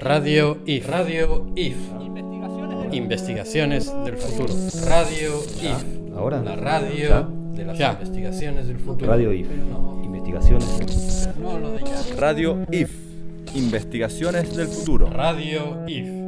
Radio IF. Radio IF. Investigaciones del futuro. Radio IF. Ahora. La radio de las investigaciones del futuro. Radio IF. Investigaciones. No lo digas. Radio IF. Investigaciones del futuro. Radio IF.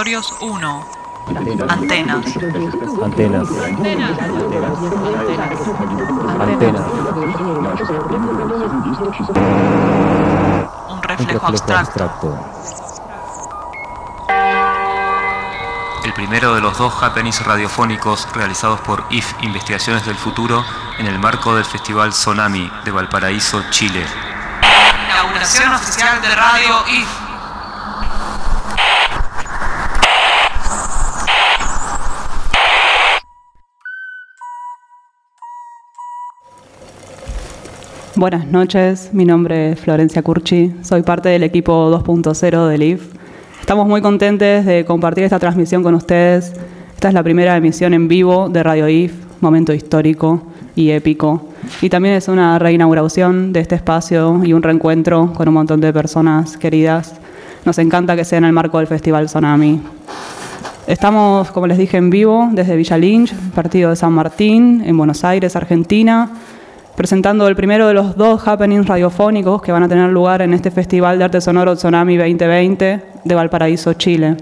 Transterritorios 1. Antenas. Antenas. Antenas. Un Un reflejo abstracto. abstracto. El primero de los dos happenings radiofónicos realizados por IF Investigaciones del Futuro en el marco del Festival Tsunami de Valparaíso, Chile. Inauguración oficial de Radio IF. Buenas noches, mi nombre es Florencia Curchi, soy parte del equipo 2.0 del IF. Estamos muy contentes de compartir esta transmisión con ustedes. Esta es la primera emisión en vivo de Radio IF, momento histórico y épico. Y también es una reinauguración de este espacio y un reencuentro con un montón de personas queridas. Nos encanta que sea en el marco del Festival Tsunami. Estamos, como les dije, en vivo desde Villa Lynch, partido de San Martín, en Buenos Aires, Argentina, presentando el primero de los dos happenings radiofónicos que van a tener lugar en este Festival de Arte Sonoro Tsunami 2020 de Valparaíso, Chile.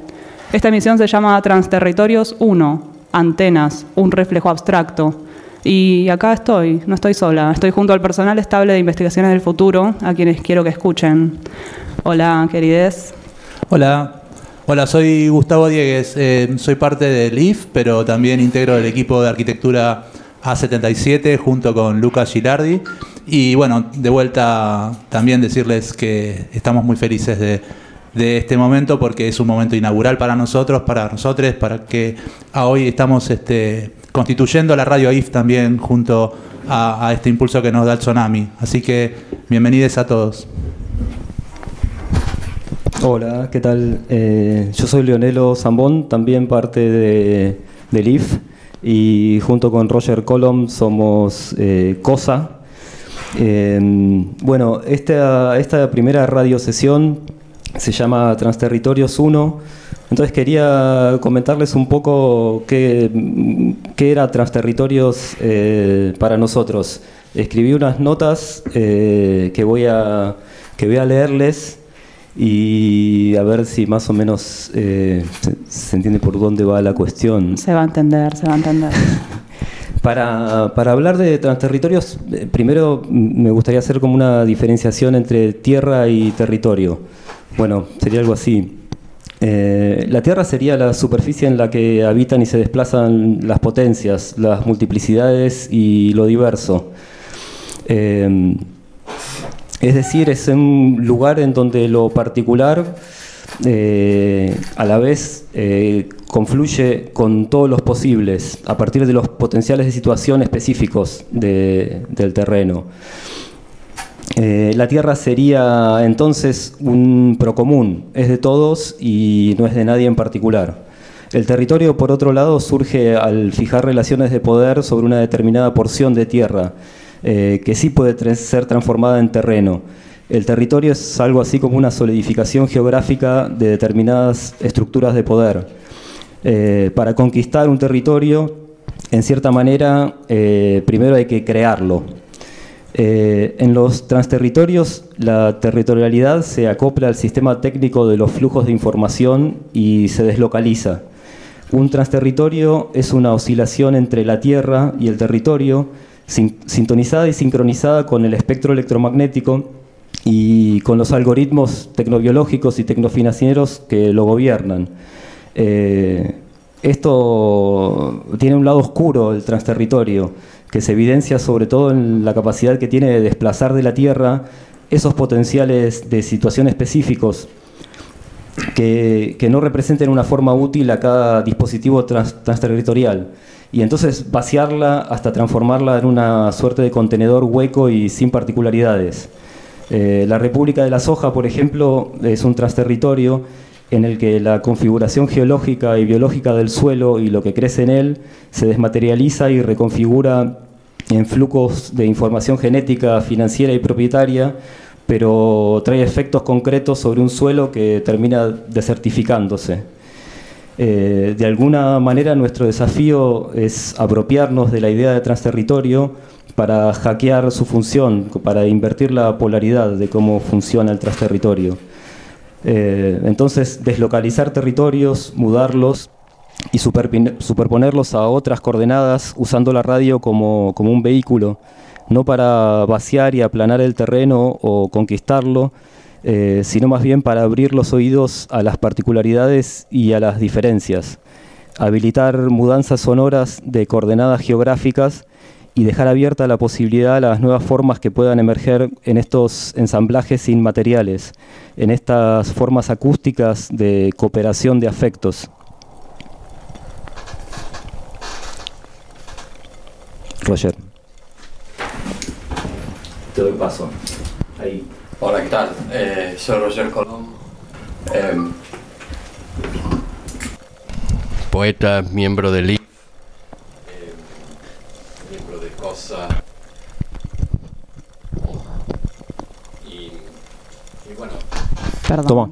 Esta emisión se llama Transterritorios 1, Antenas, un reflejo abstracto. Y acá estoy, no estoy sola, estoy junto al personal estable de investigaciones del futuro, a quienes quiero que escuchen. Hola, querides. Hola, hola, soy Gustavo Diegues, eh, soy parte del IF, pero también integro el equipo de arquitectura A77 junto con Lucas Gilardi. Y bueno, de vuelta también decirles que estamos muy felices de, de este momento porque es un momento inaugural para nosotros, para nosotros, para que a hoy estamos este, constituyendo la radio IF también junto a, a este impulso que nos da el tsunami. Así que bienvenidos a todos. Hola, ¿qué tal? Eh, yo soy Leonelo Zambón, también parte de, del IF y junto con Roger Colom somos eh, COSA. Eh, bueno, esta, esta primera radio sesión se llama Transterritorios 1. Entonces quería comentarles un poco qué, qué era Transterritorios eh, para nosotros. Escribí unas notas eh, que, voy a, que voy a leerles y a ver si más o menos eh, se, se entiende por dónde va la cuestión. Se va a entender, se va a entender. Para, para hablar de transterritorios, eh, primero me gustaría hacer como una diferenciación entre tierra y territorio. Bueno, sería algo así. Eh, la Tierra sería la superficie en la que habitan y se desplazan las potencias, las multiplicidades y lo diverso. Eh, es decir, es un lugar en donde lo particular eh, a la vez eh, confluye con todos los posibles a partir de los potenciales de situación específicos de- del terreno. Eh, la tierra sería entonces un procomún, es de todos y no es de nadie en particular. El territorio, por otro lado, surge al fijar relaciones de poder sobre una determinada porción de tierra, eh, que sí puede ser transformada en terreno. El territorio es algo así como una solidificación geográfica de determinadas estructuras de poder. Eh, para conquistar un territorio, en cierta manera, eh, primero hay que crearlo. En los transterritorios, la territorialidad se acopla al sistema técnico de los flujos de información y se deslocaliza. Un transterritorio es una oscilación entre la Tierra y el territorio, sin- sintonizada y sincronizada con el espectro electromagnético y con los algoritmos tecnobiológicos y tecnofinancieros que lo gobiernan. Eh, esto tiene un lado oscuro, el transterritorio, que se evidencia sobre todo en la capacidad que tiene de desplazar de la Tierra esos potenciales de situación específicos que, no representen una forma útil a cada dispositivo trans- transterritorial. Y entonces vaciarla hasta transformarla en una suerte de contenedor hueco y sin particularidades. Eh, la República de la Soja, por ejemplo, es un transterritorio en el que la configuración geológica y biológica del suelo y lo que crece en él se desmaterializa y reconfigura en flujos de información genética, financiera y propietaria, pero trae efectos concretos sobre un suelo que termina desertificándose. Eh, de alguna manera nuestro desafío es apropiarnos de la idea de transterritorio para hackear su función, para invertir la polaridad de cómo funciona el transterritorio. Eh, entonces, deslocalizar territorios, mudarlos y superponerlos a otras coordenadas usando la radio como, como un vehículo, no para vaciar y aplanar el terreno o conquistarlo, eh, sino más bien para abrir los oídos a las particularidades y a las diferencias, habilitar mudanzas sonoras de coordenadas geográficas y dejar abierta la posibilidad a las nuevas formas que puedan emerger en estos ensamblajes inmateriales, en estas formas acústicas de cooperación de afectos. Roger. Te doy paso. Ahí. Hola, ¿qué tal? Eh, soy Roger Colón. Em, poeta, miembro del IF, em, miembro de COSA. Y, y bueno, Perdón. Toma.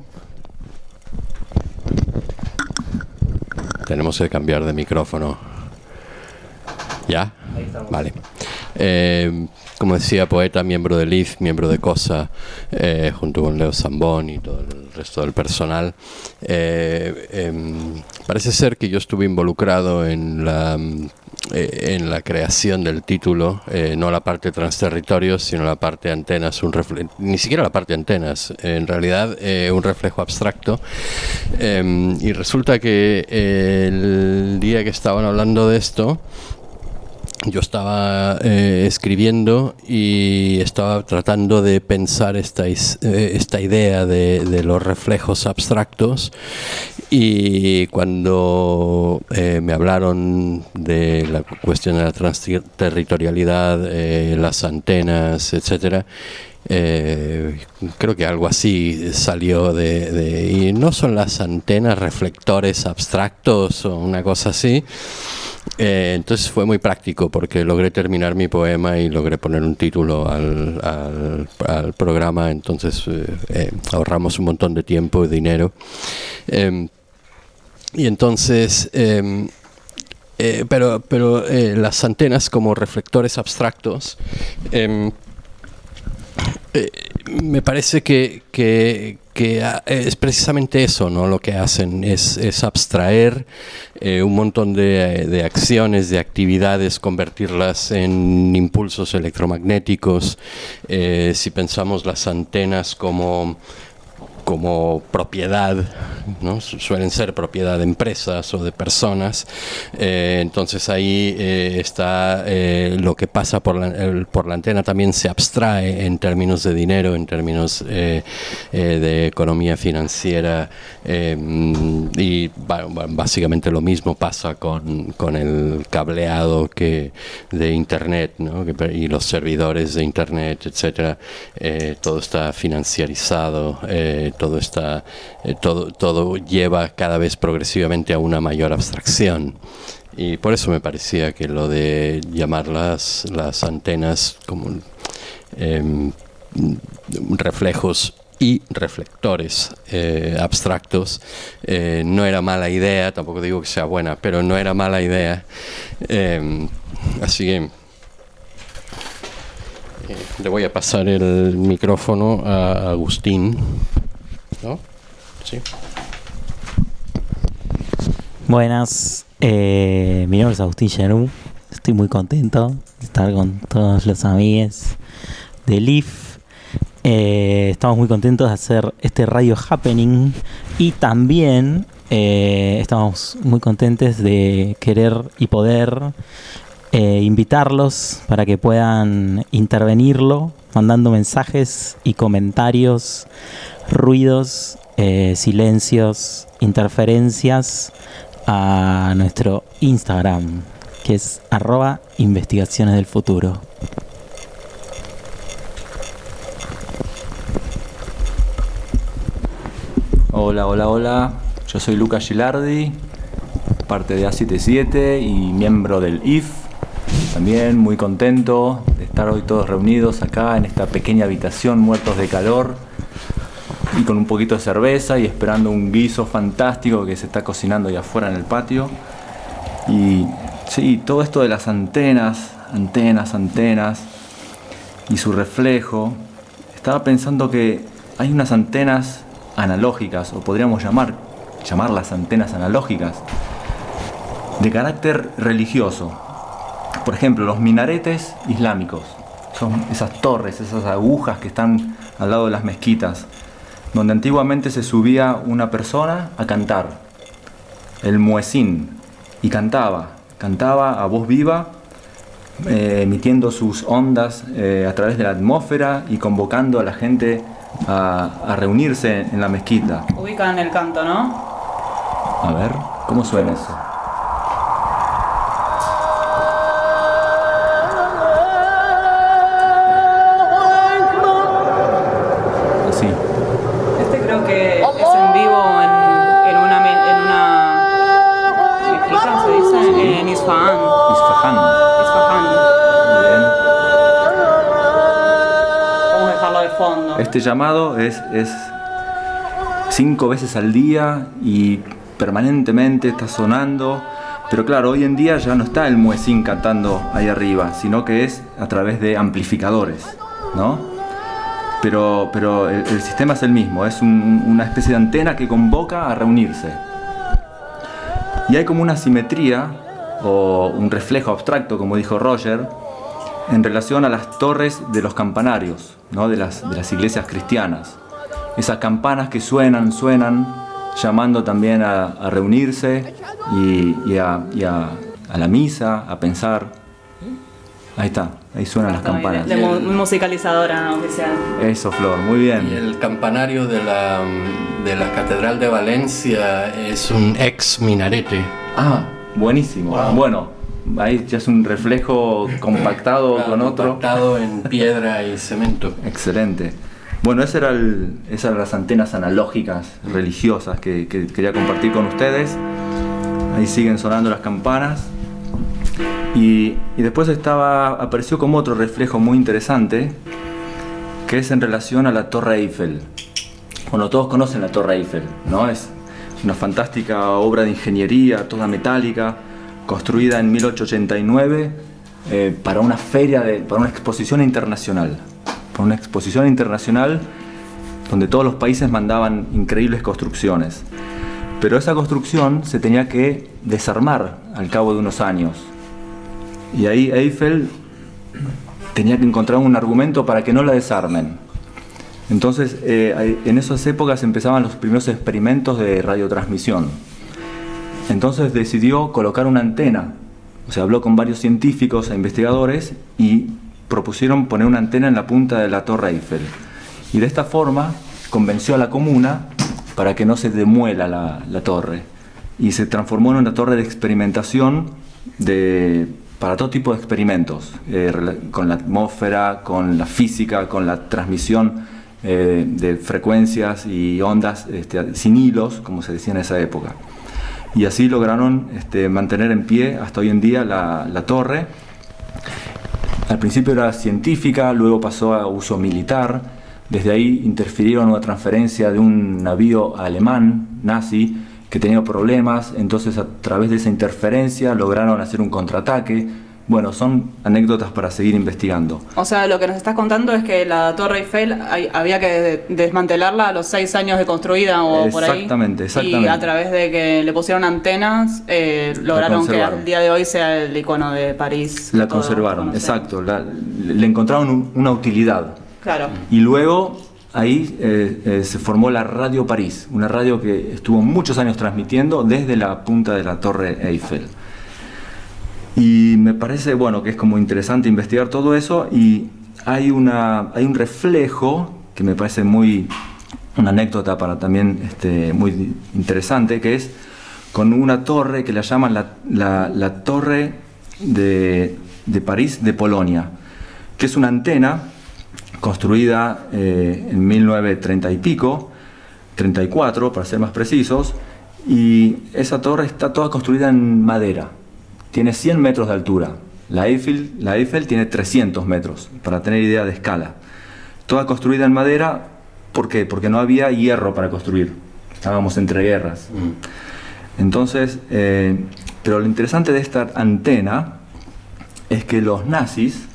tenemos que cambiar de micrófono. ¿Ya? Vale. Eh, como decía, poeta, miembro del IF, miembro de COSA, eh, junto con Leo Zambón y todo el resto del personal. Eh, em, parece ser que yo estuve involucrado en la, eh, en la creación del título, eh, no la parte transterritorios, sino la parte antenas, un ni siquiera la parte antenas, en realidad eh, un reflejo abstracto. Em, y resulta que eh, el día que estaban hablando de esto, yo estaba eh, escribiendo y estaba tratando de pensar esta, is- eh, esta idea de, de los reflejos abstractos. Y cuando eh, me hablaron de la cuestión de la transterritorialidad, eh, las antenas, etcétera, creo que algo así salió de- y no son las antenas reflectores abstractos o una cosa así eh, entonces fue muy práctico porque logré terminar mi poema y logré poner un título al, programa, entonces eh, eh, ahorramos un montón de tiempo y dinero. Em, y entonces, em, pero, pero las antenas como reflectores abstractos, em, me parece que- que, ah, es precisamente eso, ¿no? Lo que hacen es, es abstraer eh, un montón de, de acciones, de actividades, convertirlas en impulsos electromagnéticos. Eh, si pensamos las antenas como como propiedad, suelen ser propiedad de empresas o de personas. Eh, entonces ahí eh, está eh, lo que pasa por la, por la antena también se abstrae en términos de dinero, en términos de economía financiera y básicamente lo mismo pasa con, con el cableado que de internet ¿no? Y los servidores de internet, etcétera. Todo está financiarizado, todo está, eh, todo, todo lleva cada vez progresivamente a una mayor abstracción. Y por eso me parecía que lo de llamar las, antenas como em, reflejos y reflectores eh, abstractos eh, no era mala idea, tampoco digo que sea buena, pero no era mala idea. Em, así que le voy a pasar el micrófono a Agustín. Sí. Buenas, eh, mi nombre es Agustín Llanú. Estoy muy contento de estar con todos los amigos del IF. Eh, estamos muy contentos de hacer este radio happening y también eh, estamos muy contentos de querer y poder invitarlos para que puedan intervenirlo mandando mensajes y comentarios, ruidos eh, silencios, interferencias a nuestro Instagram, que es arroba investigaciones del futuro. Hola, hola, hola. Yo soy Lucas Gilardi, parte de A77 y miembro del IF. También muy contento de estar hoy todos reunidos acá en esta pequeña habitación, muertos de calor y con un poquito de cerveza y esperando un guiso fantástico que se está cocinando ahí afuera en el patio. Y sí, todo esto de las antenas, antenas, antenas y su reflejo. Estaba pensando que hay unas antenas analógicas, o podríamos llamar, llamarlas antenas analógicas, de carácter religioso. Por ejemplo, los minaretes islámicos, son esas torres, esas agujas que están al lado de las mezquitas, donde antiguamente se subía una persona a cantar, el muezín, y cantaba, cantaba a voz viva, eh, emitiendo sus ondas eh, a través de la atmósfera y convocando a la gente a, a reunirse en la mezquita. Ubican el canto, ¿no? A ver, ¿cómo suena eso? Este llamado es, cinco veces al día y permanentemente está sonando. Pero claro, hoy en día ya no está el muecín cantando ahí arriba, sino que es a través de amplificadores, ¿no? Pero, pero el, sistema es el mismo, es un- una especie de antena que convoca a reunirse. Y hay como una simetría o un reflejo abstracto, como dijo Roger, en relación a las torres de los campanarios, ¿no? de, las, de las iglesias cristianas. Esas campanas que suenan, suenan, llamando también a, a reunirse y, y a, y a- a la misa, a pensar. Ahí está, ahí suenan las campanas. De, mu- musicalizadora oficial. Eso, Flor, muy Y bien. el campanario de la, de la Catedral de Valencia es un ex minarete. Ah, buenísimo. Wow. Bueno, ahí ya es un reflejo compactado con otro. Compactado en piedra y cemento. Excelente. Bueno, el- esas eran las antenas analógicas religiosas que, que quería compartir con ustedes. Ahí siguen sonando las campanas. Y, y después estaba, apareció como otro reflejo muy interesante, que es en relación a la Torre Eiffel. Bueno, todos conocen la Torre Eiffel, ¿no? Es una fantástica obra de ingeniería, toda metálica, construida en 1889 eh, para una feria, de, para una exposición internacional. Para una exposición internacional donde todos los países mandaban increíbles construcciones. Pero esa construcción se tenía que desarmar al cabo de unos años. Y ahí Eiffel tenía que encontrar un argumento para que no la desarmen. Entonces, eh, en esas épocas empezaban los primeros experimentos de radiotransmisión. Entonces decidió colocar una antena. O sea, habló con varios científicos e investigadores y propusieron poner una antena en la punta de la Torre Eiffel. Y de esta forma convenció a la comuna para que no se demuela la, torre. Y se transformó en una torre de experimentación para todo tipo de experimentos, eh, con la atmósfera, con la física, con la transmisión eh, de frecuencias y ondas este, sin hilos, como se decía en esa época. Y así lograron este, mantener en pie hasta hoy en día la, la torre. Al principio era científica, luego pasó a uso militar. Desde ahí interfirieron una transferencia de un navío alemán, nazi, que tenía problemas. Entonces a través de esa interferencia lograron hacer un contraataque. Bueno, son anécdotas para seguir investigando. O sea, lo que nos estás contando es que la Torre Eiffel hay- había que de- desmantelarla a los seis años de construida o por ahí. Exactamente, Y exactamente. a través de que le pusieron antenas, eh, lograron que al día de hoy sea el icono de París. La conservaron, exacto. la- le encontraron un- una utilidad. Claro. Y luego ahí eh, eh, se formó la Radio París, una radio que estuvo muchos años transmitiendo desde la punta de la Torre Eiffel. Y me parece, bueno, que es como interesante investigar todo eso y hay, una, hay un reflejo que me parece muy una anécdota para también este, muy interesante, que es con una torre que la llaman la, la- torre de, de París de Polonia, que es una antena construida eh, en 1930 y pico, 34 para ser más precisos, y esa torre está toda construida en madera, tiene 100 metros de altura, la Eiffel, la Eiffel tiene 300 metros, para tener idea de escala, toda construida en madera, ¿por qué? Porque no había hierro para construir, estábamos entre guerras. Entonces, eh, pero lo interesante de esta antena es que los nazis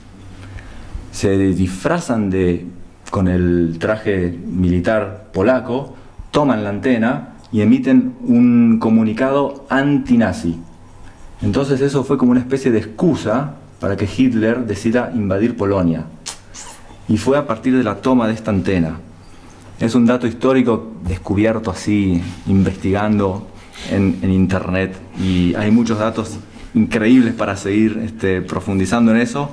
se disfrazan de con el traje militar polaco, toman la antena y emiten un comunicado anti-nazi. Entonces eso fue como una especie de excusa para que Hitler decida invadir Polonia. Y fue a partir de la toma de esta antena. Es un dato histórico descubierto así, investigando en, en internet. Y hay muchos datos increíbles para seguir este, profundizando en eso,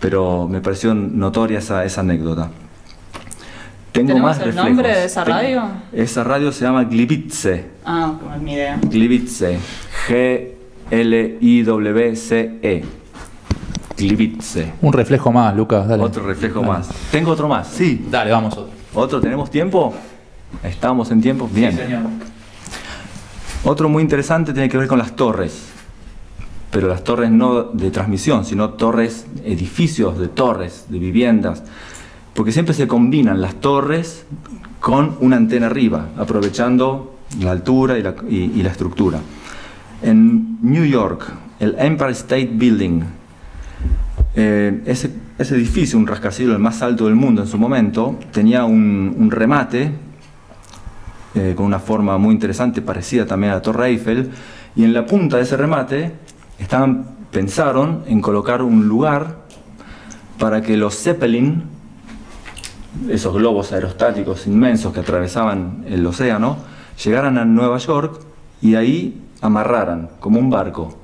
pero me pareció notoria esa, esa anécdota. Tengo ¿Tenemos más el reflejos. nombre de esa Tengo- radio? Esa radio se llama Gliwice. Ah, como es mi idea. Gliwice. G-L-I-W-C-E. Gliwice. Un reflejo más, Lucas, dale. Otro reflejo más. Tengo otro más, sí. Dale, vamos otro. ¿Otro? ¿Tenemos tiempo? ¿Estamos en tiempo? Bien. Otro muy interesante tiene que ver con las torres. Pero las torres no de transmisión, sino torres, edificios de torres, de viviendas. Porque siempre se combinan las torres con una antena arriba, aprovechando la altura y la, y- y la estructura. En New York, el Empire State Building, eh, ese, edificio, un rascacielos el más alto del mundo en su momento, tenía un, remate eh, con una forma muy interesante, parecida también a la Torre Eiffel, y en la punta de ese remate pensaron en colocar un lugar para que los Zeppelin, esos globos aerostáticos inmensos que atravesaban el océano, llegaran a Nueva York y ahí amarraran como un barco.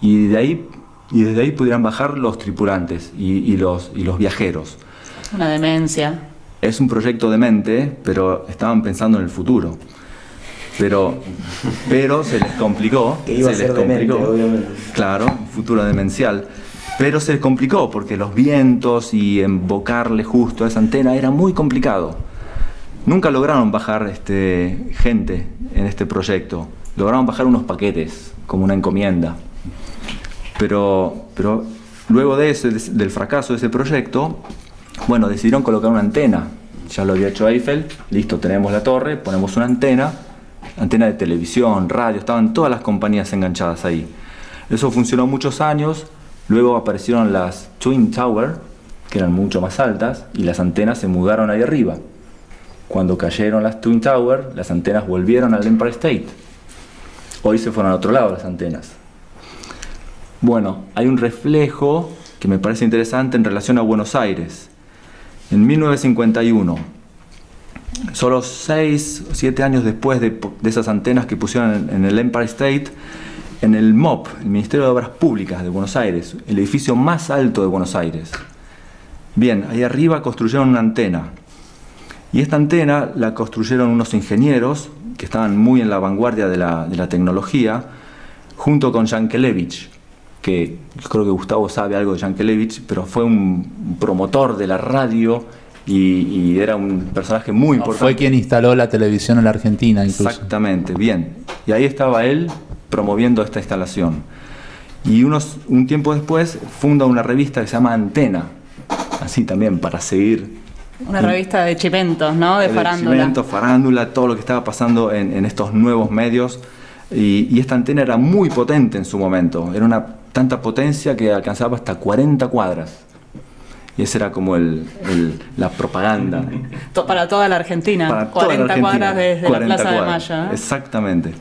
Y de ahí y desde ahí pudieran bajar los tripulantes y, y los, y los viajeros. Una demencia. Es un proyecto de mente, pero estaban pensando en el futuro. Pero, pero se les complicó. Que iba a se ser les demente, complicó. obviamente. Claro, un futuro demencial. Pero se les complicó porque los vientos y embocarle justo a esa antena era muy complicado. Nunca lograron bajar este, gente en este proyecto. Lograron bajar unos paquetes, como una encomienda. Pero, pero luego de ese, de- del fracaso de ese proyecto, bueno, decidieron colocar una antena. Ya lo había hecho Eiffel, listo, tenemos la torre, ponemos una antena, antena de televisión, radio, estaban todas las compañías enganchadas ahí. Eso funcionó muchos años, luego aparecieron las Twin Tower, que eran mucho más altas, y las antenas se mudaron ahí arriba. Cuando cayeron las Twin Tower, las antenas volvieron al Empire State. Hoy se fueron a otro lado las antenas. Bueno, hay un reflejo que me parece interesante en relación a Buenos Aires. En 1951, solo 6 o 7 años después de, esas antenas que pusieron en, en el Empire State, en el MOP, el Ministerio de Obras Públicas de Buenos Aires, el edificio más alto de Buenos Aires. Bien, ahí arriba construyeron una antena. Y esta antena la construyeron unos ingenieros que estaban muy en la vanguardia de la, de la tecnología, junto con Yankelevich, que creo que Gustavo sabe algo de Yankelevich, pero fue un promotor de la radio y, y era un personaje muy importante. Fue quien instaló la televisión en la Argentina, incluso. Exactamente, bien. Y ahí estaba él promoviendo esta instalación. Y unos, un tiempo después funda una revista que se llama Antena, así también para seguir Una revista de chimentos, ¿no? De farándula. cimento, farándula, todo lo que estaba pasando en, en estos nuevos medios. Y, y esta antena era muy potente en su momento. Era una tanta potencia que alcanzaba hasta 40 cuadras. Y esa era como el, el- la propaganda. Para toda la Argentina. Para toda 40 la Argentina. cuadras desde 40 la Plaza de. Mayo. ¿eh? Exactamente.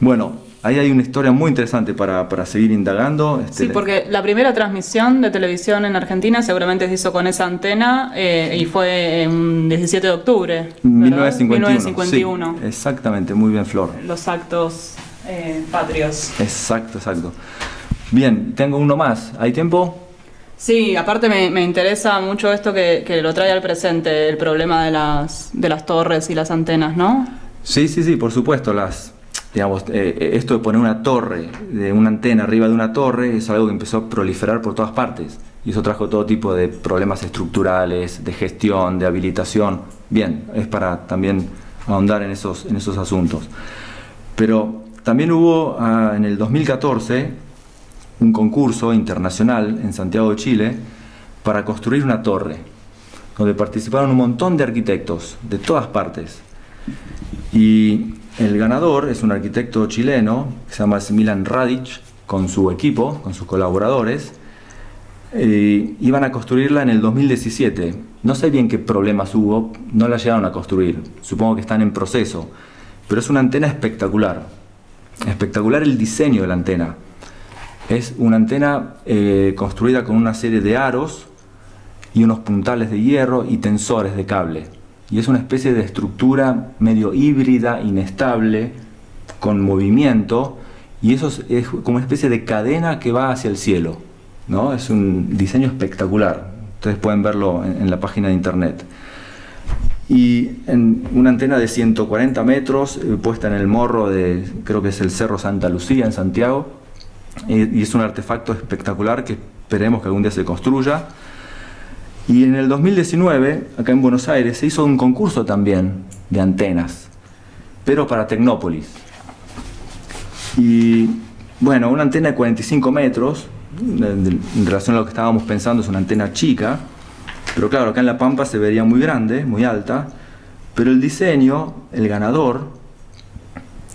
Bueno, ahí hay una historia muy interesante para, para seguir indagando. Este, Sí, porque la primera transmisión de televisión en Argentina seguramente se hizo con esa antena eh, y fue en 17 de octubre. ¿verdad? 1951. 1951. sí, exactamente, muy bien, Flor. Los actos eh, patrios. Exacto, exacto. Bien, tengo uno más. ¿Hay tiempo? Sí, aparte me, me interesa mucho esto que, que lo trae al presente, el problema de las, de las torres y las antenas, ¿no? Sí, sí, sí, por supuesto. Las, digamos, eh, esto de poner una torre, de una antena arriba de una torre, es algo que empezó a proliferar por todas partes. Y eso trajo todo tipo de problemas estructurales, de gestión, de habilitación. Bien, es para también ahondar en esos, en esos asuntos. Pero también hubo ah, en el 2014 un concurso internacional en Santiago de Chile para construir una torre, donde participaron un montón de arquitectos de todas partes. Y el ganador es un arquitecto chileno que se llama Milan Radic, con su equipo, con sus colaboradores. iban a construirla en el 2017. No sé bien qué problemas hubo, no la llegaron a construir. Supongo que están en proceso. Pero es una antena espectacular. Espectacular el diseño de la antena. Es una antena eh, construida con una serie de aros y unos puntales de hierro y tensores de cable. Y es una especie de estructura medio híbrida, inestable, con movimiento, y eso es, como una especie de cadena que va hacia el cielo. ¿no? Es un diseño espectacular. Ustedes pueden verlo en, en la página de internet y en una antena de 140 metros eh, puesta en el morro de, creo que es el Cerro Santa Lucía en Santiago, y, y es un artefacto espectacular que esperemos que algún día se construya. Y en el 2019, acá en Buenos Aires, se hizo un concurso también de antenas, pero para Tecnópolis. Y bueno, una antena de 45 metros, en relación a lo que estábamos pensando, es una antena chica, pero claro, acá en La Pampa se vería muy grande, muy alta, pero el diseño, el ganador,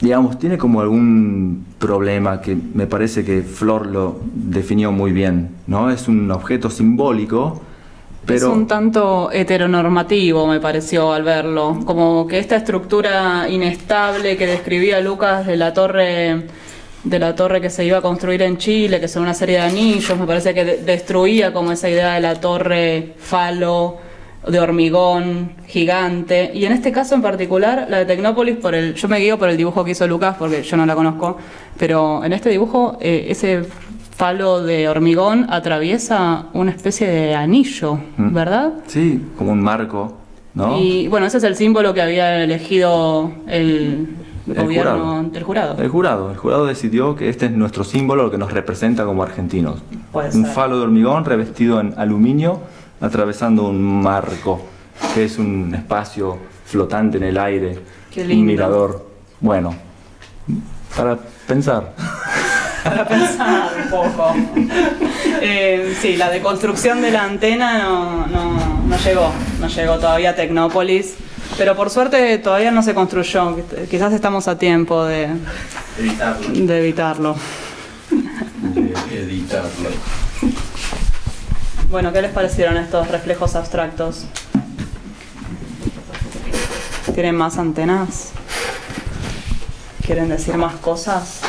digamos, tiene como algún problema que me parece que Flor lo definió muy bien, ¿no? Es un objeto simbólico, pero... Es un tanto heteronormativo, me pareció al verlo. Como que esta estructura inestable que describía Lucas de la torre de la torre que se iba a construir en Chile, que son una serie de anillos, me parece que de destruía como esa idea de la torre falo de hormigón gigante. Y en este caso en particular, la de Tecnópolis, por el, yo me guío por el dibujo que hizo Lucas, porque yo no la conozco, pero en este dibujo eh, ese falo de hormigón atraviesa una especie de anillo, ¿verdad? Sí, como un marco, ¿no? Y bueno, ese es el símbolo que había elegido el, el gobierno jurado. del jurado. El jurado, el jurado decidió que este es nuestro símbolo, lo que nos representa como argentinos. Puede un ser. falo de hormigón revestido en aluminio, atravesando un marco, que es un espacio flotante en el aire, Qué un lindo. mirador. Bueno, para pensar. Para pensar un poco. Eh, sí, la deconstrucción de la antena no, no, no llegó, no llegó todavía a Tecnópolis, pero por suerte todavía no se construyó. Quizás estamos a tiempo de, de evitarlo. editarlo. Bueno, ¿qué les parecieron estos reflejos abstractos? ¿Tienen más antenas? ¿Quieren decir más cosas?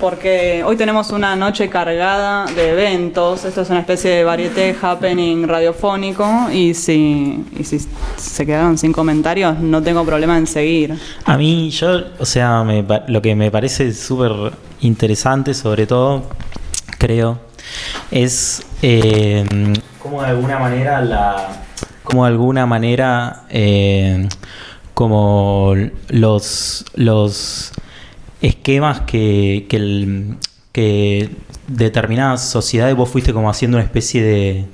Porque hoy tenemos una noche cargada de eventos. Esto es una especie de varieté happening radiofónico. Y si, y si se quedaron sin comentarios, no tengo problema en seguir. A mí, yo, o sea, me pa- lo que me parece súper interesante, sobre todo, creo, es eh, como de alguna manera la. Como de alguna manera. eh, como los. los esquemas que, que, determinadas sociedades vos fuiste como haciendo una especie de,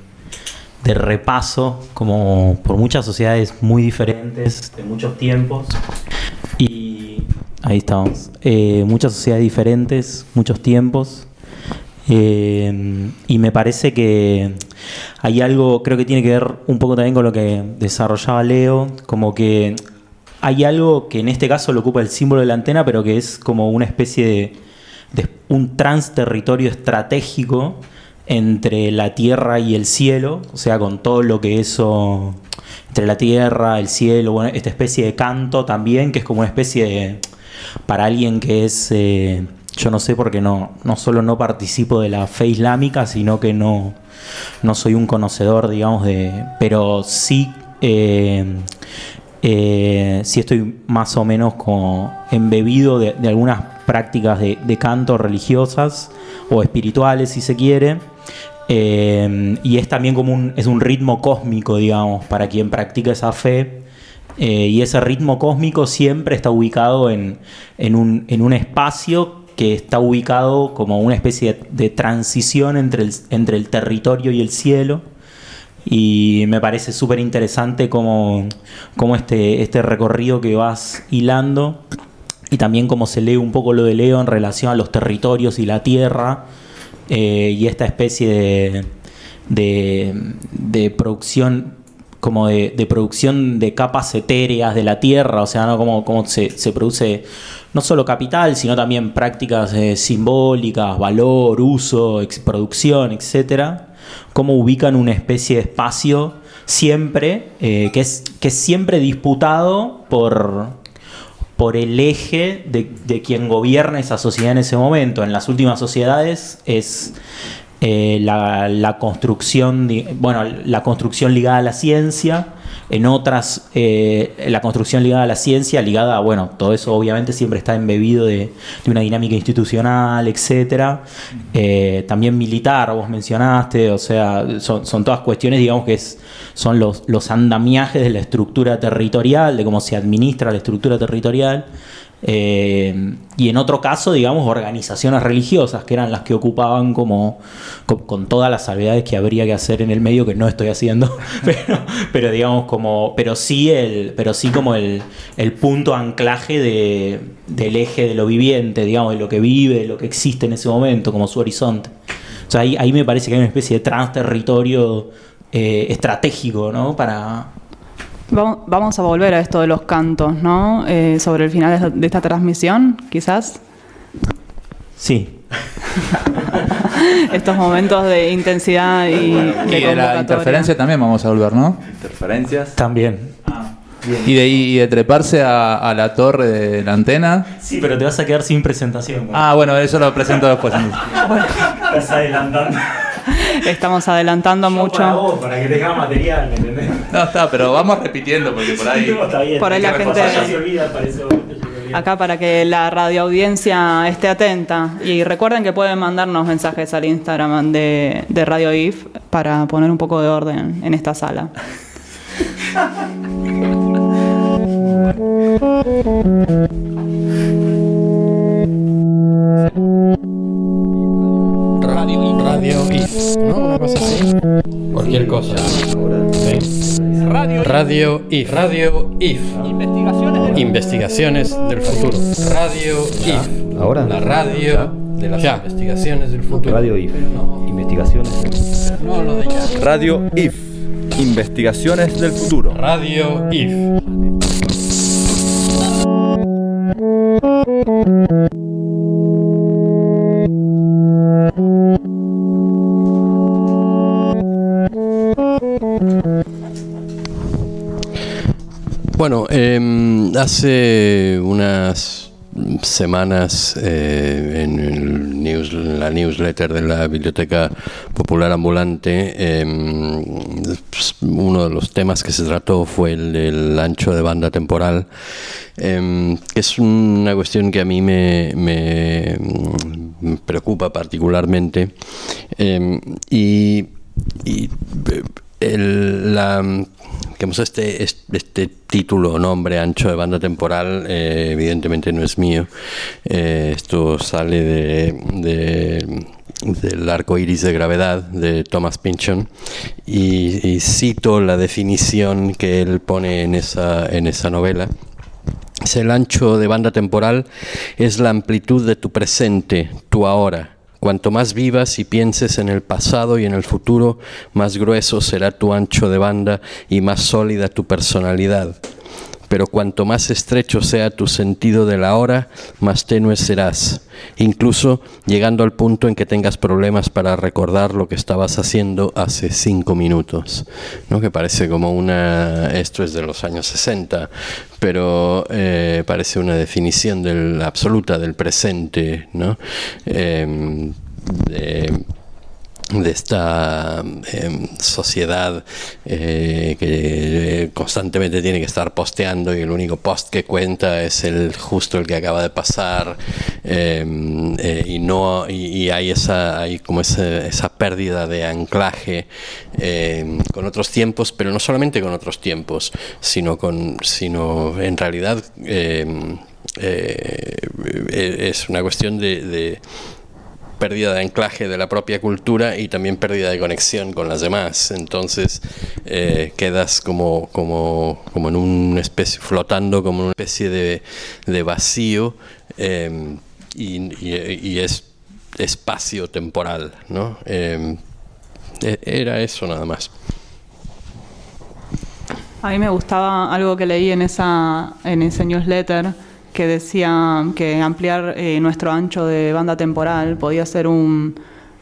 de repaso, como por muchas sociedades muy diferentes, de muchos tiempos. Y ahí estamos. Eh, muchas sociedades diferentes, muchos tiempos. Eh, y me parece que hay algo, creo que tiene que ver un poco también con lo que desarrollaba Leo, como que hay algo que en este caso lo ocupa el símbolo de la antena, pero que es como una especie de, un transterritorio estratégico entre la tierra y el cielo, o sea, con todo lo que eso, entre la tierra, el cielo, bueno, esta especie de canto también, que es como una especie de, para alguien que es, eh, yo no sé porque no, no solo no participo de la fe islámica, sino que no, no soy un conocedor, digamos, de, pero sí... eh, eh, sí estoy más o menos embebido de, algunas prácticas de, canto religiosas o espirituales, si se quiere. Eh, y es también como un, es un ritmo cósmico, digamos, para quien practica esa fe. Eh, y ese ritmo cósmico siempre está ubicado en, un, espacio que está ubicado como una especie de, transición entre el territorio y el cielo. Y me parece súper interesante como, como este, este recorrido que vas hilando y también cómo se lee un poco lo de Leo en relación a los territorios y la tierra eh, y esta especie de, de, producción como de, producción de capas etéreas de la tierra, o sea, ¿no? como, como se, se produce no solo capital, sino también prácticas eh, simbólicas, valor, uso, ex- producción, etcétera, cómo ubican una especie de espacio siempre, eh, que, es, que siempre disputado por, por el eje de, de quien gobierna esa sociedad en ese momento. En las últimas sociedades es eh, la, la construcción, bueno, la construcción ligada a la ciencia, en otras eh, la construcción ligada a la ciencia, ligada a, bueno, todo eso obviamente siempre está embebido de, de una dinámica institucional, etcétera. Eh, también militar, vos mencionaste, o sea, son, son todas cuestiones, digamos que es, son los, los andamiajes de la estructura territorial, de cómo se administra la estructura territorial. Eh, y en otro caso, digamos, organizaciones religiosas, que eran las que ocupaban como con, todas las salvedades que habría que hacer en el medio, que no estoy haciendo, pero, pero digamos como, pero sí el, pero sí como el, el punto anclaje de, del eje de lo viviente, digamos, de lo que vive, de lo que existe en ese momento, como su horizonte. O sea, ahí, ahí me parece que hay una especie de transterritorio eh, estratégico, ¿no? Para, Vamos, vamos a volver a esto de los cantos, ¿no? Eh, sobre el final de esta, de esta transmisión, quizás. Sí. Estos momentos de intensidad y, Y de la interferencia también vamos a volver, ¿no? Interferencias. También. Y de, y de treparse a, a la torre de la antena. Sí, pero te vas a quedar sin presentación. Ah, bueno, eso lo presento después. Estás adelantando. Estamos adelantando mucho. Para vos, para que tengas material, ¿me entendés? No, está, pero vamos repitiendo porque por ahí. Está bien. Por ahí la gente- repasar, ya se olvida, para eso, ya se olvida. Acá para que la radioaudiencia esté atenta. Y recuerden que pueden mandarnos mensajes al Instagram de, de Radio IF para poner un poco de orden en esta sala. Radio, radio IF, ¿no? Una cosa así. Cualquier cosa. Sí. Radio IF. Radio IF. Investigaciones del futuro. Radio IF. Ahora. La radio de las investigaciones del futuro. Radio IF. Investigaciones. No lo de ya. Radio IF. Investigaciones del futuro. Radio IF. Em, hace unas semanas eh, en, la newsletter de la Biblioteca Popular Ambulante, em, pues, uno de los temas que se trató fue el del ancho de banda temporal, em, que es una cuestión que a mí me, me, preocupa particularmente. y el, la, digamos, este, este, título nombre ancho de banda temporal eh, evidentemente no es mío. Eh, esto sale de, de- del arco iris de gravedad de Thomas Pynchon y, y cito la definición que él pone en esa, en esa novela. Es el ancho de banda temporal, es la amplitud de tu presente, tu ahora. Cuanto más vivas y pienses en el pasado y en el futuro, más grueso será tu ancho de banda y más sólida tu personalidad. Pero cuanto más estrecho sea tu sentido de la hora, más tenue serás, incluso llegando al punto en que tengas problemas para recordar lo que estabas haciendo hace cinco minutos. ¿no? Que parece como una... Esto es de los años 60, pero eh, parece una definición del, absoluta del presente, ¿no? Em, de esta em, sociedad eh, que constantemente tiene que estar posteando y el único post que cuenta es el justo el que acaba de pasar em, eh, y no y, hay esa hay como esa, pérdida de anclaje em, con otros tiempos pero no solamente con otros tiempos sino con sino en realidad eh, es una cuestión de pérdida de anclaje de la propia cultura y también pérdida de conexión con las demás. Entonces eh, quedas como, como, como en una especie, flotando como una especie de, de vacío eh, y, es espacio temporal. ¿no? Eh, e, era eso nada más. A mí me gustaba algo que leí en, esa, en ese newsletter que decía que ampliar eh, nuestro ancho de banda temporal podía ser un,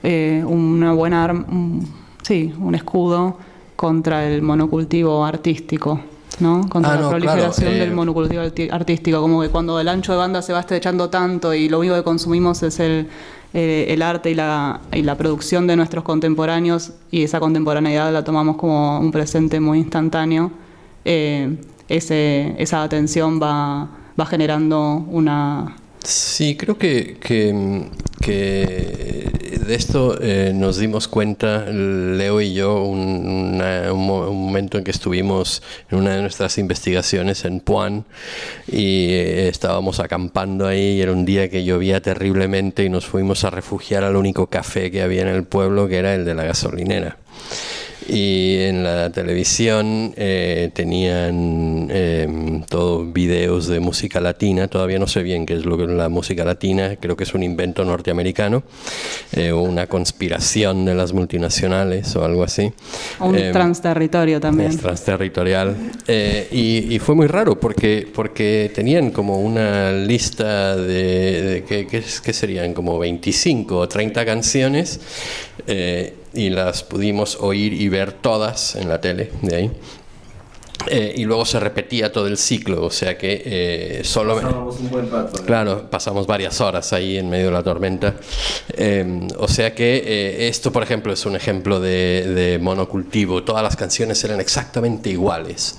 eh, una buena un, sí, un escudo contra el monocultivo artístico. ¿no? Contra Ah, la no, proliferación claro, eh, del monocultivo artístico, como que cuando el ancho de banda se va estrechando tanto y lo único que consumimos es el, eh, el arte y la, y la producción de nuestros contemporáneos y esa contemporaneidad la tomamos como un presente muy instantáneo, ese, esa atención va, va generando una... Sí, creo que, que, de esto eh, nos dimos cuenta, Leo y yo, un, un momento en que estuvimos en una de nuestras investigaciones en Puan y eh, estábamos acampando ahí y era un día que llovía terriblemente y nos fuimos a refugiar al único café que había en el pueblo, que era el de la gasolinera. Y en la televisión eh, tenían eh, todo videos de música latina. Todavía no sé bien qué es lo que es la música latina. Creo que es un invento norteamericano eh, una conspiración de las multinacionales o algo así. un Eh, transterritorio también. es transterritorial. Eh, y, y fue muy raro porque, porque tenían como una lista de, de que, que que serían como 25 o 30 canciones eh, y las pudimos oír y ver todas en la tele de ahí. Eh, y luego se repetía todo el ciclo, o sea que eh, solo... un buen rato. Claro, pasamos varias horas ahí en medio de la tormenta. Eh, o sea que esto, por ejemplo, es un ejemplo de, de monocultivo. Todas las canciones eran exactamente iguales.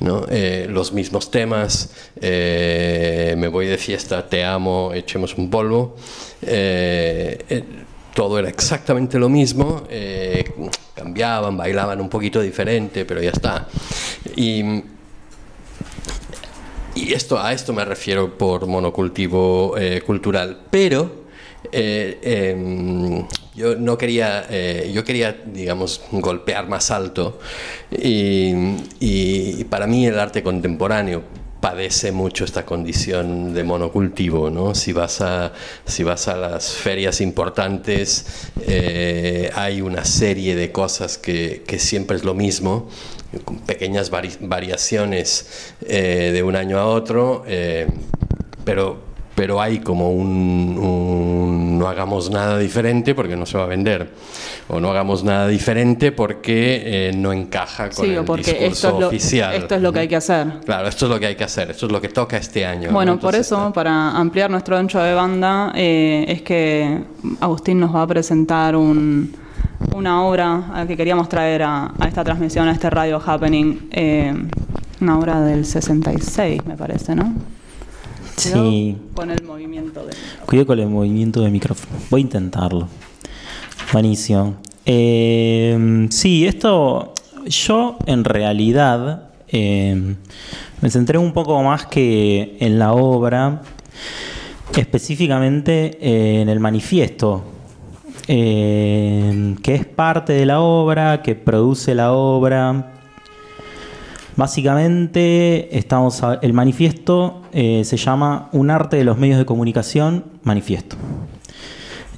¿no? Los mismos temas, me voy de fiesta, te amo, echemos un polvo. Todo era exactamente lo mismo, eh, cambiaban, bailaban un poquito diferente, pero ya está. Y, esto, a esto me refiero por monocultivo eh, cultural. Pero eh, em, yo no quería, yo quería, digamos, golpear más alto. Y para mí el arte contemporáneo padece mucho esta condición de monocultivo, ¿no? Si vas a, si vas a las ferias importantes, eh, hay una serie de cosas que, que siempre es lo mismo, con pequeñas vari- variaciones eh, de un año a otro, eh, pero, pero hay como un, un no hagamos nada diferente porque no se va a vender, o no hagamos nada diferente porque eh, no encaja con Sí, el porque discurso esto es, lo, oficial. esto es lo que hay que hacer. Claro, esto es lo que hay que hacer, esto es lo que toca este año. Bueno, ¿no? por eso, para ampliar nuestro ancho de banda, eh, es que Agustín nos va a presentar un- una obra que queríamos traer a, a esta transmisión, a este Radio Happening, eh, una obra del 66, me parece, ¿no? Sí. Con el movimiento de... Cuidado con el movimiento del micrófono. Voy a intentarlo. Buenísimo. Eh, sí, esto yo en realidad eh, me centré un poco más que en la obra, específicamente eh, en el manifiesto, eh, que es parte de la obra, que produce la obra. Básicamente, estamos a- el manifiesto eh, se llama Un arte de los medios de comunicación, manifiesto.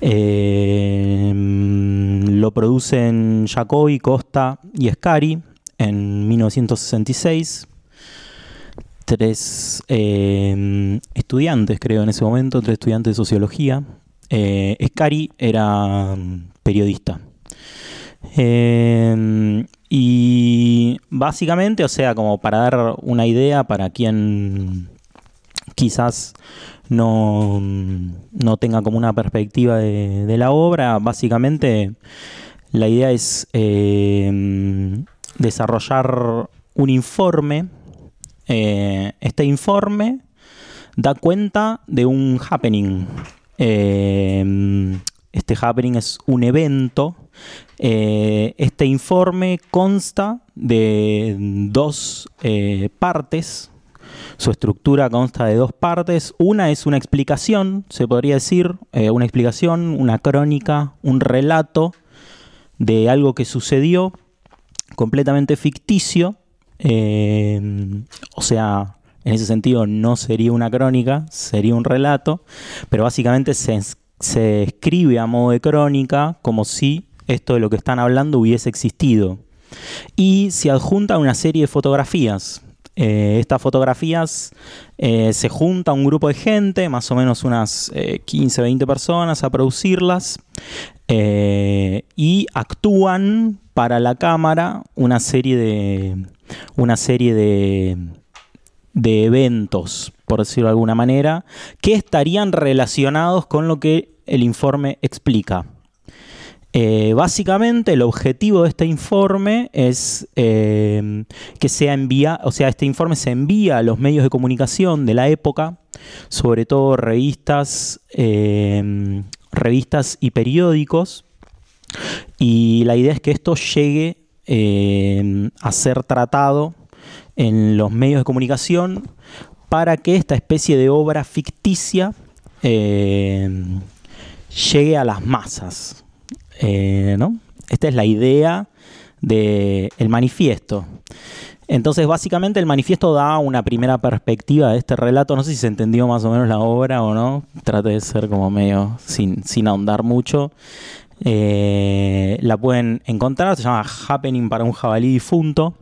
Eh, lo producen Jacobi, Costa y Scari en 1966. Tres eh, estudiantes, creo, en ese momento, tres estudiantes de sociología. Scari era mm, periodista. Y básicamente, o sea, como para dar una idea para quien quizás no, no tenga como una perspectiva de, la obra, básicamente La idea es eh, desarrollar un informe. Eh, este informe da cuenta de un happening. Eh, este happening es un evento. Este informe consta de dos partes. Su estructura consta de dos partes. Una es una explicación, se podría decir, eh, una explicación, una crónica, un relato de algo que sucedió completamente ficticio. eh, o sea, en ese sentido no sería una crónica, sería un relato, pero básicamente se, es- se escribe a modo de crónica como si esto de lo que están hablando hubiese existido. Y se adjunta una serie de fotografías. Eh, estas fotografías eh, se junta un grupo de gente, más o menos unas eh, 15, 20 personas, a producirlas eh, y actúan para la cámara una serie de una serie de, de eventos, por decirlo de alguna manera, que estarían relacionados con lo que el informe explica. Eh, básicamente el objetivo de este informe es eh, que sea envía, o sea, este informe se envía a los medios de comunicación de la época, sobre todo revistas, eh, revistas y periódicos, y la idea es que esto llegue a ser tratado en los medios de comunicación para que esta especie de obra ficticia llegue a las masas. Eh, ¿no? Esta es la idea del manifiesto. Entonces, básicamente, el manifiesto da una primera perspectiva de este relato. No sé si se entendió más o menos la obra o no. Trate de ser como medio sin, sin ahondar mucho. Eh, la pueden encontrar, se llama Happening para un jabalí difunto.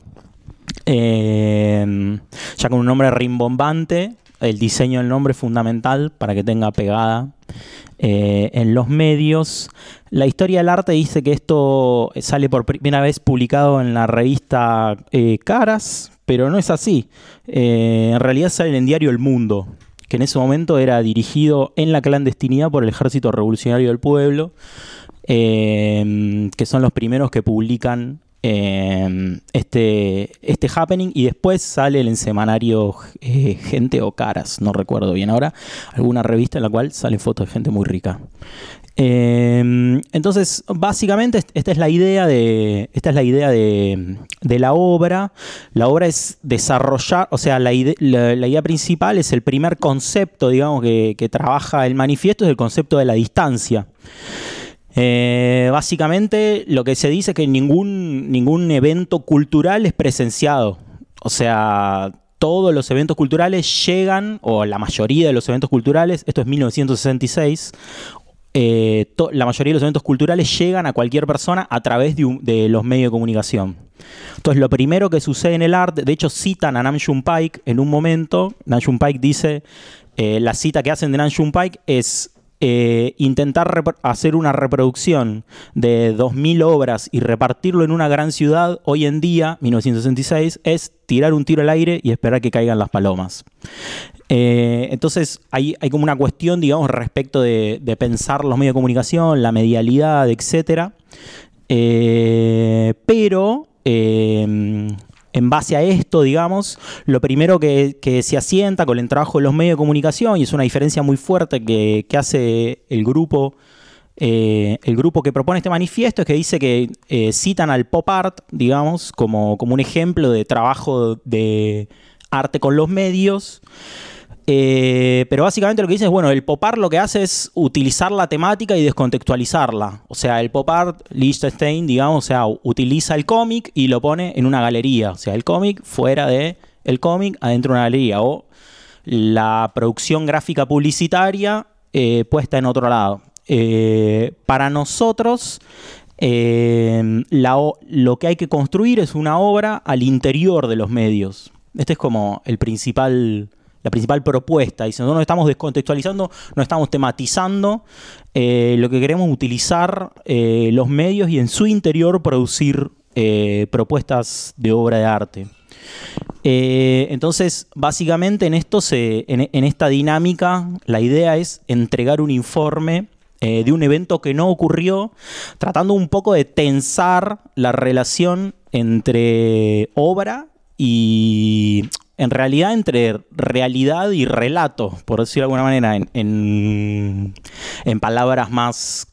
Eh, ya con un nombre rimbombante, el diseño del nombre es fundamental para que tenga pegada eh, en los medios. La historia del arte dice que esto sale por primera vez publicado en la revista eh, Caras, pero no es así. Eh, en realidad sale en diario El Mundo, que en ese momento era dirigido en la clandestinidad por el Ejército Revolucionario del Pueblo, que son los primeros que publican eh, este, este happening y después sale el semanario eh, Gente o Caras, no recuerdo bien ahora, alguna revista en la cual salen fotos de gente muy rica. Eh, entonces, básicamente, est- esta es la idea de. Esta es la idea de, de la obra. La obra es desarrollar, o sea, la- la idea principal es el primer concepto, digamos, que, que trabaja el manifiesto, es el concepto de la distancia. Eh, básicamente lo que se dice es que ningún, ningún evento cultural es presenciado. O sea, todos los eventos culturales llegan, o la mayoría de los eventos culturales, esto es 1966, eh, la mayoría de los eventos culturales llegan a cualquier persona a través de, los medios de comunicación. Entonces, lo primero que sucede en el arte, de hecho, citan a Nam June Paik en un momento. Nam June Paik dice: eh, la cita que hacen de Nam June Paik es eh, intentar hacer una reproducción de 2.000 obras y repartirlo en una gran ciudad hoy en día, 1966, es tirar un tiro al aire y esperar que caigan las palomas. Eh, entonces hay, hay como una cuestión, digamos, respecto de, pensar los medios de comunicación, la medialidad, etcétera. Eh, pero en base a esto, digamos, lo primero que, se asienta con el trabajo de los medios de comunicación, y es una diferencia muy fuerte que, que hace el grupo, eh, el grupo que propone este manifiesto, es que dice que eh, citan al pop art, digamos, como, como un ejemplo de trabajo de arte con los medios. Eh, pero básicamente lo que dice es, bueno, el pop art lo que hace es utilizar la temática y descontextualizarla. O sea, el pop art, Liechtenstein, digamos, o sea, utiliza el cómic y lo pone en una galería. O sea, el cómic fuera de el cómic, adentro de una galería. O la producción gráfica publicitaria eh, puesta en otro lado. Eh, para nosotros, lo que hay que construir es una obra al interior de los medios. Este es como el principal, la principal propuesta. Dice, no nos estamos descontextualizando, no estamos tematizando. eh, lo que queremos utilizar eh, los medios y en su interior producir eh, propuestas de obra de arte. Entonces, básicamente en esto se, en, esta dinámica, la idea es entregar un informe de un evento que no ocurrió, tratando un poco de tensar la relación entre obra y en realidad entre realidad y relato, por decirlo de alguna manera, en, palabras más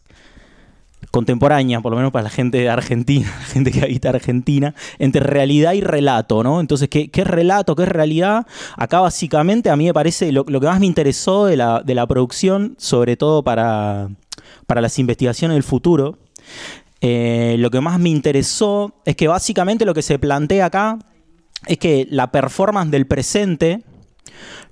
contemporánea, por lo menos para la gente de Argentina, la gente que habita Argentina, entre realidad y relato, ¿no? Entonces, ¿qué, qué relato, qué realidad? Acá básicamente a mí me parece lo, que más me interesó de la, de la producción, sobre todo para, para las investigaciones del futuro, eh, lo que más me interesó es que básicamente lo que se plantea acá es que la performance del presente,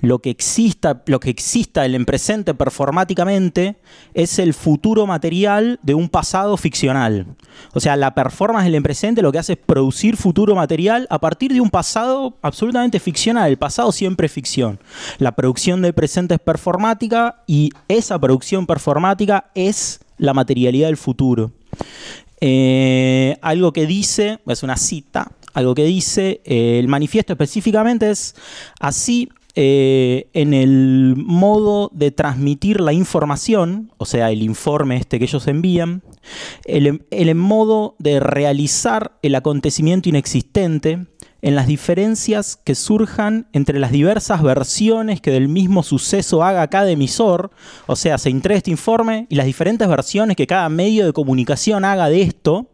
lo que exista, lo que exista en el presente performáticamente es el futuro material de un pasado ficcional. O sea, la performance del presente lo que hace es producir futuro material a partir de un pasado absolutamente ficcional. El pasado siempre es ficción. La producción del presente es performática y esa producción performática es la materialidad del futuro. Eh, algo que dice, es una cita, algo que dice, eh, el manifiesto específicamente es así eh, en el modo de transmitir la información, o sea, el informe este que ellos envían, el, el modo de realizar el acontecimiento inexistente, en las diferencias que surjan entre las diversas versiones que del mismo suceso haga cada emisor, o sea, se entrega este informe y las diferentes versiones que cada medio de comunicación haga de esto,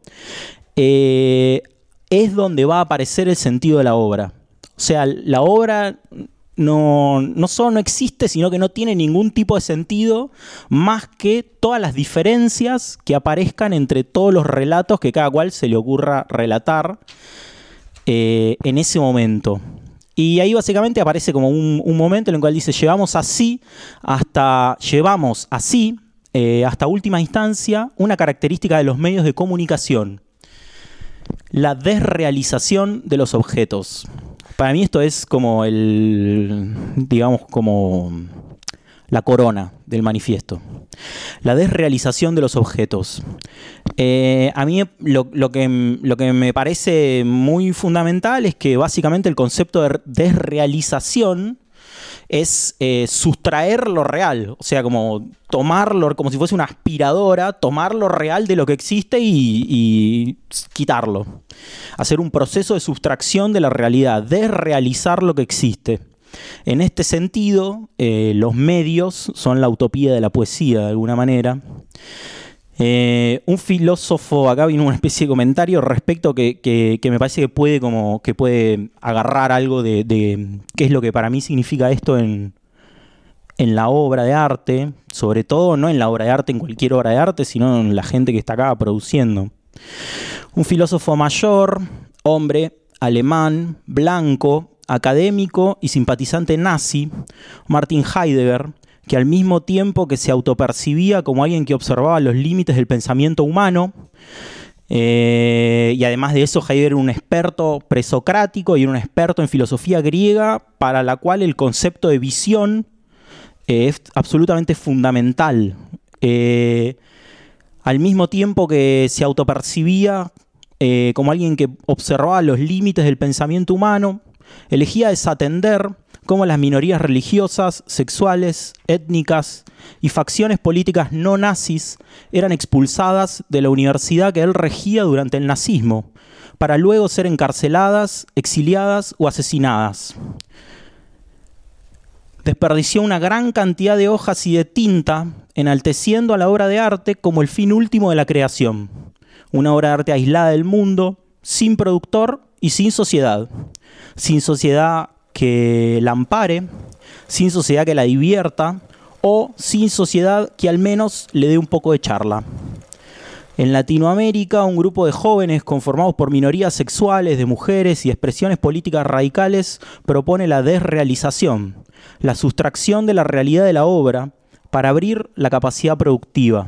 eh, es donde va a aparecer el sentido de la obra. O sea, la obra no, no solo no existe, sino que no tiene ningún tipo de sentido más que todas las diferencias que aparezcan entre todos los relatos que cada cual se le ocurra relatar eh, en ese momento. Y ahí básicamente aparece como un, momento en el cual dice, llevamos así hasta, llevamos así eh, hasta última instancia una característica de los medios de comunicación, la desrealización de los objetos. Para mí esto es como el, digamos, como la corona del manifiesto. La desrealización de los objetos. Eh, a mí lo, que, lo, que, me parece muy fundamental es que básicamente el concepto de desrealización es eh, sustraer lo real, o sea, como tomarlo, como si fuese una aspiradora, tomar lo real de lo que existe y, quitarlo. Hacer un proceso de sustracción de la realidad, desrealizar lo que existe. En este sentido, eh, los medios son la utopía de la poesía, de alguna manera. Eh, un filósofo, acá vino una especie de comentario respecto que, que, me parece que puede, como, que puede agarrar algo de, de, qué es lo que para mí significa esto en, en la obra de arte, sobre todo no en la obra de arte, en cualquier obra de arte, sino en la gente que está acá produciendo. Un filósofo mayor, hombre, alemán, blanco, académico y simpatizante nazi, Martin Heidegger, que al mismo tiempo que se autopercibía como alguien que observaba los límites del pensamiento humano, eh, y además de eso, Heidegger era un experto presocrático y era un experto en filosofía griega, para la cual el concepto de visión eh, es absolutamente fundamental. Eh, al mismo tiempo que se autopercibía como alguien que observaba los límites del pensamiento humano, elegía desatender cómo las minorías religiosas, sexuales, étnicas y facciones políticas no nazis eran expulsadas de la universidad que él regía durante el nazismo, para luego ser encarceladas, exiliadas o asesinadas. Desperdició una gran cantidad de hojas y de tinta, enalteciendo a la obra de arte como el fin último de la creación. Una obra de arte aislada del mundo, sin productor y sin sociedad. Sin sociedad que la ampare, sin sociedad que la divierta o sin sociedad que al menos le dé un poco de charla. En Latinoamérica, un grupo de jóvenes conformados por minorías sexuales, de mujeres y expresiones políticas radicales propone la desrealización, la sustracción de la realidad de la obra para abrir la capacidad productiva.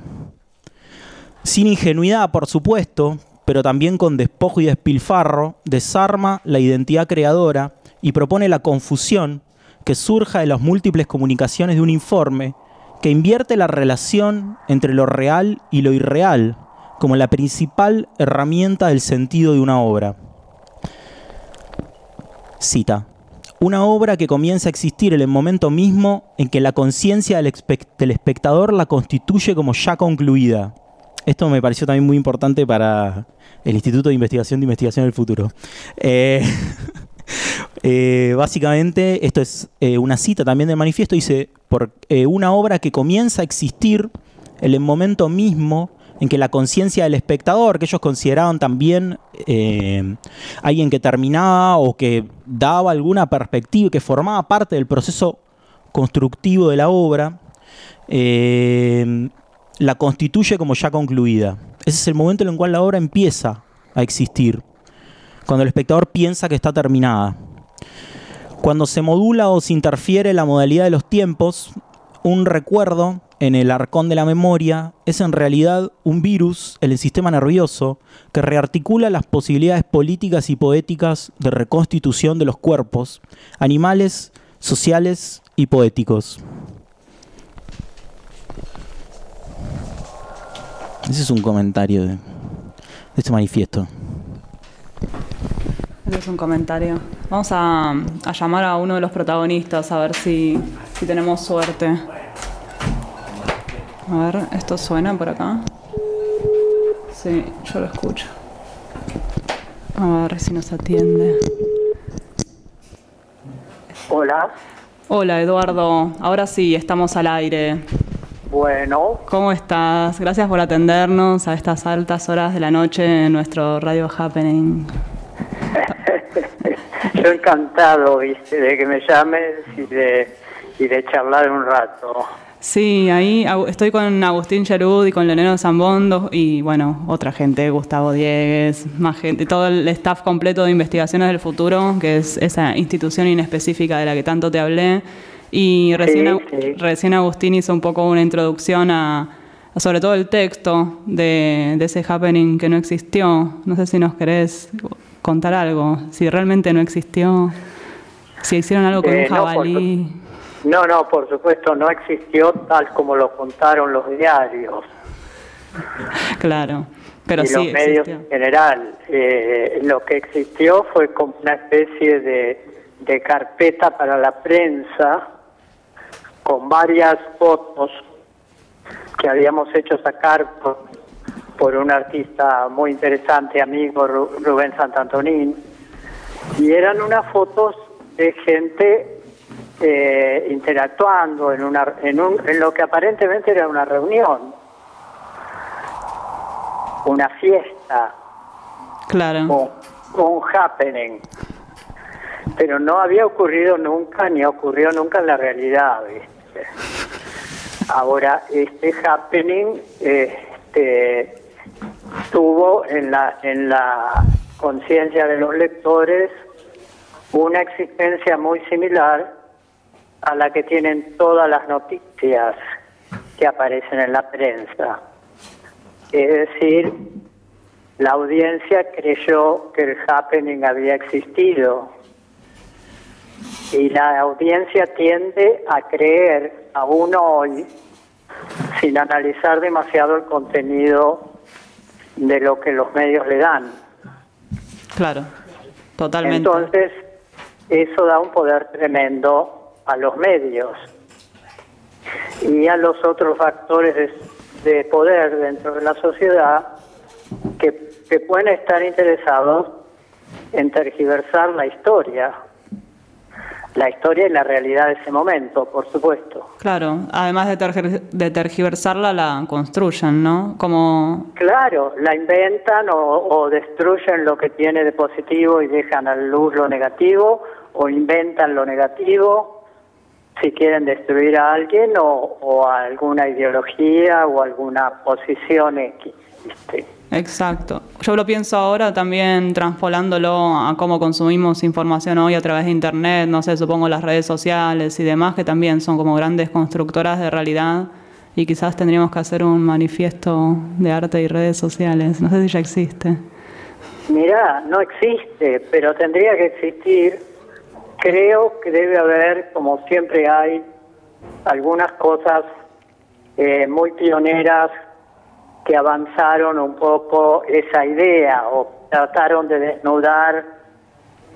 Sin ingenuidad, por supuesto, pero también con despojo y despilfarro, desarma la identidad creadora y propone la confusión que surja de las múltiples comunicaciones de un informe que invierte la relación entre lo real y lo irreal como la principal herramienta del sentido de una obra. Cita. una obra que comienza a existir en el momento mismo en que la conciencia del, espe- del espectador la constituye como ya concluida. Esto me pareció también muy importante para el Instituto de Investigación de Investigación del Futuro. Eh, eh, básicamente, esto es eh, una cita también del manifiesto, dice, por eh, una obra que comienza a existir en el momento mismo en que la conciencia del espectador, que ellos consideraban también alguien que terminaba o que daba alguna perspectiva, que formaba parte del proceso constructivo de la obra, la constituye como ya concluida. Ese es el momento en el cual la obra empieza a existir, cuando el espectador piensa que está terminada. Cuando se modula o se interfiere la modalidad de los tiempos, un recuerdo en el arcón de la memoria es en realidad un virus en el sistema nervioso que rearticula las posibilidades políticas y poéticas de reconstitución de los cuerpos, animales, sociales y poéticos. Ese es un comentario de, de este manifiesto. Es un comentario. Vamos a, a llamar a uno de los protagonistas a ver si, si tenemos suerte. A ver, ¿esto suena por acá? Sí, yo lo escucho. A ver si nos atiende. Hola, Hola Eduardo, ahora sí, estamos al aire. bueno, ¿Cómo estás? Gracias por atendernos a estas altas horas de la noche en nuestro Radio Happening. yo encantado, viste, de que me llames y de, y de charlar un rato. Sí, ahí estoy con Agustín Cherud y con Leonardo Zambondo y bueno, otra gente, Gustavo Diegues, más gente, todo el staff completo de Investigaciones del Futuro, que es esa institución inespecífica de la que tanto te hablé. Y recién, Sí, sí. recién Agustín hizo un poco una introducción a, a sobre todo el texto de, de ese happening que no existió. No sé si nos querés contar algo, si realmente no existió, si hicieron algo con Eh, un no, por jabalí. No, no, por supuesto, no existió tal como lo contaron los diarios Claro, pero y sí los medios en general. Eh, lo que existió fue como una especie de, de carpeta para la prensa con varias fotos que habíamos hecho sacar por, por un artista muy interesante, amigo Ru- Rubén Santantonín, y eran unas fotos de gente eh, interactuando en, una, en, un, en lo que aparentemente era una reunión, una fiesta, Claro. o un happening. Pero no había ocurrido nunca, ni ocurrió nunca en la realidad. ¿viste? Ahora, este happening este, tuvo en la, en la conciencia de los lectores una existencia muy similar a la que tienen todas las noticias que aparecen en la prensa. Es decir, la audiencia creyó que el happening había existido y la audiencia tiende a creer aún hoy, sin analizar demasiado el contenido de lo que los medios le dan. Claro, totalmente. Entonces, eso da un poder tremendo a los medios y a los otros factores de, de poder dentro de la sociedad que, que pueden estar interesados en tergiversar la historia, la historia y la realidad de ese momento, por supuesto. Claro, además de, de tergiversarla, la construyen, ¿no? Como, Claro, la inventan o, o destruyen lo que tiene de positivo y dejan a luz lo negativo, o inventan lo negativo si quieren destruir a alguien o, o a alguna ideología o alguna posición X. ¿viste? Exacto. Yo lo pienso ahora también transpolándolo a cómo consumimos información hoy a través de Internet, no sé, supongo las redes sociales y demás, que también son como grandes constructoras de realidad. Y quizás tendríamos que hacer un manifiesto de arte y redes sociales. No sé si ya existe. Mirá, no existe, pero tendría que existir. Creo que debe haber, como siempre hay, algunas cosas eh, muy pioneras que avanzaron un poco esa idea o trataron de desnudar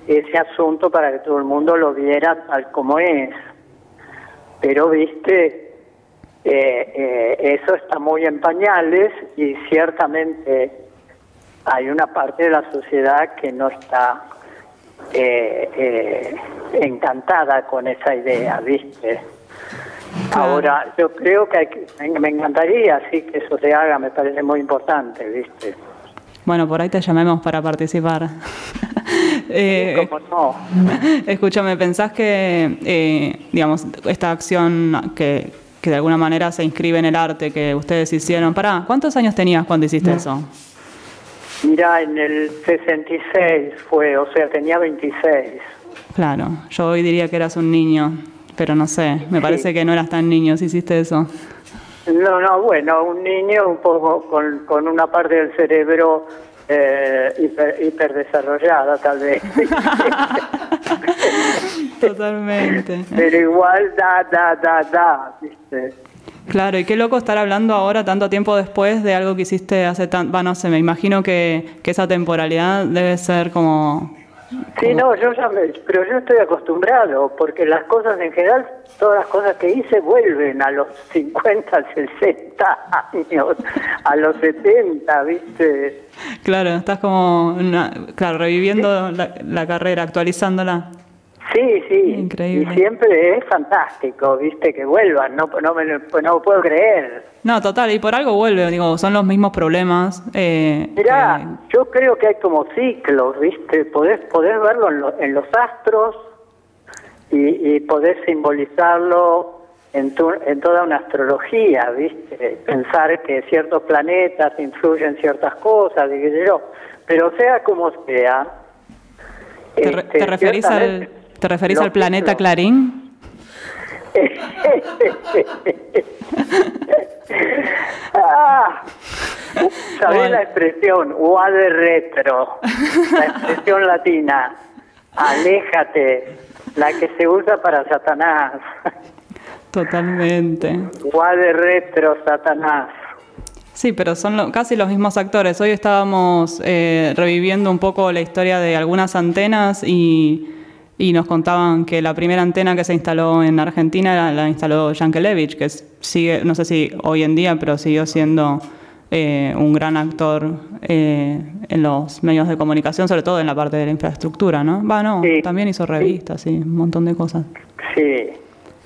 ese asunto para que todo el mundo lo viera tal como es. Pero, viste, eh, eh, eso está muy en pañales y ciertamente hay una parte de la sociedad que no está eh, eh, encantada con esa idea, ¿viste? Ahora, yo creo que, hay que- me- encantaría, sí, que eso se haga, me parece muy importante, ¿viste? Bueno, por ahí te llamemos para participar. Eh, ¿Cómo no? Escúchame, ¿pensás que, eh, digamos, esta acción que, que de alguna manera se inscribe en el arte que ustedes hicieron, pará, ¿cuántos años tenías cuando hiciste eso? Mira, en el 66 fue, o sea, tenía 26. Claro, yo hoy diría que eras un niño, pero no sé, me parece que no eras tan niño si hiciste eso. No, no, bueno, un niño un poco con, con una parte del cerebro eh, hiper, hiperdesarrollada, tal vez. Totalmente. Pero igual da, da, da, da, ¿viste? Claro, y qué loco estar hablando ahora, tanto tiempo después, de algo que hiciste hace tan... Va, no sé, me imagino que, que esa temporalidad debe ser como... Sí, no, yo ya me, pero yo estoy acostumbrado, porque las cosas en general, todas las cosas que hice vuelven a los 50, 60 años, a los 70, ¿viste? Claro, estás como... una- claro, reviviendo la, la carrera, actualizándola. Sí, sí. Increíble. Y siempre es fantástico, ¿viste? Que vuelvan, no, no me lo pues no puedo creer. No, total, y por algo vuelve, digo, son los mismos problemas. eh, Mirá, yo creo que hay como ciclos, ¿viste? Podés, podés verlo en, lo- en los astros y, y podés simbolizarlo en, tu- en toda una astrología, ¿viste? Pensar que ciertos planetas influyen en ciertas cosas, y yo. Pero sea como sea. ¿Te, re- este, te referís, al, ¿te referís al planeta Clarín? ah, ¿Sabés la expresión de retro? La expresión latina. Aléjate. La que se usa para Satanás. Totalmente. de retro, Satanás. Sí, pero son lo- casi los mismos actores. Hoy estábamos eh, reviviendo un poco la historia de algunas antenas y, y nos contaban que la primera antena que se instaló en Argentina la, la instaló Yankelevich, que sigue, no sé si hoy en día, pero siguió siendo eh, un gran actor eh, en los medios de comunicación, sobre todo en la parte de la infraestructura, ¿no? Va, no, también hizo revistas y un montón de cosas. Sí.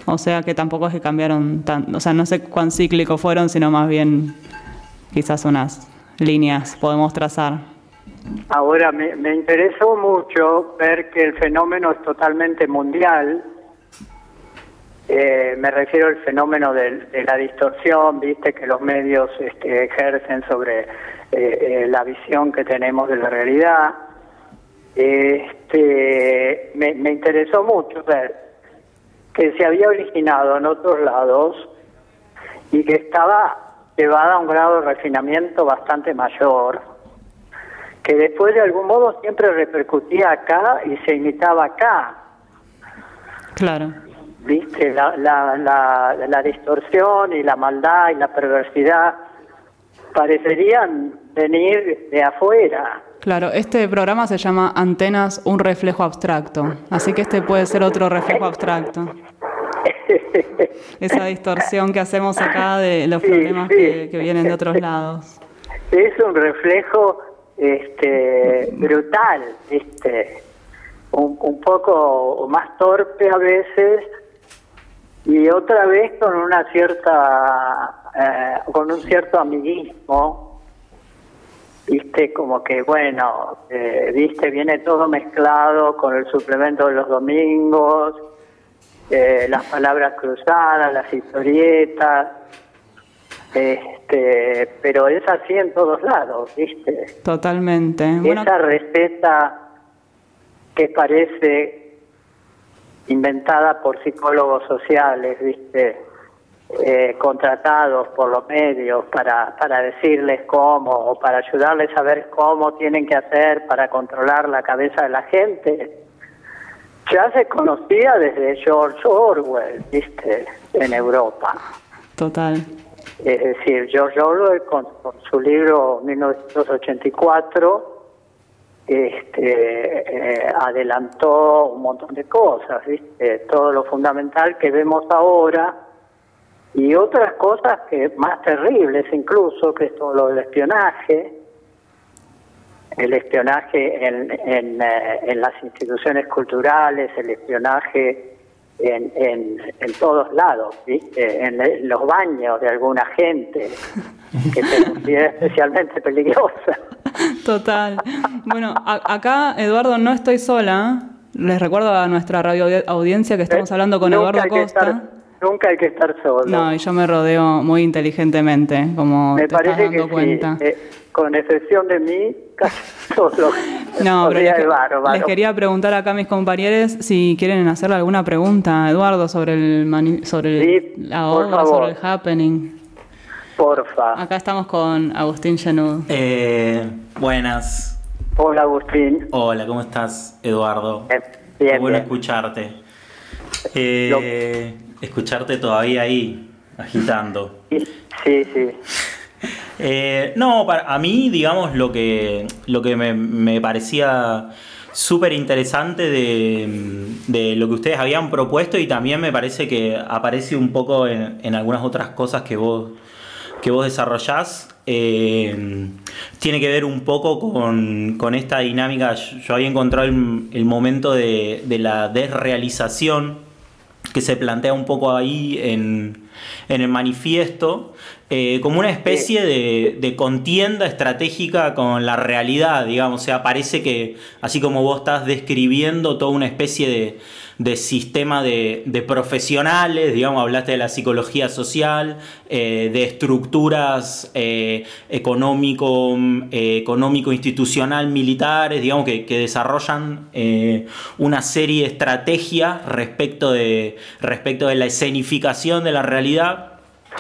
O sea que tampoco es que cambiaron tan, o sea, no sé cuán cíclico fueron, sino más bien quizás unas líneas podemos trazar. Ahora, me, interesó mucho ver que el fenómeno es totalmente mundial. Eh, me refiero al fenómeno de, la distorsión, viste, que los medios este, ejercen sobre eh, eh, la visión que tenemos de la realidad. Este, me interesó mucho ver que se había originado en otros lados y que estaba llevada a un grado de refinamiento bastante mayor, que después de algún modo siempre repercutía acá y se imitaba acá. Claro. ¿Viste? La, la, la, la distorsión y la maldad y la perversidad parecerían venir de afuera. Claro, este programa se llama Antenas, un reflejo abstracto, así que este puede ser otro reflejo abstracto. Esa distorsión que hacemos acá de los problemas que, que vienen de otros lados. Es un reflejo este, brutal, ¿viste? Un, un poco más torpe a veces y otra vez con una cierta, eh, con un cierto amiguismo, viste, como que bueno, eh, viste, viene todo mezclado con el suplemento de los domingos, eh, las palabras cruzadas, las historietas, este, pero es así en todos lados, viste. Totalmente. Bueno, Esa receta que parece inventada por psicólogos sociales, ¿viste? Eh, contratados por los medios para, para decirles cómo o para ayudarles a ver cómo tienen que hacer para controlar la cabeza de la gente. Ya se conocía desde George Orwell, ¿viste? En Europa. total. Es decir, George Orwell con, con su libro 1984 este, eh, adelantó un montón de cosas, ¿viste? todo lo fundamental que vemos ahora y otras cosas que más terribles incluso, que es todo lo del espionaje, el espionaje en, en, eh, en las instituciones culturales, el espionaje en, en, en todos lados, ¿viste? en los baños de alguna gente que se considera especialmente peligrosa. Total. Bueno, a- acá, Eduardo, no estoy sola. Les recuerdo a nuestra radio audiencia que estamos hablando con Eh, Nunca Eduardo que Costa. estar- nunca hay que estar solo. No, y yo me rodeo muy inteligentemente, como Me te estás parece que dando sí, cuenta. eh, con excepción de mí, casi todo. No, pero les, les quería preguntar acá a mis compañeros si quieren hacerle alguna pregunta, Eduardo, sobre el mani- sobre el- la obra, sobre el happening. Porfa. Acá estamos con Agustín Genud. Eh, buenas. Hola, Agustín. Hola, ¿cómo estás, Eduardo? bien, Qué bueno bien. escucharte. Eh, escucharte todavía ahí, agitando. Sí, sí. Eh, no, para, a mí, digamos, lo que, lo que me, me parecía súper interesante de, de lo que ustedes habían propuesto y también me parece que aparece un poco en, en algunas otras cosas que vos, que vos desarrollás. eh, tiene que ver un poco con, con esta dinámica. Yo, había encontrado el, el momento de, de la desrealización que se plantea un poco ahí en, en el manifiesto, eh, como una especie de, de contienda estratégica con la realidad, digamos. O sea, parece que, así como vos estás describiendo toda una especie de, de sistema de, de profesionales, digamos, hablaste de la psicología social, eh, de estructuras eh, económico, económico, institucional, militares, digamos, que, que desarrollan una serie de estrategias respecto de, respecto de la escenificación de la realidad.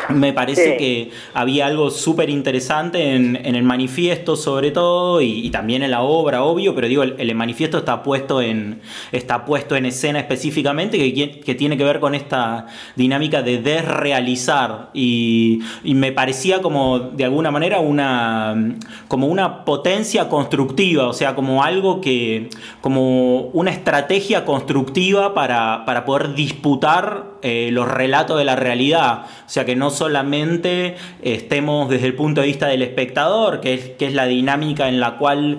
Me parece Sí. que había algo súper interesante en, en el manifiesto, sobre todo, y, y también en la obra, obvio, pero digo, el, el manifiesto está puesto en, está puesto en escena específicamente, que, que tiene que ver con esta dinámica de desrealizar. Y, y me parecía como, de alguna manera, una, como una potencia constructiva, o sea, como algo que, como una estrategia constructiva para, para poder disputar eh, los relatos de la realidad. O sea, que no solamente estemos desde el punto de vista del espectador, que es, que es la dinámica en la cual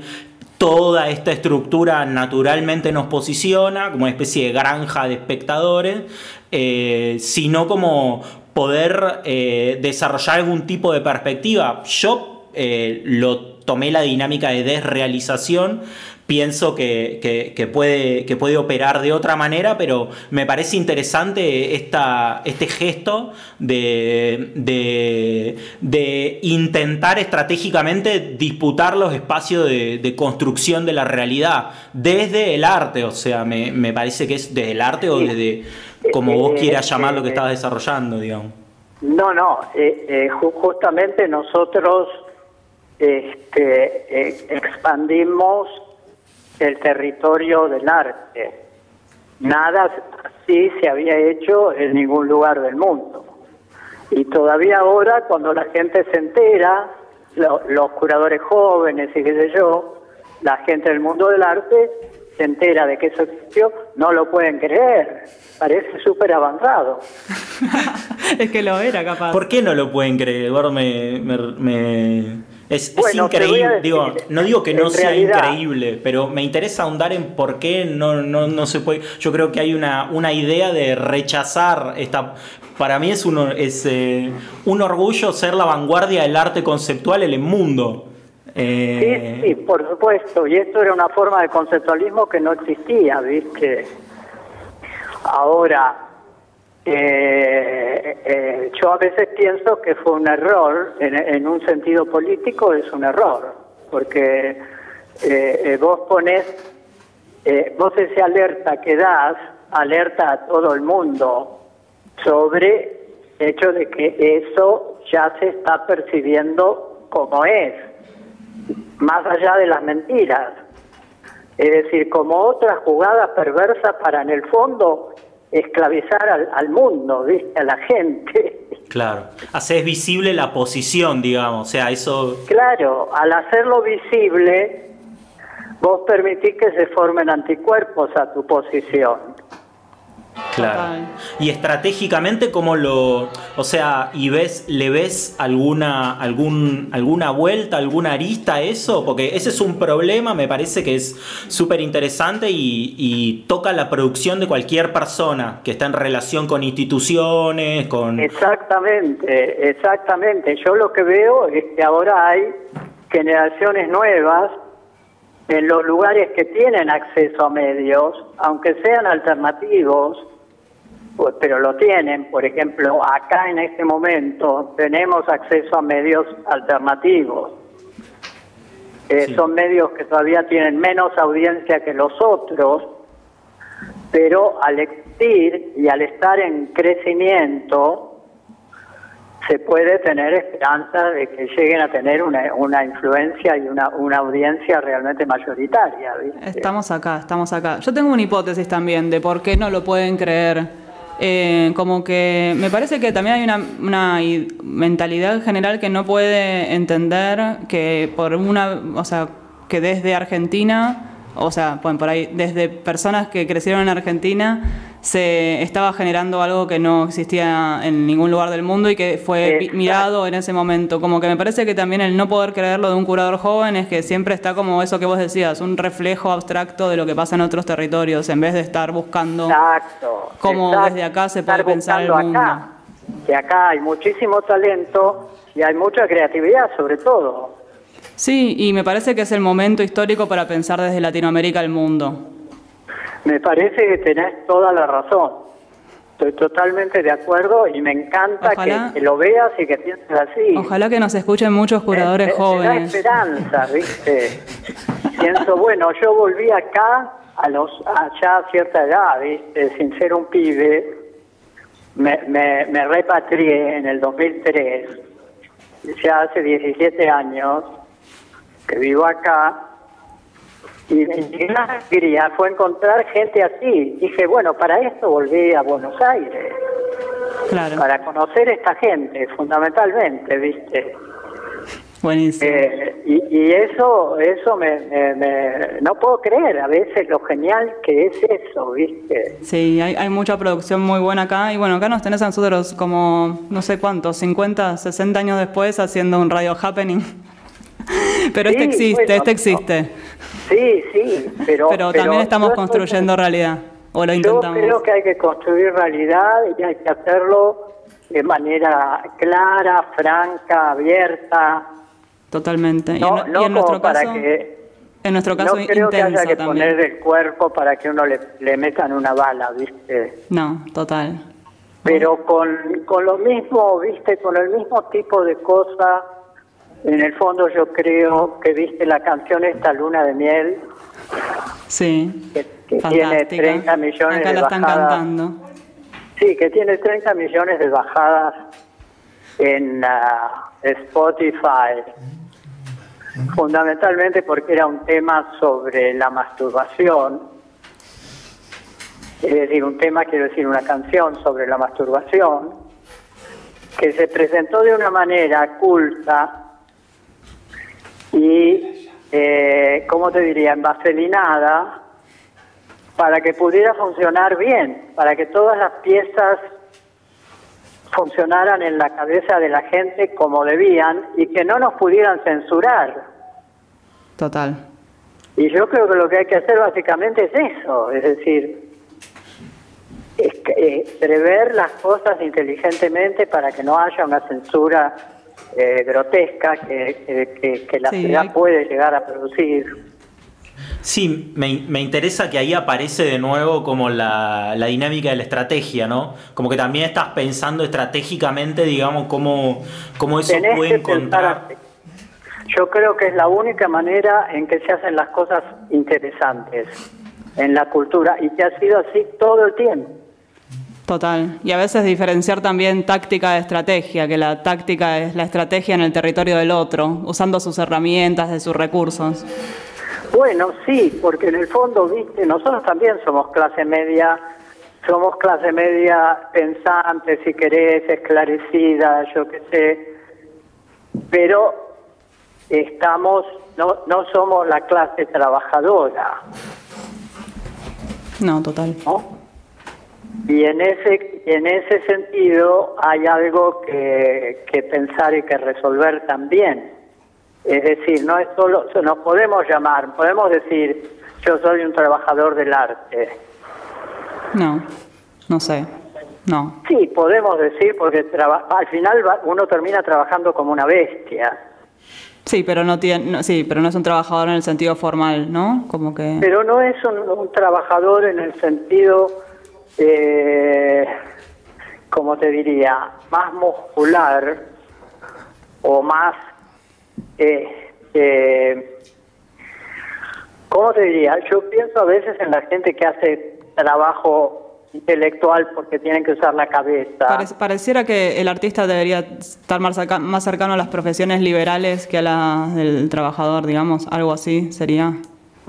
toda esta estructura naturalmente nos posiciona como una especie de granja de espectadores, eh, sino como poder eh, desarrollar algún tipo de perspectiva. Yo lo tomé la dinámica de desrealización, pienso que, que- que puede, que puede operar de otra manera, pero me parece interesante esta, este gesto de, de- de intentar estratégicamente disputar los espacios de, de construcción de la realidad desde el arte, o sea, me, me parece que es desde el arte o desde como vos quieras llamar lo que estabas desarrollando, digamos. No, no, eh, eh, ju- justamente nosotros este, eh, expandimos el territorio del arte. Nada así se había hecho en ningún lugar del mundo. Y todavía ahora, cuando la gente se entera, lo- los curadores jóvenes y qué sé yo, la gente del mundo del arte se entera de que eso existió, no lo pueden creer. Parece súper avanzado. es que lo era capaz. ¿Por qué no lo pueden creer? Eduardo me, me- me- es, Bueno, increíble. decir, digo, no digo que no sea realidad- increíble, pero me interesa ahondar en por qué no, no, no se puede. Yo creo que hay una, una idea de rechazar esta. Para mí es, uno, es eh, un orgullo ser la vanguardia del arte conceptual en el mundo. Eh, Sí, sí, por supuesto. Y esto era una forma de conceptualismo que no existía, ¿viste? Ahora, eh, eh, yo a veces pienso que fue un error, en, un sentido político es un error, porque eh, eh, vos pones, eh, vos ese alerta que das, alerta a todo el mundo sobre el hecho de que eso ya se está percibiendo como es más allá de las mentiras. Es decir, como otra jugada perversa para en el fondo esclavizar al, al mundo, ¿viste? a la gente. Claro. Haces visible la posición, digamos. O sea, eso. Claro, al hacerlo visible, vos permitís que se formen anticuerpos a tu posición. Claro. Y estratégicamente, ¿cómo lo, o sea, y ves, le ves alguna, algún, alguna vuelta, alguna arista a eso? Porque ese es un problema, me parece que es súper interesante y, y toca la producción de cualquier persona que está en relación con instituciones, con... Exactamente, exactamente. Yo lo que veo es que ahora hay generaciones nuevas en los lugares que tienen acceso a medios, aunque sean alternativos, pues, pero lo tienen. Por ejemplo, acá en este momento tenemos acceso a medios alternativos. Eh, Son medios que todavía tienen menos audiencia que los otros, pero al existir y al estar en crecimiento, se puede tener esperanza de que lleguen a tener una, una influencia y una, una audiencia realmente mayoritaria. Estamos acá, estamos acá. Yo tengo una hipótesis también de por qué no lo pueden creer. Eh, como que me parece que también hay una, una mentalidad general que no puede entender que por una, o sea, que desde Argentina, o sea, bueno, por ahí, desde personas que crecieron en Argentina, se estaba generando algo que no existía en ningún lugar del mundo y que fue mirado en ese momento. Como que me parece que también el no poder creerlo de un curador joven es que siempre está como eso que vos decías, un reflejo abstracto de lo que pasa en otros territorios, en vez de estar buscando Exacto. cómo exacto. desde acá se puede Estar pensar el mundo. acá. Que acá hay muchísimo talento y hay mucha creatividad, sobre todo. Sí, y me parece que es el momento histórico para pensar desde Latinoamérica al mundo. Me parece que tenés toda la razón. Estoy totalmente de acuerdo y me encanta Ojalá- que, lo veas y que pienses así. Ojalá que nos escuchen muchos curadores Me- me da jóvenes. esperanza, ¿viste? Pienso, bueno, yo volví acá a los allá a cierta edad, ¿viste? Sin ser un pibe. Me, me, me repatrié en el 2003, ya hace 17 años que vivo acá. Y mi gran alegría fue encontrar gente así. Dije, bueno, para esto volví a Buenos Aires. Claro. Para conocer esta gente, fundamentalmente, ¿viste? Buenísimo. Eh, y, y eso, eso me, me- me- no puedo creer a veces lo genial que es eso, ¿viste? Sí, hay, hay mucha producción muy buena acá. Y bueno, acá nos tenés a nosotros como, no sé cuántos, 50, 60 años después haciendo un radio happening. Pero este Sí, existe, bueno, este existe. Sí, sí, pero... Pero también estamos yo estoy- construyendo realidad. O lo Yo intentamos. creo que hay que construir realidad y hay que hacerlo de manera clara, franca, abierta. Totalmente. Y No, en, y no en nuestro para caso, que... en nuestro caso no creo que haya que también. poner el cuerpo para que uno le, le metan una bala, ¿viste? No, total. Pero con, con lo mismo, ¿viste? Con el mismo tipo de cosas, en el fondo yo creo que, ¿viste? La canción esta, Luna de Miel, Sí. que, que tiene Fantástica. 30 millones Acá de la están bajadas. cantando. Sí, que tiene 30 millones de bajadas en ah, Spotify. Fundamentalmente porque era un tema sobre la masturbación. Es decir, un tema, quiero decir, una canción sobre la masturbación, que se presentó de una manera culta y, eh, ¿cómo te diría?, envaselinada para que pudiera funcionar bien, para que todas las piezas funcionaran en la cabeza de la gente como debían y que no nos pudieran censurar. Total. Y yo creo que lo que hay que hacer básicamente es eso, es decir, es que, eh, prever las cosas inteligentemente para que no haya una censura eh, grotesca que, que- la Sí, ciudad hay- puede llegar a producir. Sí, me, me interesa que ahí aparece de nuevo como la, la dinámica de la estrategia, ¿no? Como que también estás pensando estratégicamente, digamos, cómo, cómo eso Tenés puede encontrar. Yo creo que es la única manera en que se hacen las cosas interesantes en la cultura y que ha sido así todo el tiempo. Total. Y a veces diferenciar también táctica de estrategia, que la táctica es la estrategia en el territorio del otro, usando sus herramientas, de sus recursos. Bueno, sí, porque en el fondo, viste, nosotros también somos clase media, somos clase media pensante, si querés, esclarecida, yo qué sé, pero estamos no, no somos la clase trabajadora. No, total. Y en ese, en ese sentido hay algo que, que pensar y que resolver también. Es decir, no es solo, nos podemos llamar, podemos decir, yo soy un trabajador del arte. No, no sé. No. Sí, podemos decir, porque traba- al final uno termina trabajando como una bestia. Sí, pero no tiene, no- sí, pero no es un trabajador en el sentido formal, ¿no? Como que Pero no es un, un trabajador en el sentido, eh, como te diría, más muscular o más, eh, ¿cómo te diría? Yo pienso a veces en la gente que hace trabajo intelectual porque tienen que usar la cabeza. Parec- pareciera que el artista debería estar más, más cercano a las profesiones liberales que a las del trabajador, digamos, algo así sería.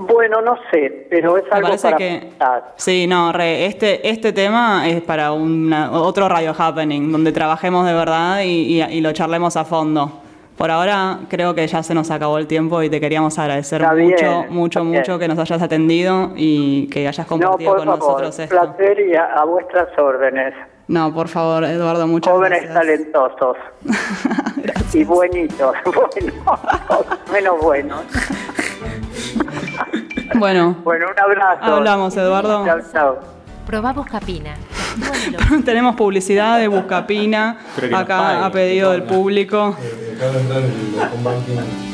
Bueno, no sé, pero es Me algo parece para que pensar. sí, no, re, este este tema es para una- otro radio happening donde trabajemos de verdad y, y- y lo charlemos a fondo. Por ahora creo que ya se nos acabó el tiempo y te queríamos agradecer Está mucho, bien, mucho, bien. mucho que nos hayas atendido y que hayas No, compartido por con favor, nosotros esto. placer y a, a vuestras órdenes. No, por favor, Eduardo, muchas Jóvenes gracias. talentosos. y buenitos. Bueno, menos buenos. Bueno, Bueno, un abrazo. Hablamos, Eduardo. Chao, chao. Probá Buscapina. tenemos publicidad de Buscapina acá a pedido del público. No.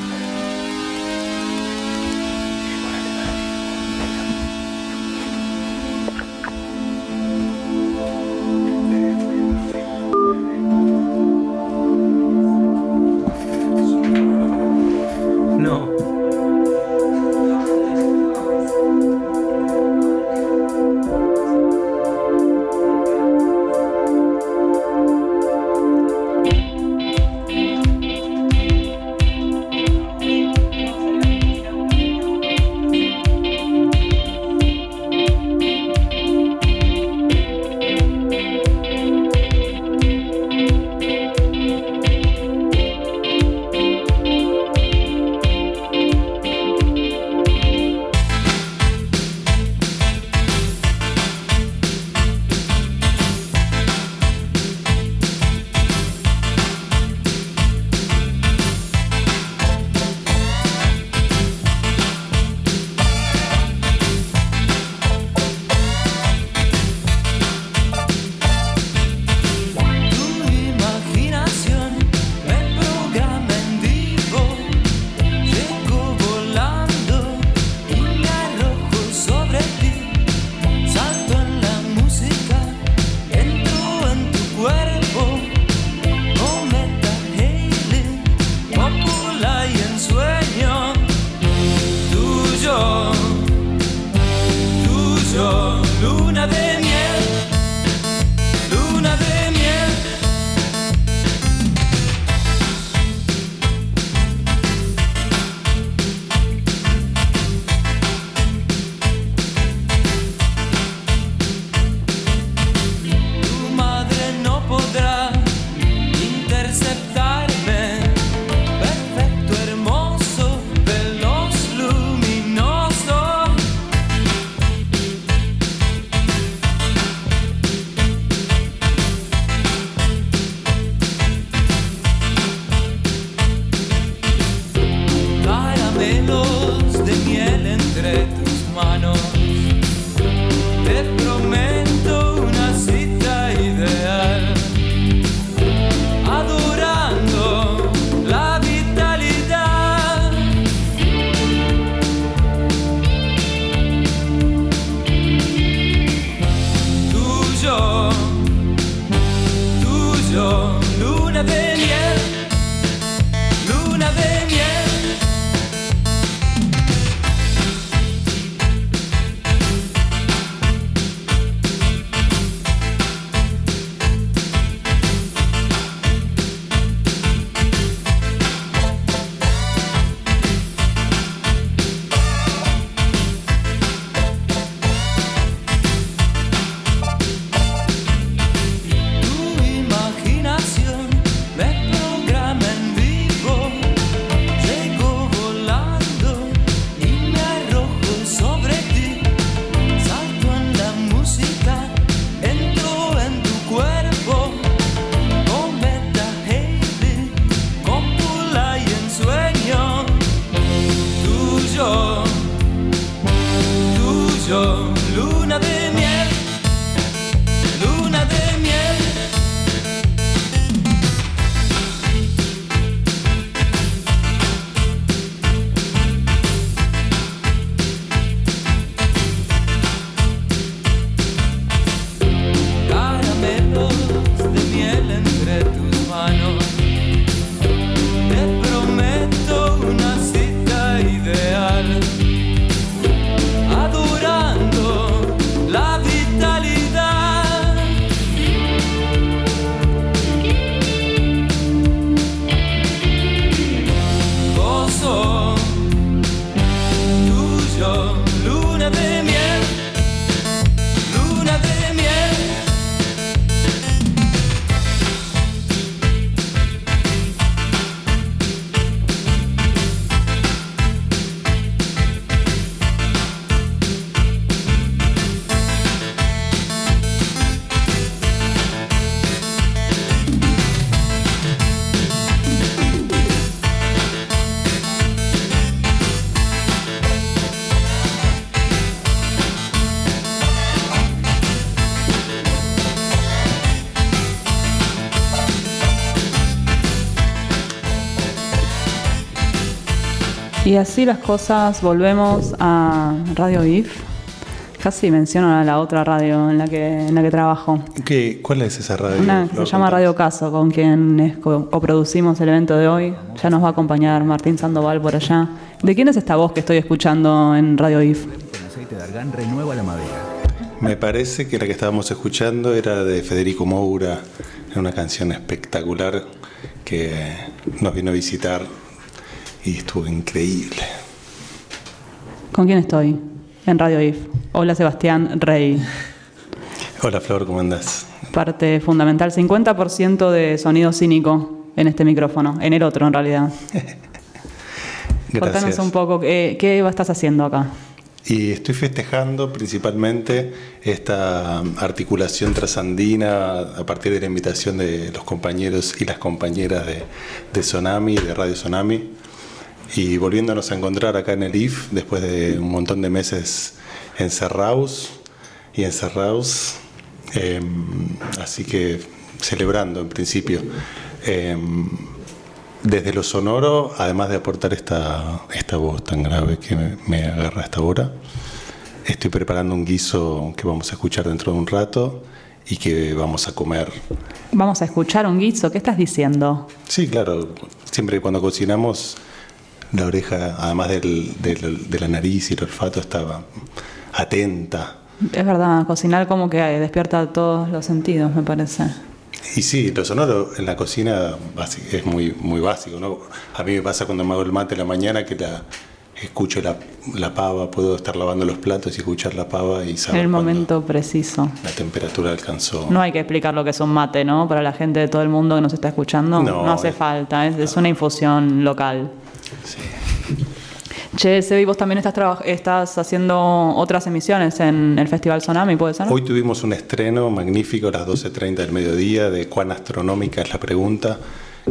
Y así las cosas, volvemos a Radio IF. Casi menciono a la otra radio en la que, en la que trabajo. ¿Qué, ¿Cuál es esa radio? Una que se llama Radio Caso, con quien es co- coproducimos el evento de hoy. Ya nos va a acompañar Martín Sandoval por allá. ¿De quién es esta voz que estoy escuchando en Radio IF? Con aceite de argán renueva la madera. Me parece que la que estábamos escuchando era de Federico Moura, era una canción espectacular que nos vino a visitar y estuvo increíble. ¿Con quién estoy? En Radio IF. Hola Sebastián Rey. Hola Flor, ¿cómo andás? Parte fundamental, 50% de sonido cínico en este micrófono, en el otro en realidad. Contanos Gracias. un poco, ¿qué, qué estás haciendo acá? Y estoy festejando principalmente esta articulación trasandina a partir de la invitación de los compañeros y las compañeras de, de Sonami, de Radio Sonami, y volviéndonos a encontrar acá en el IF después de un montón de meses encerrados y encerrados. eh, así que celebrando en principio. Eh, desde lo sonoro, además de aportar esta, esta voz tan grave que me, me agarra a esta hora, estoy preparando un guiso que vamos a escuchar dentro de un rato y que vamos a comer. Vamos a escuchar un guiso, ¿qué estás diciendo? Sí, claro, siempre cuando cocinamos, la oreja, además del- del- de la nariz y el olfato, estaba atenta. Es verdad, cocinar como que despierta todos los sentidos, me parece. Y sí, lo sonoro en la cocina es muy, muy básico, ¿no? A mí me pasa cuando me hago el mate en la mañana que la escucho la, la pava, puedo estar lavando los platos y escuchar la pava y En saber el cuándo momento preciso. la temperatura alcanzó. No hay que explicar lo que es un mate, ¿no? Para la gente de todo el mundo que nos está escuchando. No, No, hace falta, es, es una infusión local. Che, Sebi, vos también estás, estás haciendo otras emisiones en el Festival Sonami, ¿puede ser? Hoy tuvimos un estreno magnífico a las 12.30 del mediodía de Cuán Astronómica es la pregunta,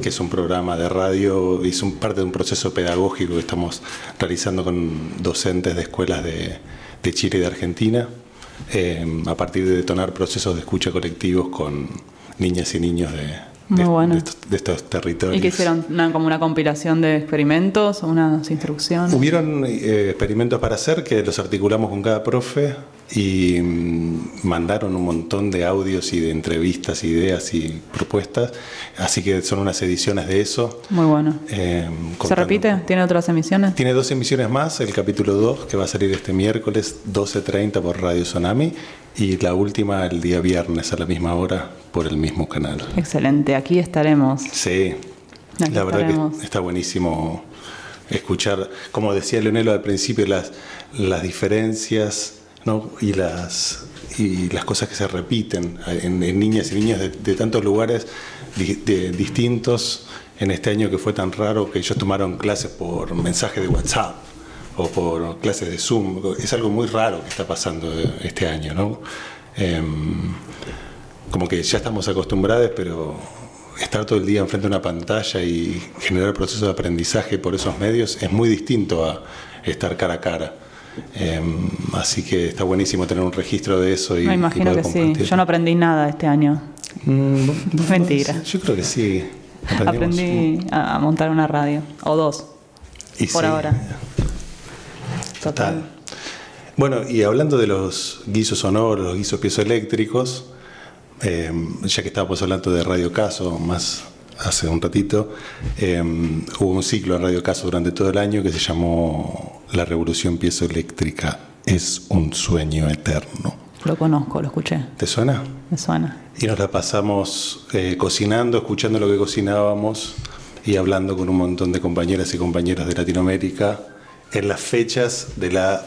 que es un programa de radio, es un parte de un proceso pedagógico que estamos realizando con docentes de escuelas de, de Chile y de Argentina, eh, a partir de detonar procesos de escucha colectivos con niñas y niños de, Muy bueno. de estos, de estos territorios. ¿Y que hicieron? Una- como una compilación de experimentos, unas instrucciones. Hubieron eh, experimentos para hacer que los articulamos con cada profe y mm, mandaron un montón de audios y de entrevistas, ideas y propuestas. Así que son unas ediciones de eso. Muy bueno. eh, ¿Se repite? ¿Tiene otras emisiones? Tiene dos emisiones más, el capítulo 2 que va a salir este miércoles 12.30 por Radio Sonami y la última el día viernes a la misma hora por el mismo canal. Excelente, aquí estaremos. Sí, Aquí la verdad estaremos. que está buenísimo escuchar, como decía Leonelo al principio, las, las diferencias y, las, y las cosas que se repiten en, en niñas y niños de, tantos lugares de- distintos en este año que fue tan raro que ellos tomaron clases por mensaje de WhatsApp o por clases de Zoom. Es algo muy raro que está pasando este año, ¿no? Em, como que ya estamos acostumbrados, pero estar todo el día enfrente de una pantalla y generar el proceso de aprendizaje por esos medios es muy distinto a estar cara a cara. Eh, así que está buenísimo tener un registro de eso y, Me imagino que sí. Yo no aprendí nada este año. Mm, Mentira. Yo creo que sí. Aprendimos Aprendí a montar una radio. O dos. Y por sí, ahora. Total. Bueno, y hablando de los guisos sonoros, los guisos piezoeléctricos, eh, ya que estábamos hablando de Radio Caso más hace un ratito, eh, hubo un ciclo en Radio Caso durante todo el año que se llamó La Revolución Piezoeléctrica es un sueño eterno. Lo conozco, lo escuché. ¿Te suena? Me suena. Y nos la pasamos eh, cocinando, escuchando lo que cocinábamos y hablando con un montón de compañeras y compañeros de Latinoamérica en las fechas de las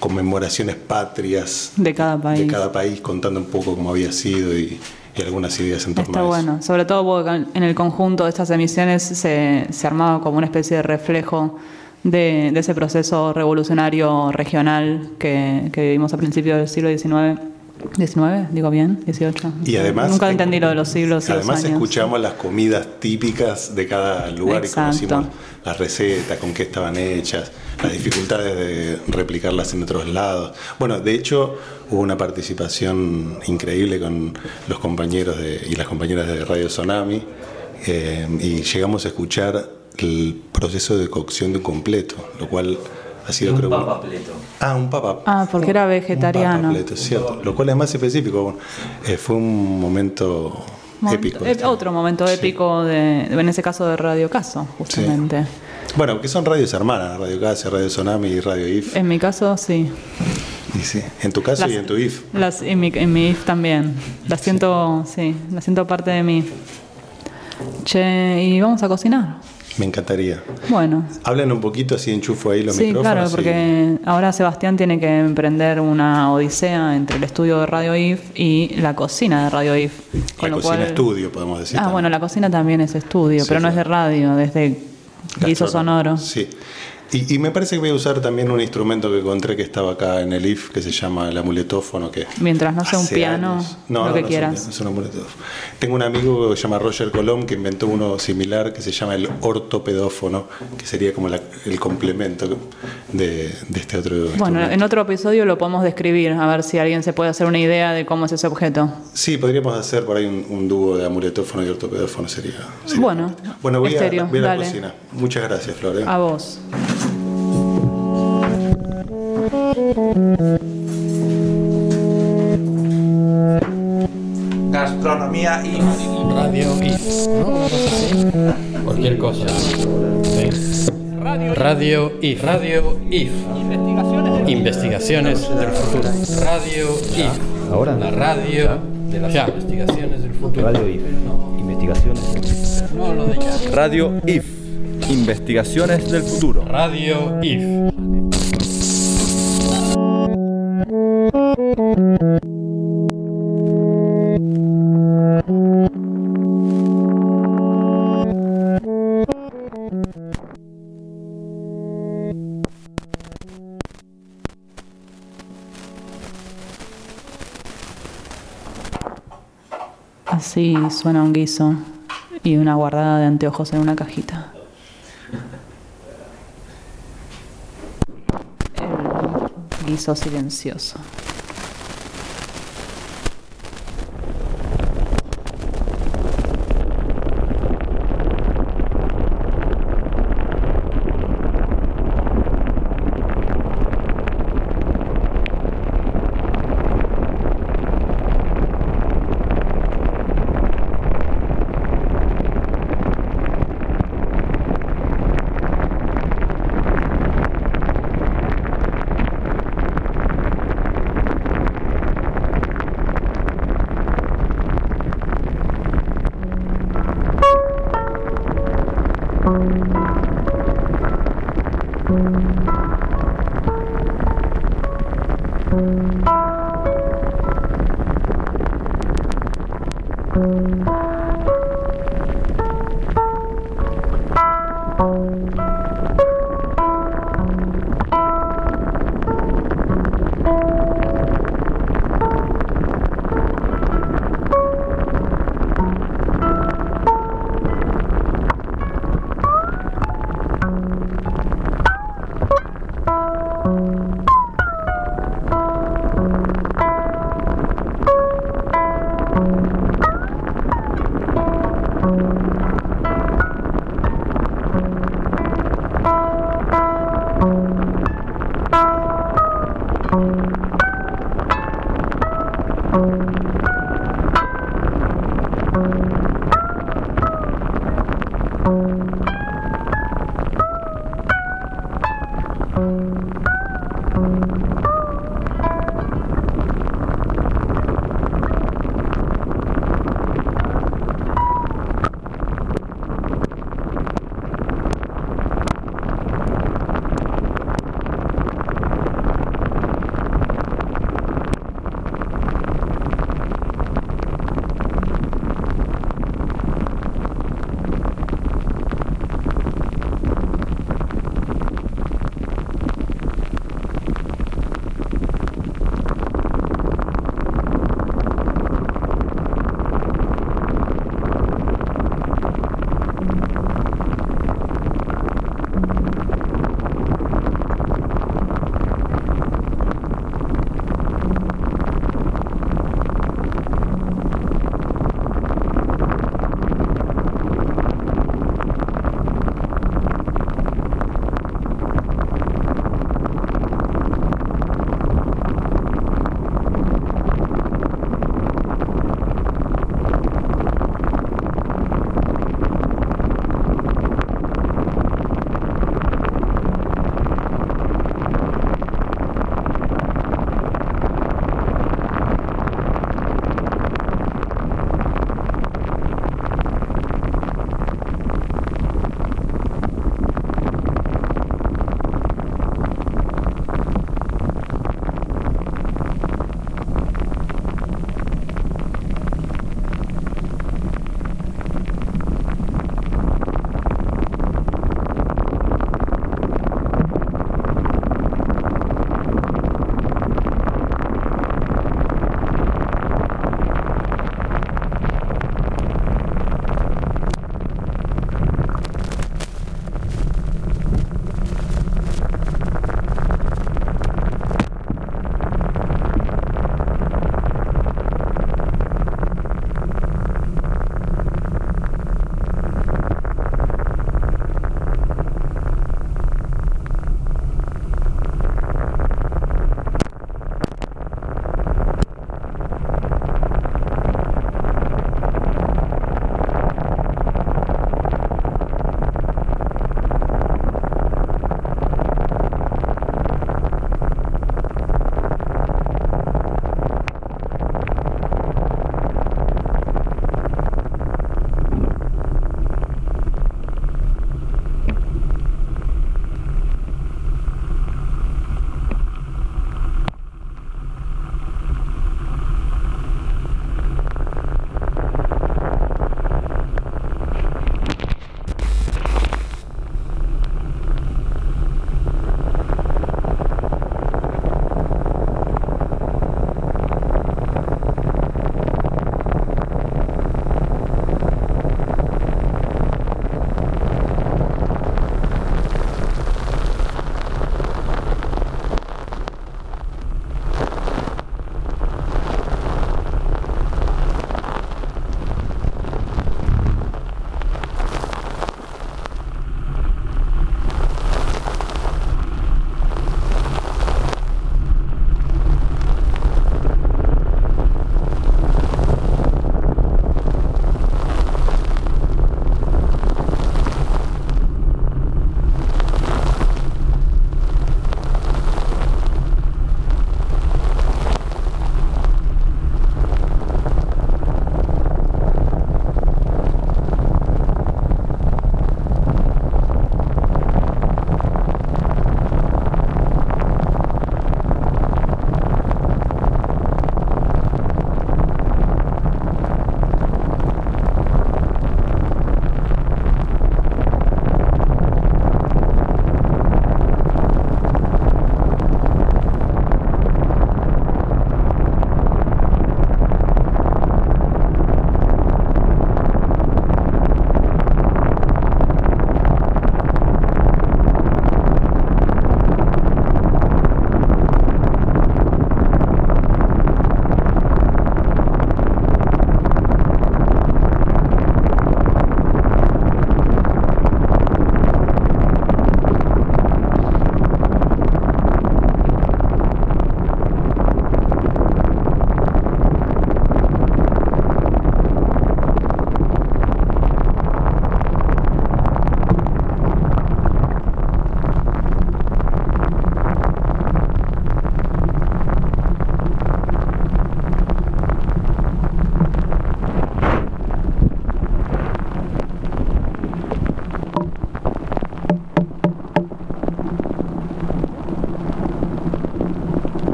conmemoraciones patrias De cada país. de cada país, contando un poco cómo había sido y, y algunas ideas en torno Está a eso. bueno, sobre todo porque en el conjunto de estas emisiones se, se armaba como una especie de reflejo de, de ese proceso revolucionario regional que, que vivimos a principios del siglo XIX. ¿19? ¿Digo bien? ¿18? Y además- Nunca entendí lo de los siglos los Además escuchamos las comidas típicas de cada lugar Exacto. y conocimos las recetas, con qué estaban hechas, las dificultades de replicarlas en otros lados. Bueno, de hecho hubo una participación increíble con los compañeros de- y las compañeras de Radio Tsunami eh, y llegamos a escuchar el proceso de cocción de un completo, lo cual ha sido creo Ah, un papa. Ah, porque era vegetariano. Completo, cierto. Lo cual es más específico. bueno, eh, fue un momento épico. eh, otro momento épico, de, en ese caso de Radio Caso, justamente. Bueno, que son radios hermanas, Radio Casa, Radio Tsunami y Radio IF. En mi caso, sí. Y sí, en tu caso Las- y en tu IF. Las, en, mi, en mi IF también. La siento, sí, la siento parte de mí. Che, y vamos a cocinar. Me encantaría. Bueno, Hablan un poquito así, enchufo ahí los sí, micrófonos. claro, y- porque ahora Sebastián tiene que emprender una odisea entre el estudio de Radio IF y la cocina de Radio IF. Con la lo cocina cual, estudio, podemos decir. Ah, también. bueno, la cocina también es estudio, Sí, pero no es de radio, desde guiso sonoro. Sí. Y, y me parece que voy a usar también un instrumento que encontré que estaba acá en el IF, que se llama el amuletófono, que Mientras no sea un piano, años. No, lo no, que no es quieras. un- es un amuletófono. Tengo un amigo que se llama Roger Colom que inventó uno similar que se llama el ortopedófono, que sería como la- el complemento de, de este otro Bueno, en otro episodio lo podemos describir, a ver si alguien se puede hacer una idea de cómo es ese objeto. Sí, podríamos hacer por ahí un, un dúo de amuletófono y ortopedófono sería. sería Bueno, Bueno, voy, a, voy a la dale. cocina. Muchas gracias, Flor. ¿eh? A vos. Gastronomía y Radio IF, ¿no? Así. Cualquier cosa. Sí. Radio IF. Radio IF. Investigaciones del futuro. Radio IF. Ahora. La radio de las investigaciones del futuro. Radio IF. Investigaciones. No lo de ya. Radio IF. Investigaciones del futuro. Radio IF. Suena un guiso y una guardada de anteojos en una cajita. El guiso silencioso.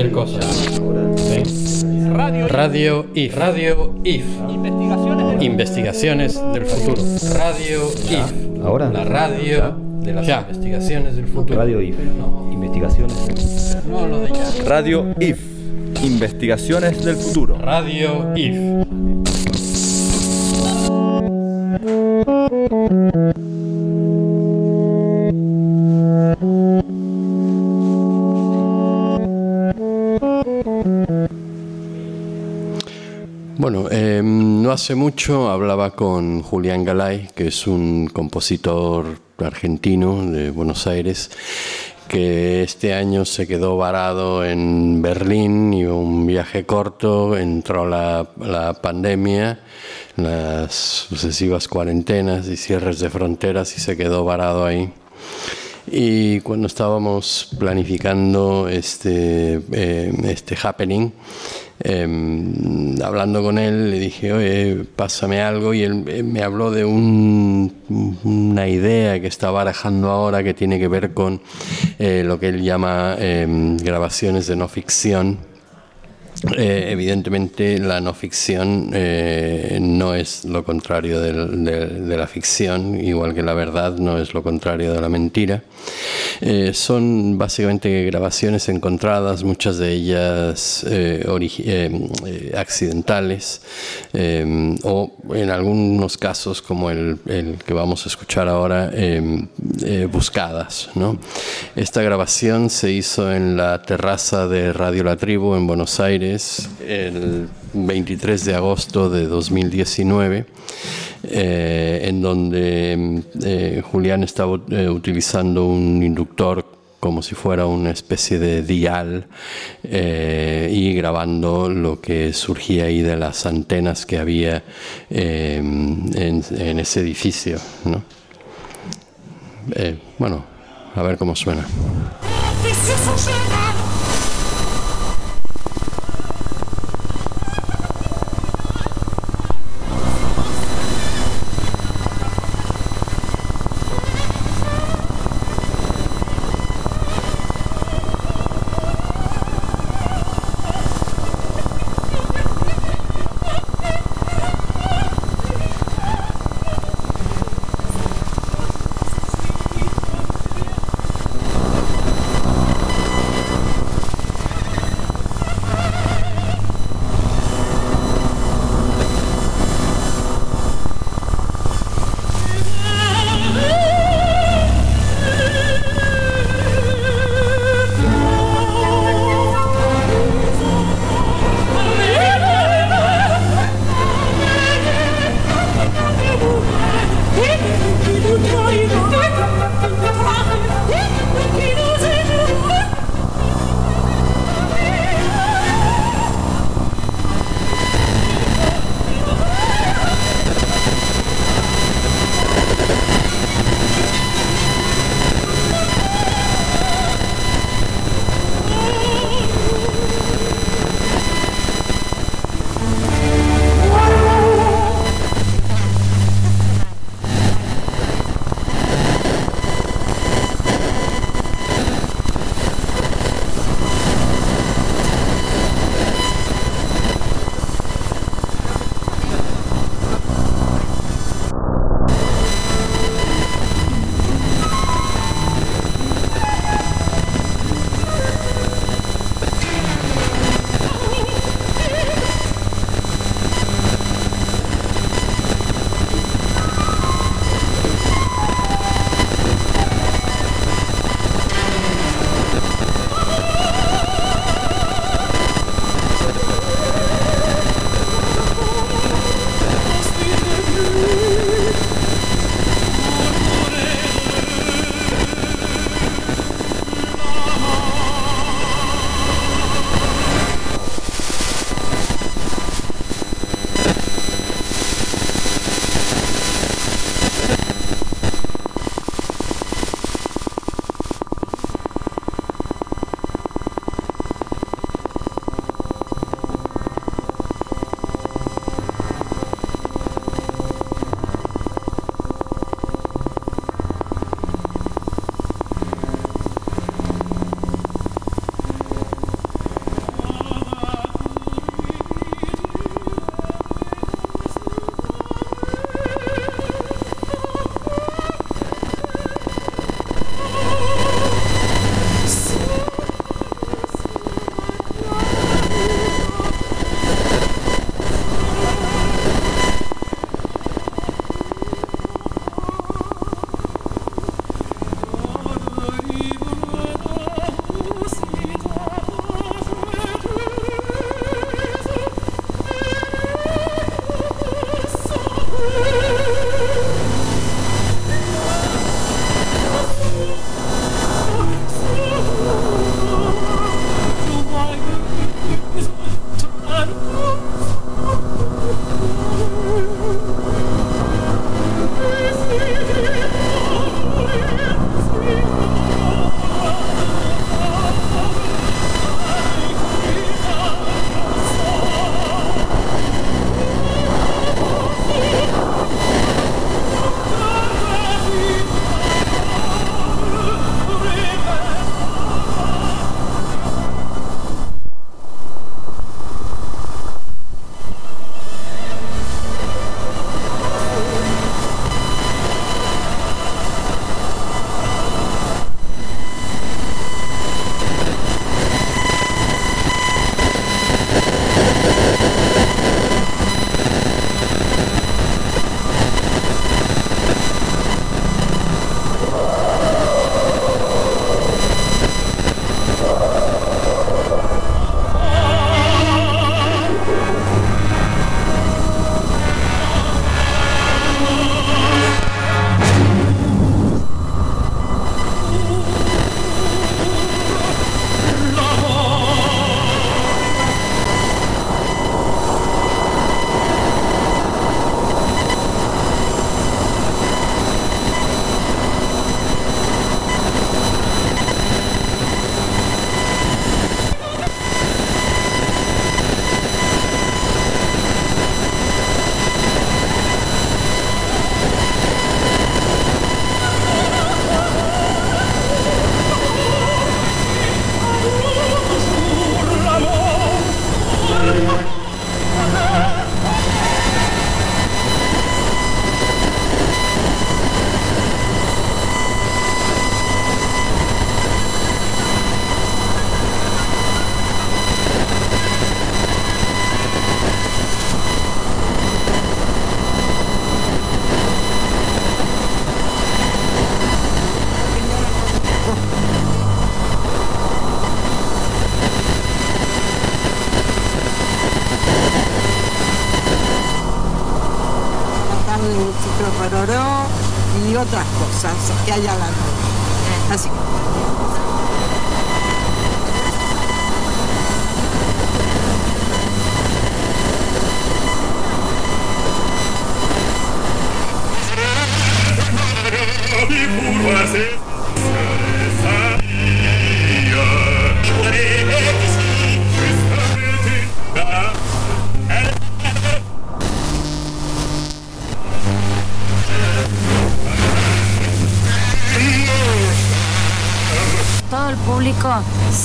Cualquier cosa. Sí. Radio IF. Radio IF. Investigaciones del futuro. Radio IF. Ahora. La radio de las investigaciones del futuro. Radio IF. Investigaciones. No, lo de ya. Radio IF. Investigaciones del futuro. Radio IF. Hace mucho hablaba con Julián Galay, que es un compositor argentino de Buenos Aires, que este año se quedó varado en Berlín y un viaje corto, entró la, la pandemia, las sucesivas cuarentenas y cierres de fronteras y se quedó varado ahí. Y cuando estábamos planificando este, eh, este happening, eh, hablando con él, le dije, oye, pásame algo, y él eh, me habló de un- una idea que está barajando ahora que tiene que ver con eh, lo que él llama eh, grabaciones de no ficción. Eh, evidentemente la no ficción eh, no es lo contrario de, de la ficción, igual que la verdad no es lo contrario de la mentira. Eh, son básicamente grabaciones encontradas, muchas de ellas eh, eh, eh, accidentales o en algunos casos como el, el que vamos a escuchar ahora buscadas. ¿no? Esta grabación se hizo en la terraza de Radio La Tribu en Buenos Aires el 23 de agosto de 2019 eh, en donde eh, Julián estaba eh, utilizando un inductor como si fuera una especie de dial y grabando lo que surgía ahí de las antenas que había eh, en, ese edificio. ¿no? Bueno, a ver cómo suena.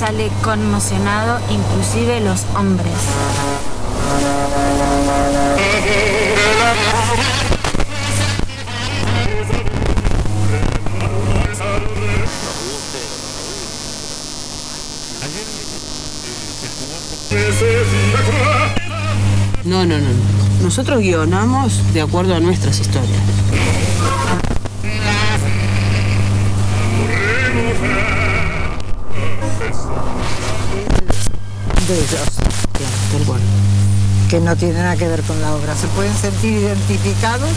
Sale conmocionado, inclusive los hombres. No, no, no. no. Nosotros guionamos de acuerdo a nuestras historias. Que no tiene nada que ver con la obra. Se pueden sentir identificados,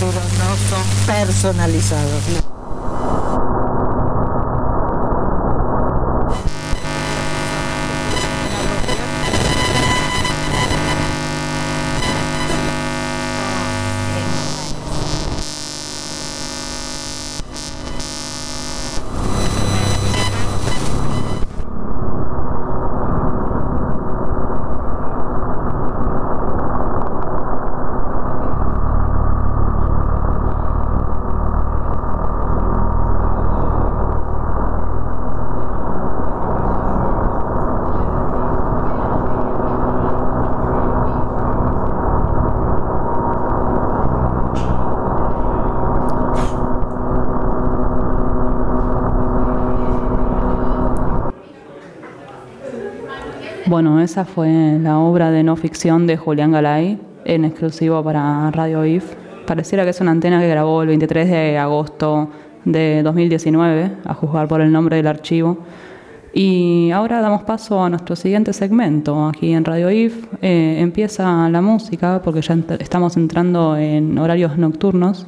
pero no son personalizados. Bueno, esa fue la obra de no ficción de Julián Galay, en exclusivo para Radio IF. Pareciera que es una antena que grabó el 23 de agosto de 2019, a juzgar por el nombre del archivo. Y ahora damos paso a nuestro siguiente segmento aquí en Radio IF. Eh, empieza la música porque ya estamos entrando en horarios nocturnos.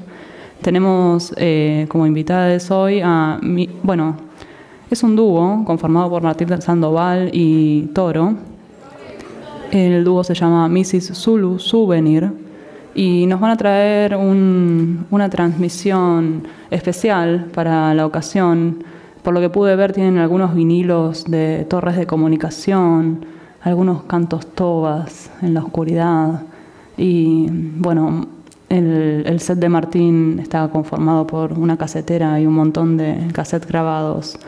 Tenemos eh, como invitadas hoy a, mi- bueno, es un dúo conformado por Martín Sandoval y Toro. El dúo se llama Mrs. Zulu Souvenir y nos van a traer un- una transmisión especial para la ocasión. Por lo que pude ver, tienen algunos vinilos de torres de comunicación, algunos cantos tobas en la oscuridad y bueno, el, el set de Martín está conformado por una casetera y un montón de cassettes grabados.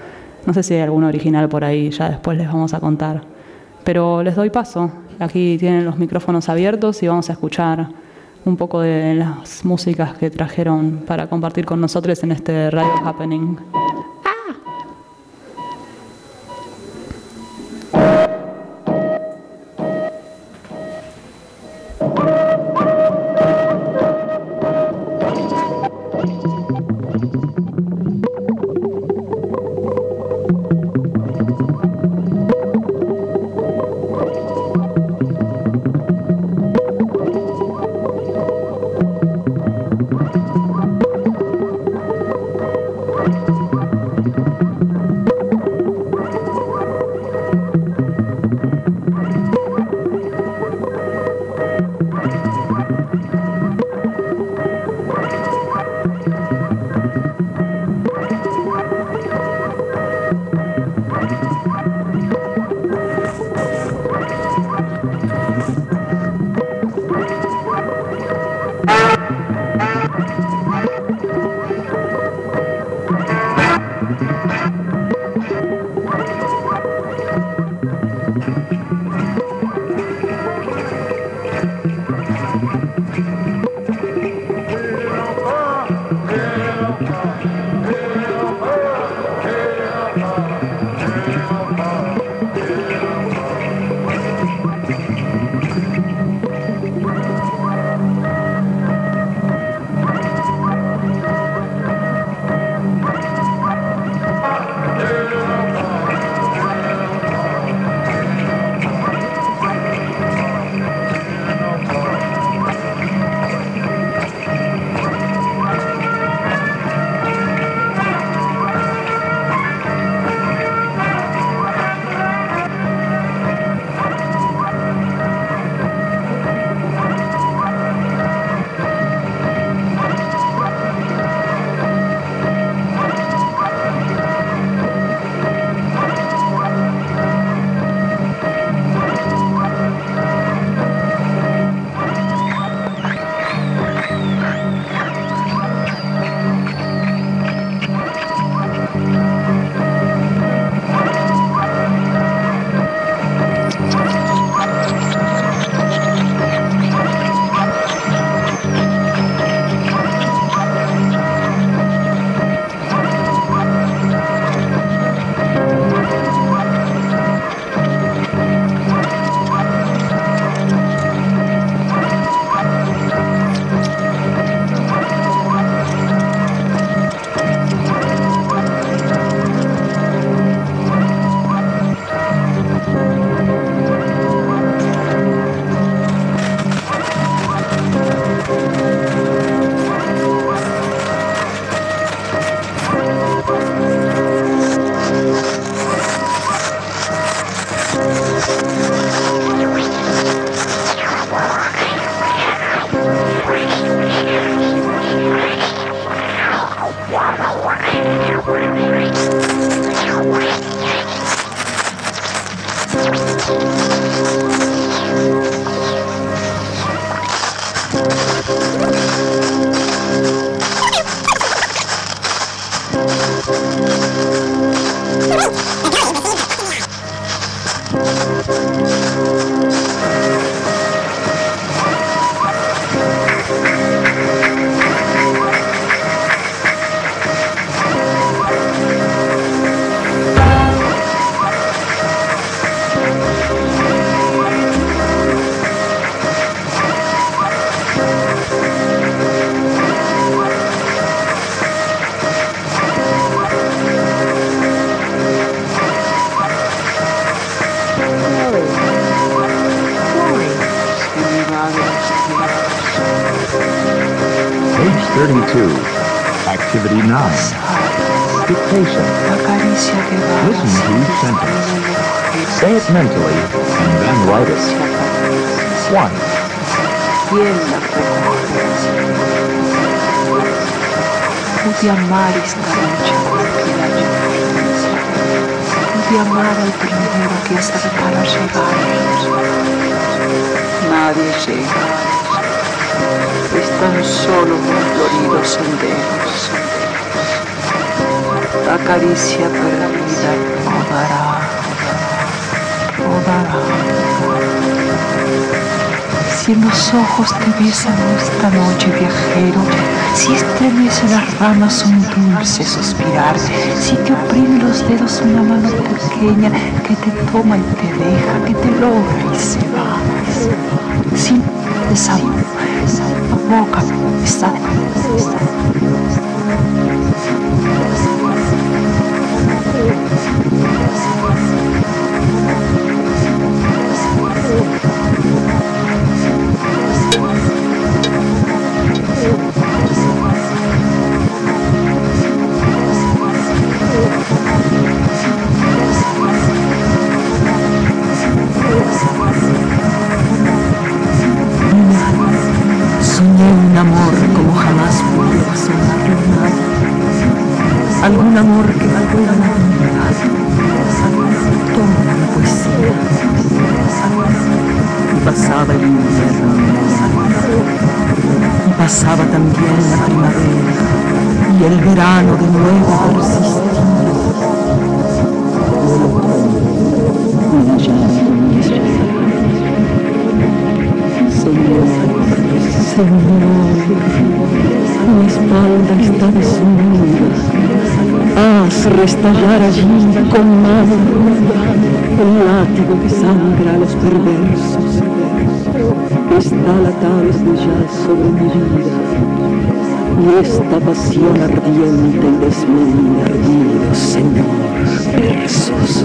No sé si hay algún original por ahí, ya después les vamos a contar. Pero les doy paso. Aquí tienen los micrófonos abiertos y vamos a escuchar un poco de las músicas que trajeron para compartir con nosotros en este Radio Happening. Al primero que estaba para llegar. Nadie llega. Están solo los floridos senderos. La caricia perdida Si en los ojos te besan esta noche, viajero, si estremece las ramas un dulce suspirar, si te oprime los dedos una mano pequeña que te toma y te deja, que te logra y se va. Si esa boca está Algún amor que valga la vida. Toma la poesía. Y pasaba el invierno. Y pasaba también la primavera. Y el verano de nuevo persistía. Señor, Señor, mi espalda está desnuda. Haz restallar allí con mano el látigo que sangra a los perversos. Está la tabla ya sobre mi vida y esta pasión ardiente y desmedida Señor, versos.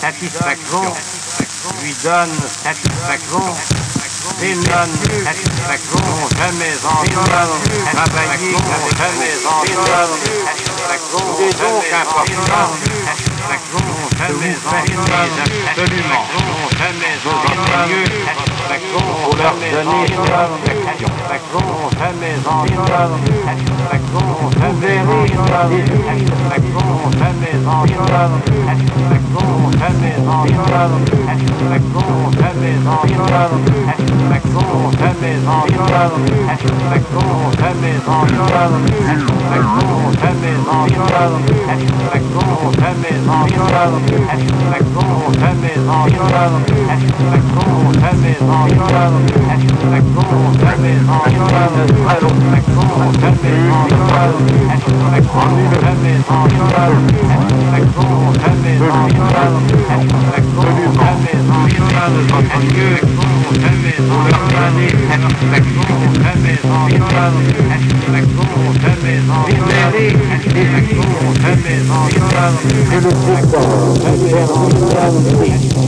satisfaction. Lui donne. Satisfaction. Et non satisfaction. Jamais encore travaillé jamais encore il est donc important satisfaction. jamais absolument. Jamais pour leur donner des explications. Vous verrez des explications. Et le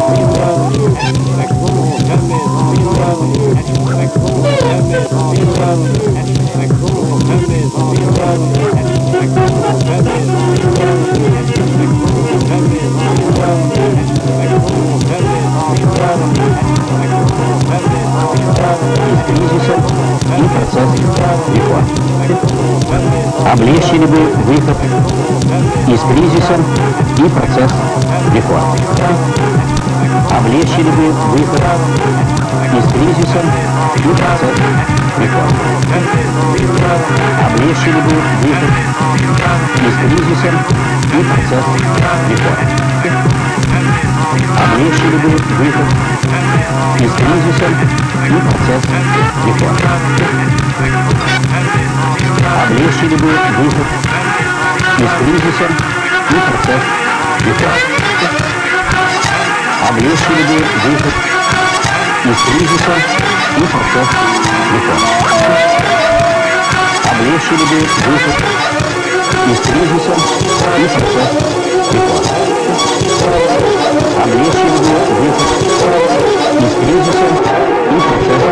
процесс реформ. Облегчили бы выход из кризиса и процесс реформ. Облегчили бы выход из кризиса и процесс реформ. Облегчили бы выход из кризиса и процесс реформ. Облегчили бы выход из кризиса и процесс реформ. Облегчили бы выход из кризиса и процесс реформ. Облегчили бы выход из кризиса и процесс реформ. Облегчили бы выход из кризиса и процесс реформ. Облегчили бы выход из кризиса un proceso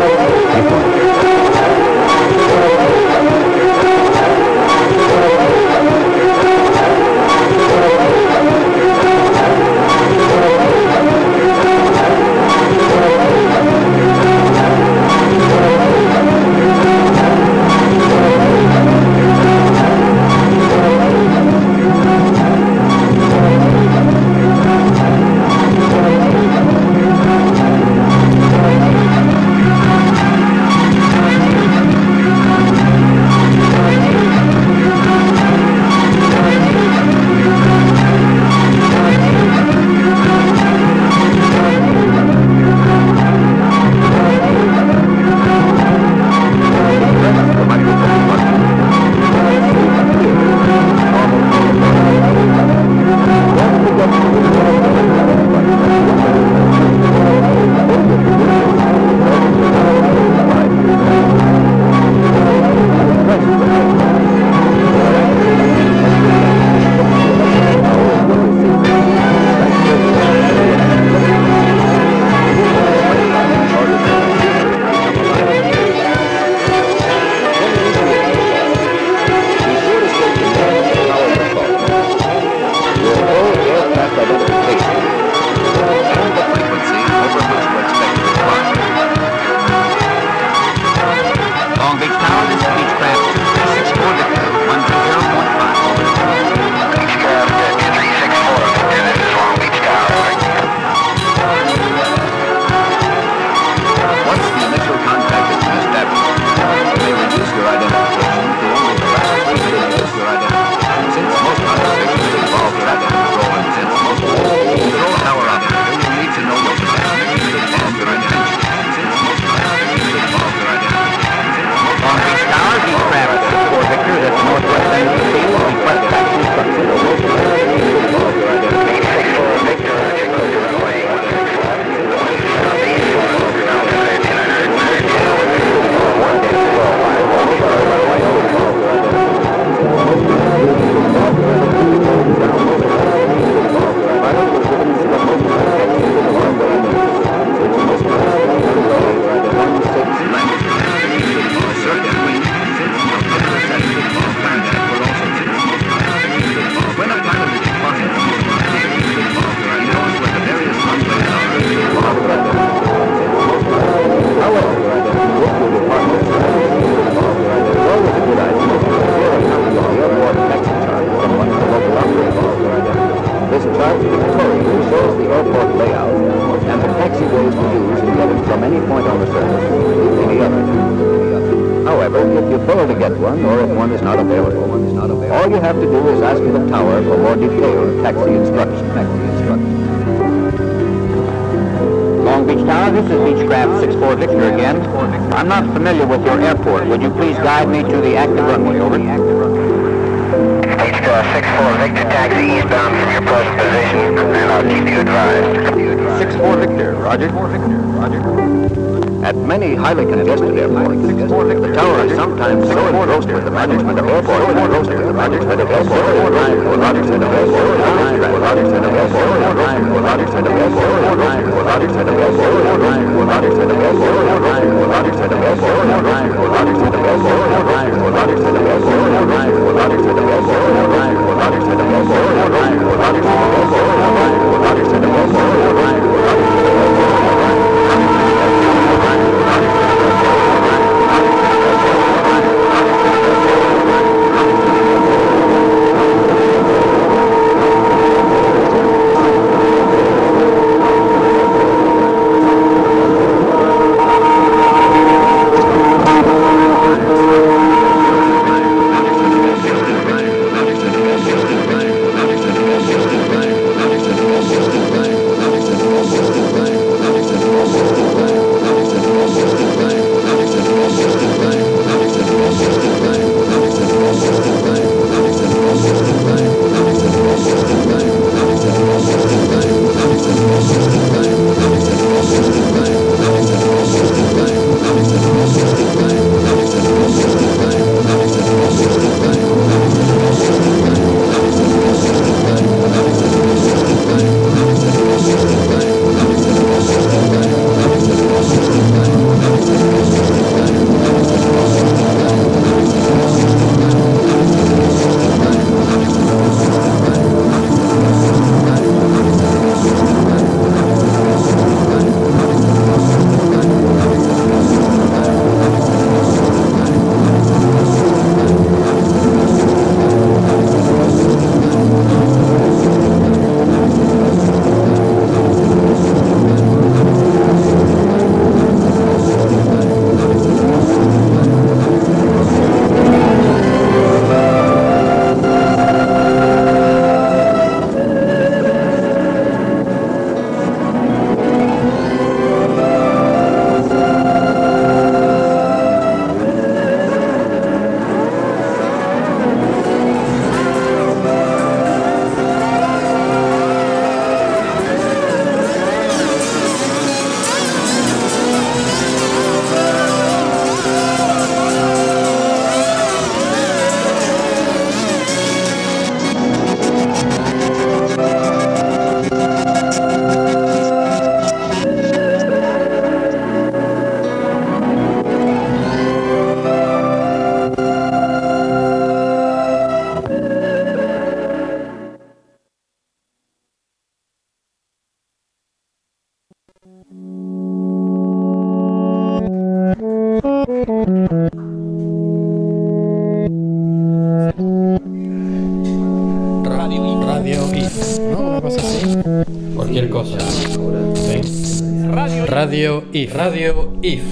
Radio IF. Radio IF.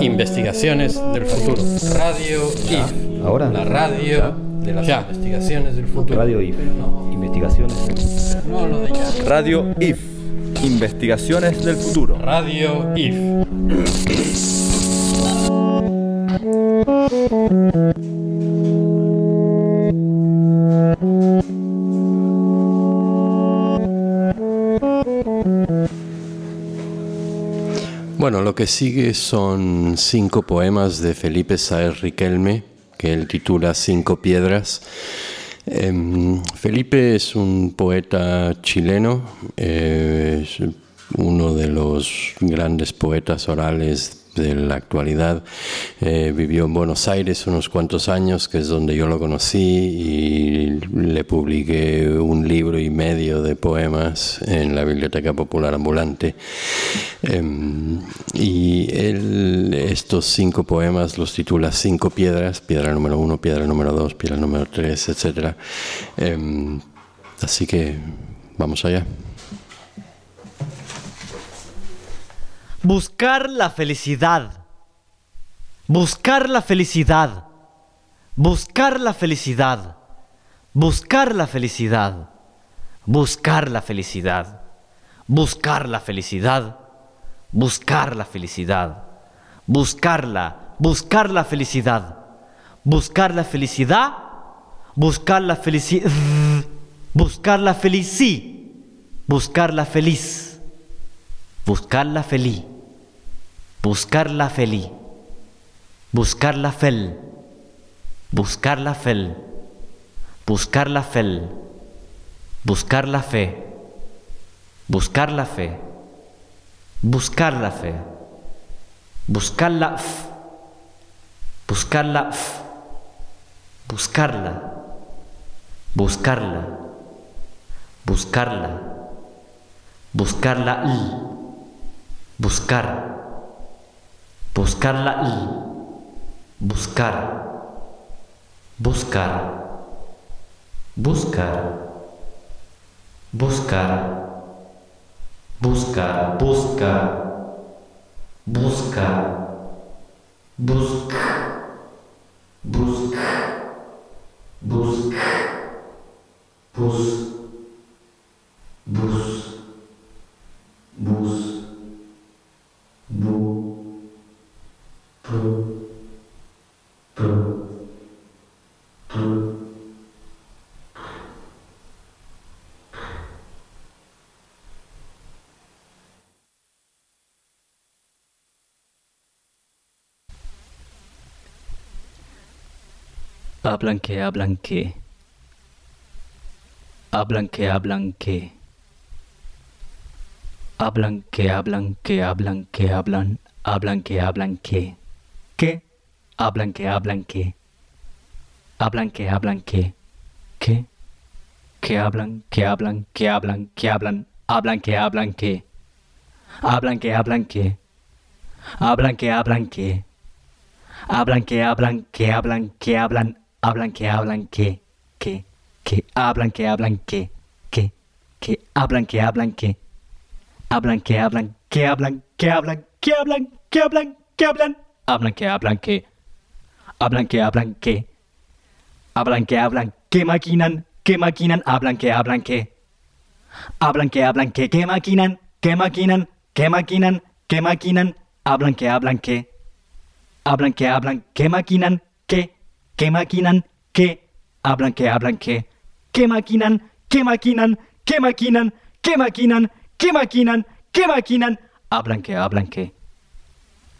Investigaciones del futuro. Radio IF. Ahora. La radio de las investigaciones del futuro. Radio IF. Investigaciones. No lo de ya. Radio IF. Investigaciones del futuro. Radio IF. Que sigue son cinco poemas de Felipe Saez Riquelme, que él titula Cinco Piedras. Em, Felipe es un poeta chileno, eh, es uno de los grandes poetas orales de la actualidad. Eh, vivió en Buenos Aires unos cuantos años, que es donde yo lo conocí, y le publiqué un libro y medio de poemas en la Biblioteca Popular Ambulante. Em, y él estos cinco poemas los titula Cinco Piedras, piedra número uno, piedra número dos, piedra número tres, etc. Em, así que vamos allá. Buscar la felicidad. Buscar la felicidad. Buscar la felicidad. Buscar la felicidad. Buscar la felicidad. Buscar la felicidad. Buscar la felicidad. Buscarla. Buscar la felicidad. Buscar la felicidad. Buscar la felicidad. Buscar la felici. Buscar la feliz. Buscar la feliz. Buscar la feliz. Buscar la fel. Buscar la fel. Buscar la fel. Buscar la fe. Buscar la fe. Buscar la fe. Buscar la f. Buscar la f. Buscarla. Buscarla. Buscarla. Buscarla l. Buscar. Buscarla l. Buscar. Buscar. Buscar. Buscar. Buscar. Buscar. Buscar. Busc. Busc. Busc. Bus. Bus. Bus. Hablan que hablan que. Hablan que hablan que. Hablan que hablan que hablan que hablan. Hablan que hablan que. ¿Qué? Hablan que hablan que. Hablan que hablan que. ¿Qué? Que hablan, que hablan, que hablan, que hablan. Hablan que hablan que. Hablan que hablan que. Hablan que hablan que. Hablan que hablan, que hablan, que hablan. Hablan que hablan que. Que. Que hablan que hablan que. Que. Que hablan que hablan que. Hablan que hablan, que hablan, que hablan, que hablan, que hablan, que hablan. Hablan que hablan que. Hablan que hablan que. Hablan que hablan, que maquinan, que maquinan, hablan que hablan que. Hablan que hablan que, que maquinan, que maquinan, que maquinan, que maquinan, hablan que hablan que. Hablan que hablan, que maquinan, que, que maquinan, que, hablan que hablan que. Que maquinan, que maquinan, que maquinan, que maquinan, que maquinan, que maquinan, hablan que hablan que.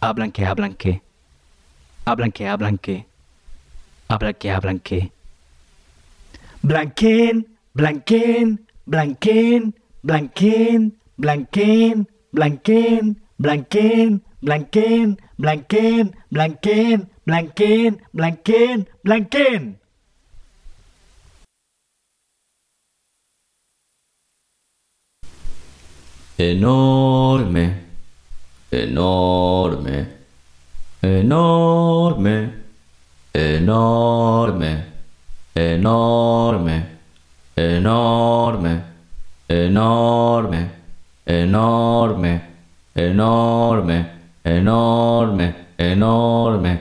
Hablan que hablan que. Hablan que hablan que. Hablan que hablan que. Blanquen, blanquen, blanquen, blanquen, blanquen, blanquen, blanquen, blanquen, blanquen, blanquen, blanquen, blanquen, blanquen. enorme, enorme, enorme, enorme, enorme, enorme, enorme, enorme, enorme, enorme, enorme,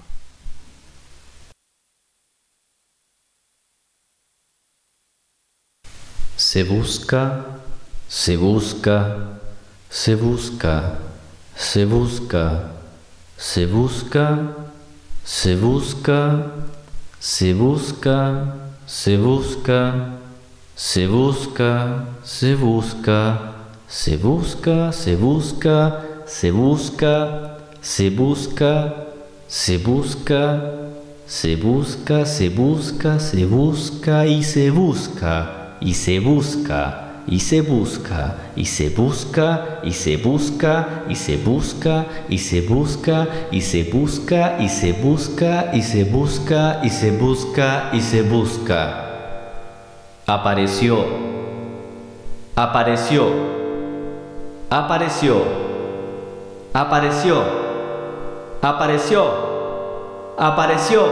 Se busca, se busca, se busca, se busca, se busca, se busca, se busca, se busca, se busca, se busca, se busca, se busca, se busca, se busca, se busca, se busca, se busca, se busca y se busca y se busca y se busca, y se busca, y se busca, y se busca, y se busca, y se busca, y se busca, y se busca, y se busca, y se busca. Apareció, apareció, apareció, apareció, apareció, apareció,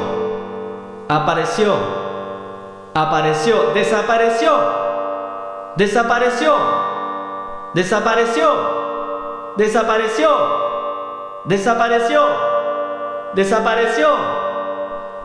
apareció, apareció, desapareció, desapareció, desapareció, desapareció, desapareció, desapareció.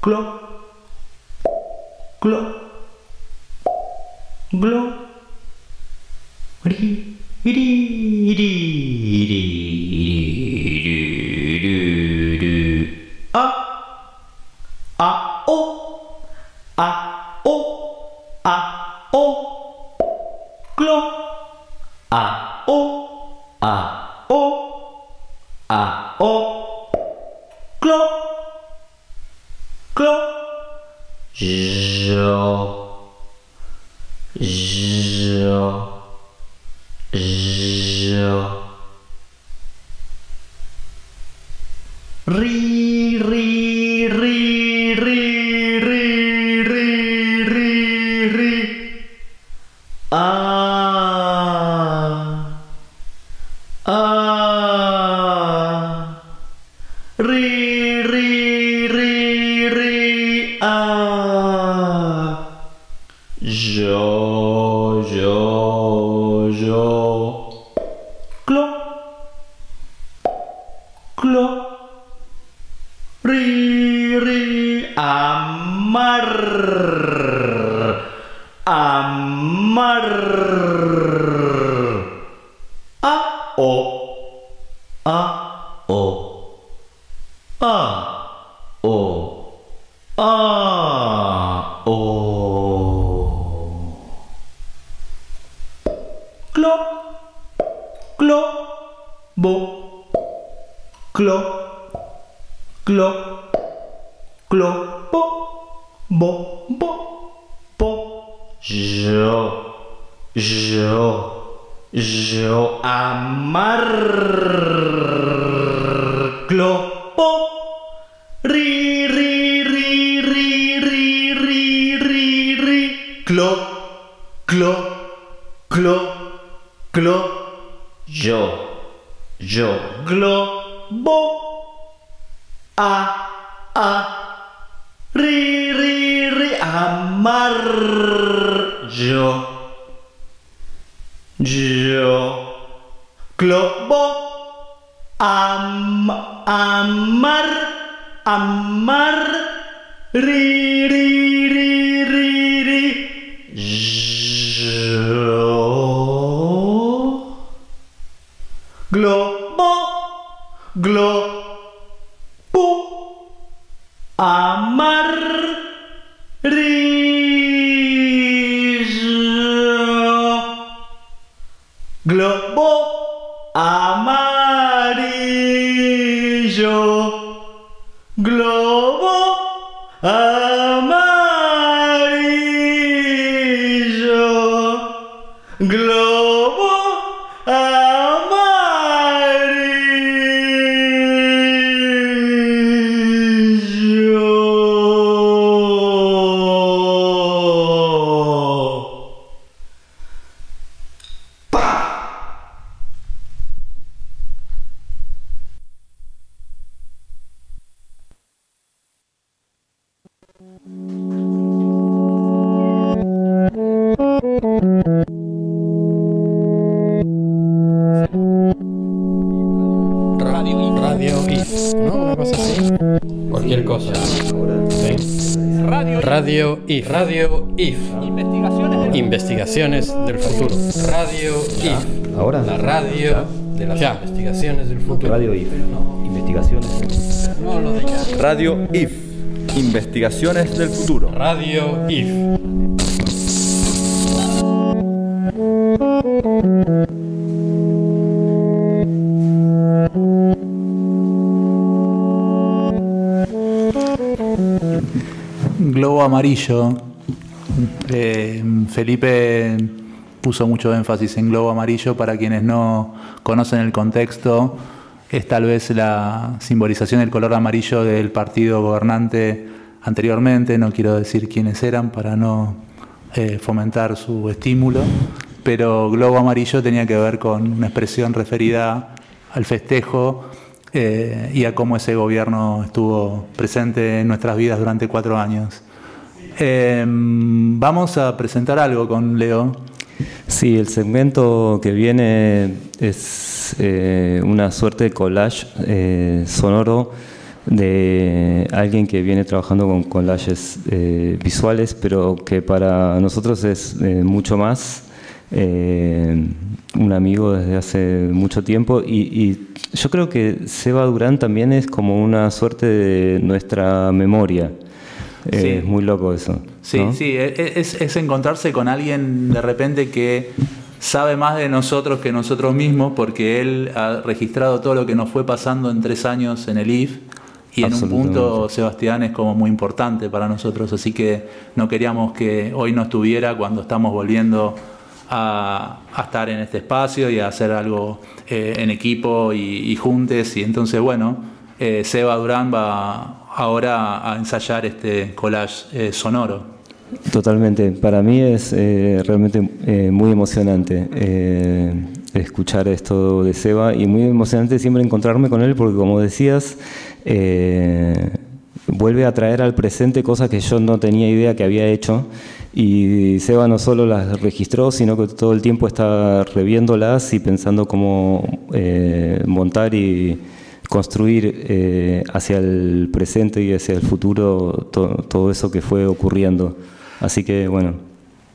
glow, glow, glow, itty, itty, itty, itty, itty, itty, a, a, o, a, o, a, o, glow, a, o, a, o, a, o, glow. Glo. Jo. Jo. Jo. Ri, ri, 九。Radio IF. Investigaciones del futuro. Radio IF. Ahora. La radio de las investigaciones del futuro. Radio IF. Investigaciones. No lo de ya. Radio IF. Investigaciones del futuro. Radio IF. Eh, Felipe puso mucho énfasis en globo amarillo. Para quienes no conocen el contexto, es tal vez la simbolización del color amarillo del partido gobernante anteriormente. No quiero decir quiénes eran para no eh, fomentar su estímulo. Pero globo amarillo tenía que ver con una expresión referida al festejo eh, y a cómo ese gobierno estuvo presente en nuestras vidas durante cuatro años. Eh, vamos a presentar algo con Leo. Sí, el segmento que viene es eh, una suerte de collage eh, sonoro de alguien que viene trabajando con collages eh, visuales, pero que para nosotros es mucho más. un amigo desde hace mucho tiempo y, y yo creo que Seba Durán también es como una suerte de nuestra memoria. Eh. Es muy loco eso. Sí, ¿no? sí, e- es, es encontrarse con alguien de repente que sabe más de nosotros que nosotros mismos porque él ha registrado todo lo que nos fue pasando en tres años en el IF y en un punto Sebastián es como muy importante para nosotros, así que no queríamos que hoy no estuviera cuando estamos volviendo a, a estar en este espacio y a hacer algo eh, en equipo y, y juntes y entonces bueno, eh, Seba Durán va ahora a ensayar este collage eh, sonoro. Totalmente. Para mí es eh, realmente eh, muy emocionante escuchar esto de Seba y muy emocionante siempre encontrarme con él porque como decías, vuelve a traer al presente cosas que yo no tenía idea que había hecho y Seba no solo las registró, sino que todo el tiempo está reviéndolas y pensando cómo montar y construir eh, hacia el presente y hacia el futuro to- todo eso que fue ocurriendo. Así que bueno,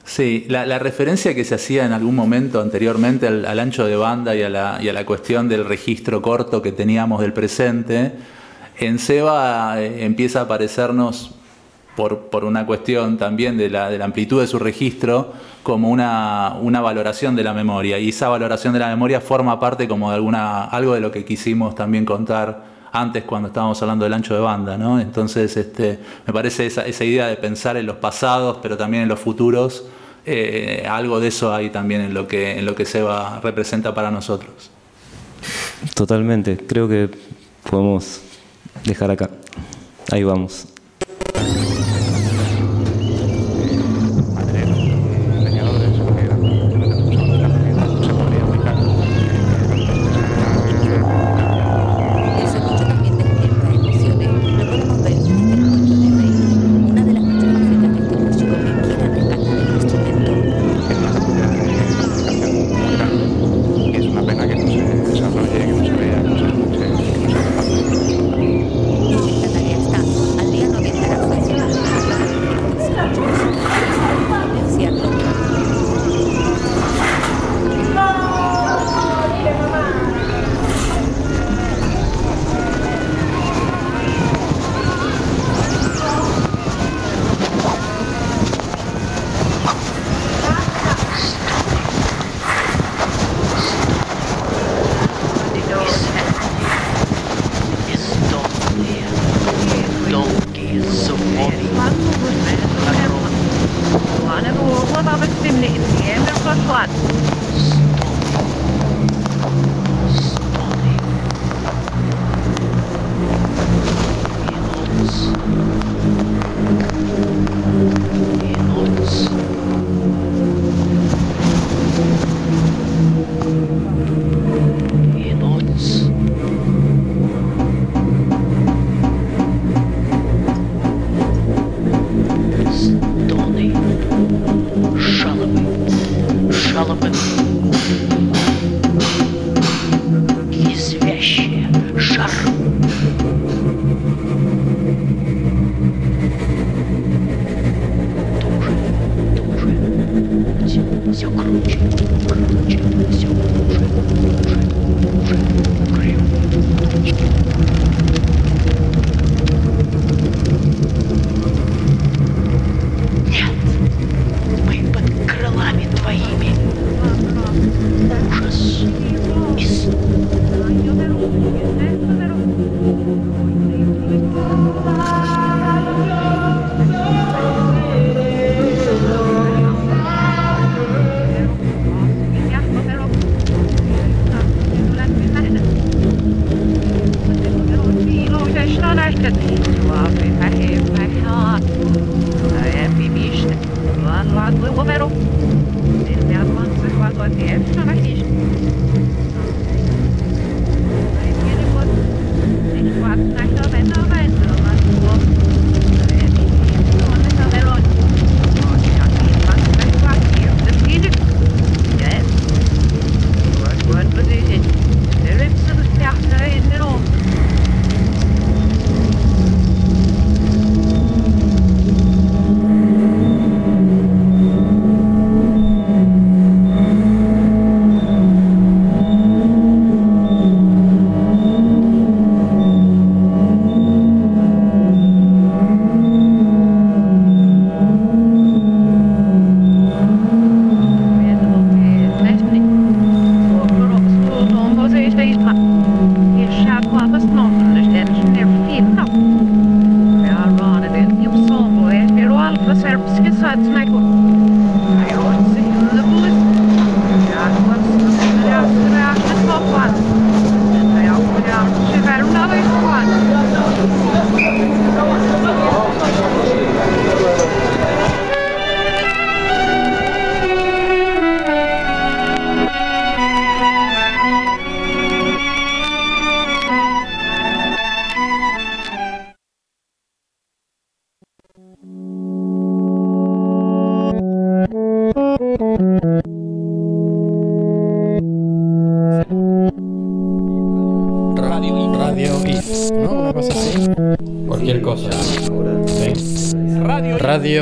Sí, la, referencia que se hacía en algún momento anteriormente al, ancho de banda y a, la, y a la cuestión del registro corto que teníamos del presente, en Seba eh, empieza a aparecernos, por, una cuestión también de la, de la amplitud de su registro, como una, valoración de la memoria. Y esa valoración de la memoria forma parte como de alguna, algo de lo que quisimos también contar antes cuando estábamos hablando del ancho de banda. Entonces, este, me parece esa, esa idea de pensar en los pasados, pero también en los futuros, eh, algo de eso hay también en lo que en lo que Seba representa para nosotros. totalmente. Creo que podemos dejar acá. Ahí vamos.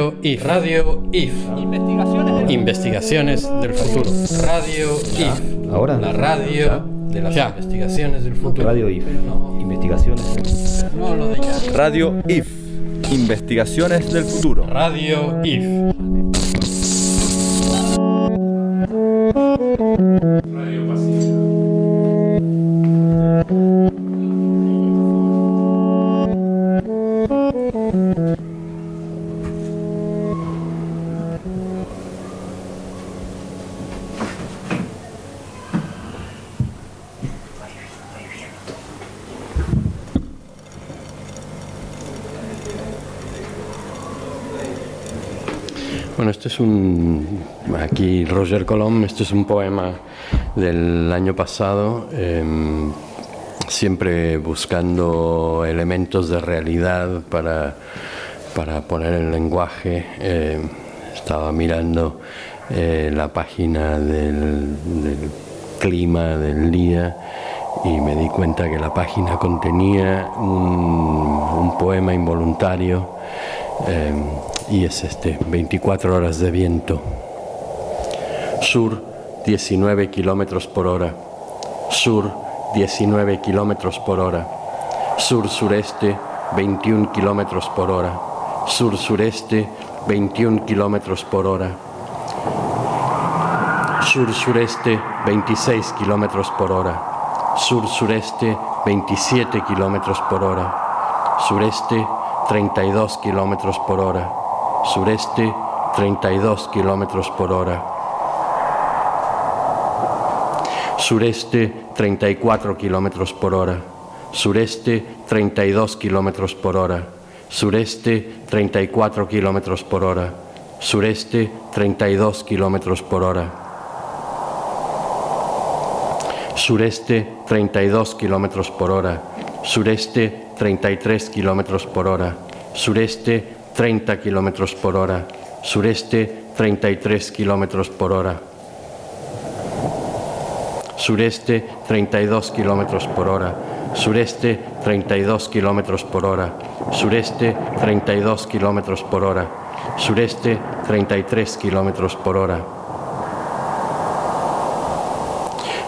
Radio, Radio IF. Radio IF. Investigaciones del futuro. Radio IF. ¿Ahora? La radio de las investigaciones del futuro. Radio IF. Investigaciones. No, lo de ya. Radio IF. Investigaciones del futuro. Radio IF. Roger Colom, este es un poema del año pasado, em, siempre buscando elementos de realidad para, para poner en lenguaje. Em, estaba mirando eh, la página del, clima del día y me di cuenta que la página contenía un, poema involuntario eh, y es este, 24 horas de viento. Sur, 19 kilómetros por hora. Sur, 19 kilómetros por hora. Sur-sureste, 21 kilómetros por hora. Sur-sureste, 21 kilómetros por hora. Sur-sureste, 26 kilómetros por hora. Sur-sureste, 27 kilómetros por hora. Sureste, 32 kilómetros por hora. Sureste, 32 kilómetros por hora. Sureste, 34 kilómetros por hora. Sureste, 32 kilómetros por hora. Sureste, 34 kilómetros por hora. Sureste, 32 kilómetros por hora. Sureste, 32 kilómetros por hora. Sureste, 33 kilómetros por hora. Sureste, 30 kilómetros por hora. Sureste, 33 kilómetros por hora. Sureste, 32 kilómetros por hora. Sureste, 32 kilómetros por hora. Sureste, 32 kilómetros por hora. Sureste, 33 kilómetros por hora.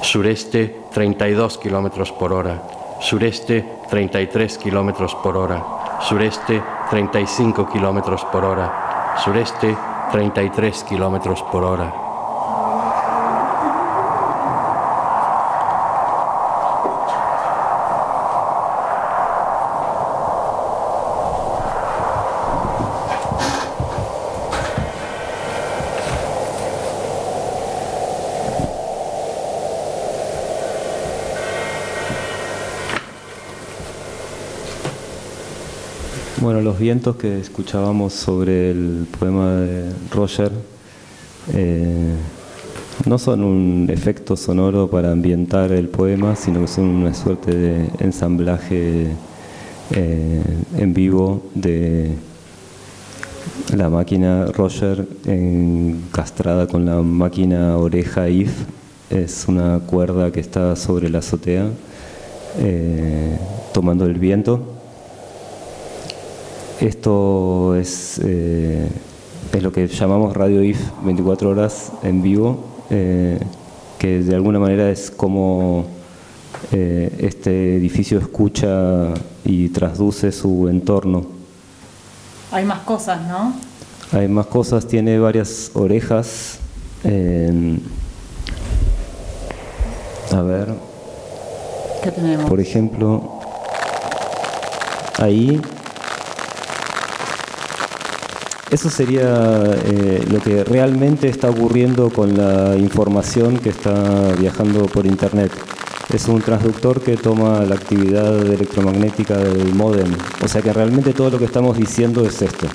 Sureste, 32 kilómetros por hora. Sureste, 33 kilómetros por hora. Sureste, 35 kilómetros por hora. Sureste, 33 kilómetros por hora. Bueno, los vientos que escuchábamos sobre el poema de Roger eh, no son un efecto sonoro para ambientar el poema, sino que son una suerte de ensamblaje eh, en vivo de la máquina Roger encastrada con la máquina oreja IF. Es una cuerda que está sobre la azotea eh, tomando el viento. Esto es, eh, es lo que llamamos Radio IF 24 horas en vivo, eh, que de alguna manera es como eh, este edificio escucha y trasduce su entorno. Hay más cosas, ¿no? Hay más cosas, tiene varias orejas. eh, a ver, ¿Qué tenemos? por ejemplo, ahí eso sería eh, lo que realmente está ocurriendo con la información que está viajando por Internet. Es un transductor que toma la actividad electromagnética del módem. O sea que realmente todo lo que estamos diciendo es esto.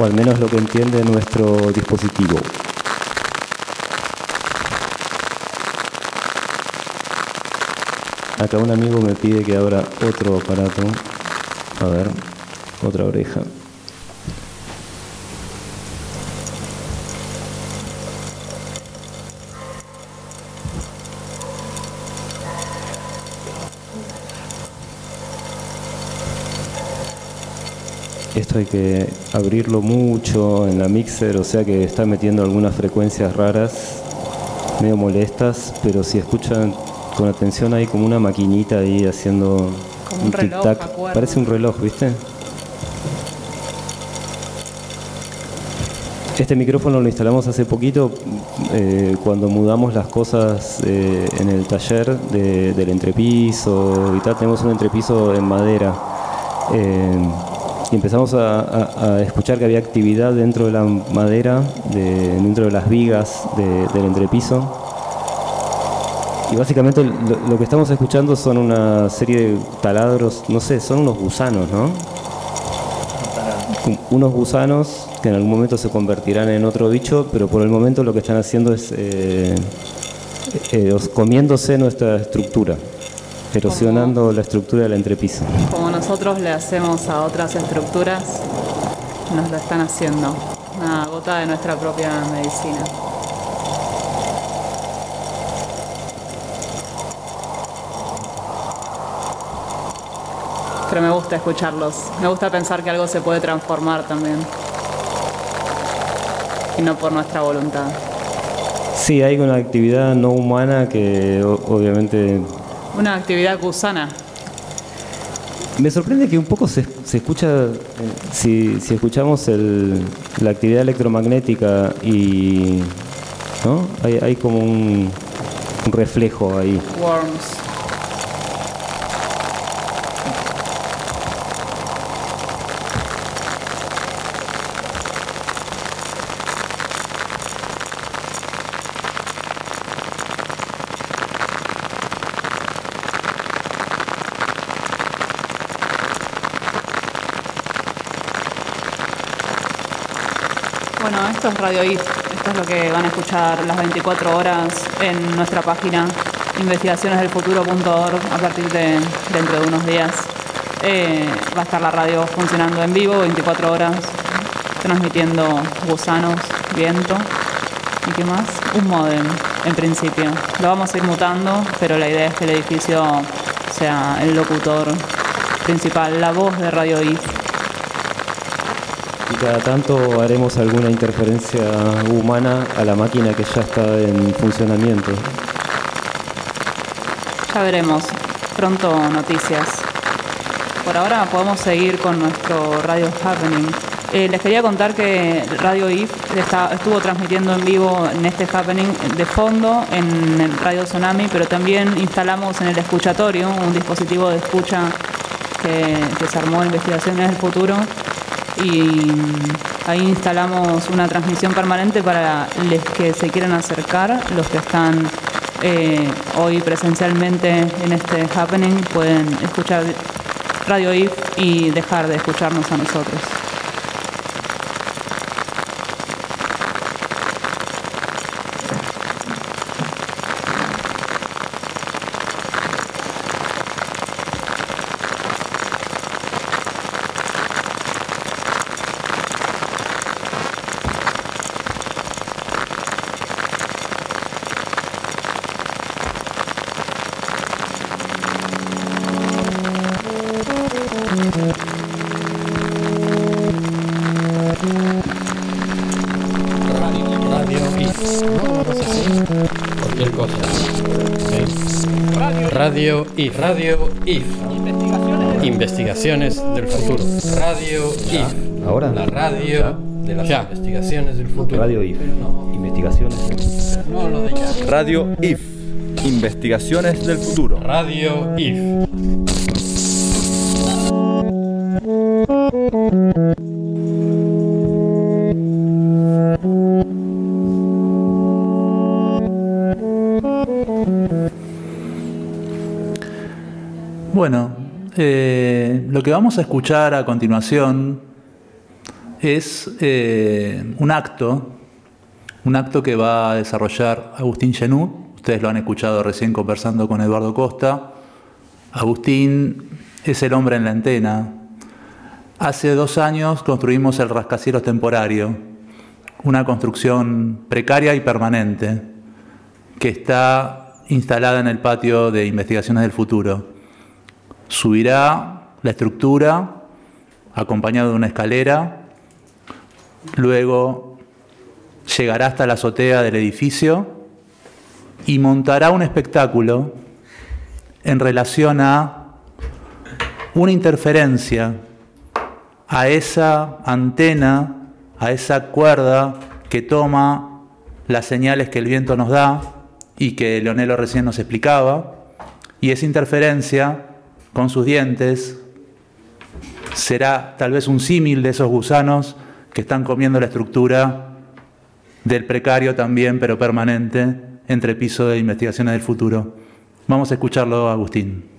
O al menos lo que entiende nuestro dispositivo. Acá un amigo me pide que abra otro aparato. A ver, otra oreja. Esto hay que abrirlo mucho en la mixer, o sea que está metiendo algunas frecuencias raras, medio molestas, pero si escuchan con atención hay como una maquinita ahí haciendo Como un reloj, tic-tac. acuerdo. Parece un reloj, ¿viste? Este micrófono lo instalamos hace poquito eh, cuando mudamos las cosas eh, en el taller de- del entrepiso y tal. Tenemos un entrepiso en madera. Eh, y empezamos a, a- a escuchar que había actividad dentro de la madera, de- dentro de las vigas de- del entrepiso. Y básicamente lo, lo que estamos escuchando son una serie de taladros, no sé, son unos gusanos, ¿no? Un- Unos gusanos que en algún momento se convertirán en otro bicho, pero por el momento lo que están haciendo es eh, eh, os- comiéndose nuestra estructura, erosionando la estructura del entrepiso. Como nosotros le hacemos a otras estructuras, nos lo están haciendo. Una gota de nuestra propia medicina. Pero me gusta escucharlos. Me gusta pensar que algo se puede transformar también. Y no por nuestra voluntad. Sí, hay una actividad no humana que obviamente Una actividad gusana. Me sorprende que un poco se, se escucha, si, si escuchamos el- la actividad electromagnética y ¿no? hay, hay como un, un reflejo ahí. Worms. Bueno, esto es Radio IT. Esto es lo que van a escuchar las 24 horas en nuestra página investigacionesdelfuturo.org a partir de dentro de unos días. Eh, va a estar la radio funcionando en vivo 24 horas, transmitiendo gusanos, viento y qué más, un modem en principio. Lo vamos a ir mutando, pero la idea es que el edificio sea el locutor principal, la voz de Radio IT. Y cada tanto haremos alguna interferencia humana a la máquina que ya está en funcionamiento. Ya veremos. Pronto noticias. Por ahora podemos seguir con nuestro Radio Happening. Eh, les quería contar que Radio IF está- estuvo transmitiendo en vivo en este Happening de fondo en el Radio Tsunami, pero también instalamos en el escuchatorio un dispositivo de escucha que, que se armó Investigaciones del Futuro y ahí instalamos una transmisión permanente para los que se quieran acercar, los que están eh, hoy presencialmente en este happening pueden escuchar Radio IF y dejar de escucharnos a nosotros. Radio IF. Radio IF. Investigaciones del futuro. Radio IF. Ahora. La radio de las investigaciones del futuro. Radio IF. Investigaciones. No lo de ya. Radio IF. Investigaciones del futuro. Radio IF. Lo que vamos a escuchar a continuación es eh, un acto, un acto que va a desarrollar Agustín Genú. Ustedes lo han escuchado recién conversando con Eduardo Costa. Agustín es el hombre en la antena. Hace dos años construimos el rascacielos temporario, una construcción precaria y permanente que está instalada en el patio de investigaciones del futuro subirá la estructura acompañado de una escalera, luego llegará hasta la azotea del edificio y montará un espectáculo en relación a una interferencia a esa antena, a esa cuerda que toma las señales que el viento nos da y que Leonelo recién nos explicaba, y esa interferencia con sus dientes será tal vez un símil de esos gusanos que están comiendo la estructura del precario también, pero permanente, entrepiso de investigaciones del futuro. Vamos a escucharlo, Agustín.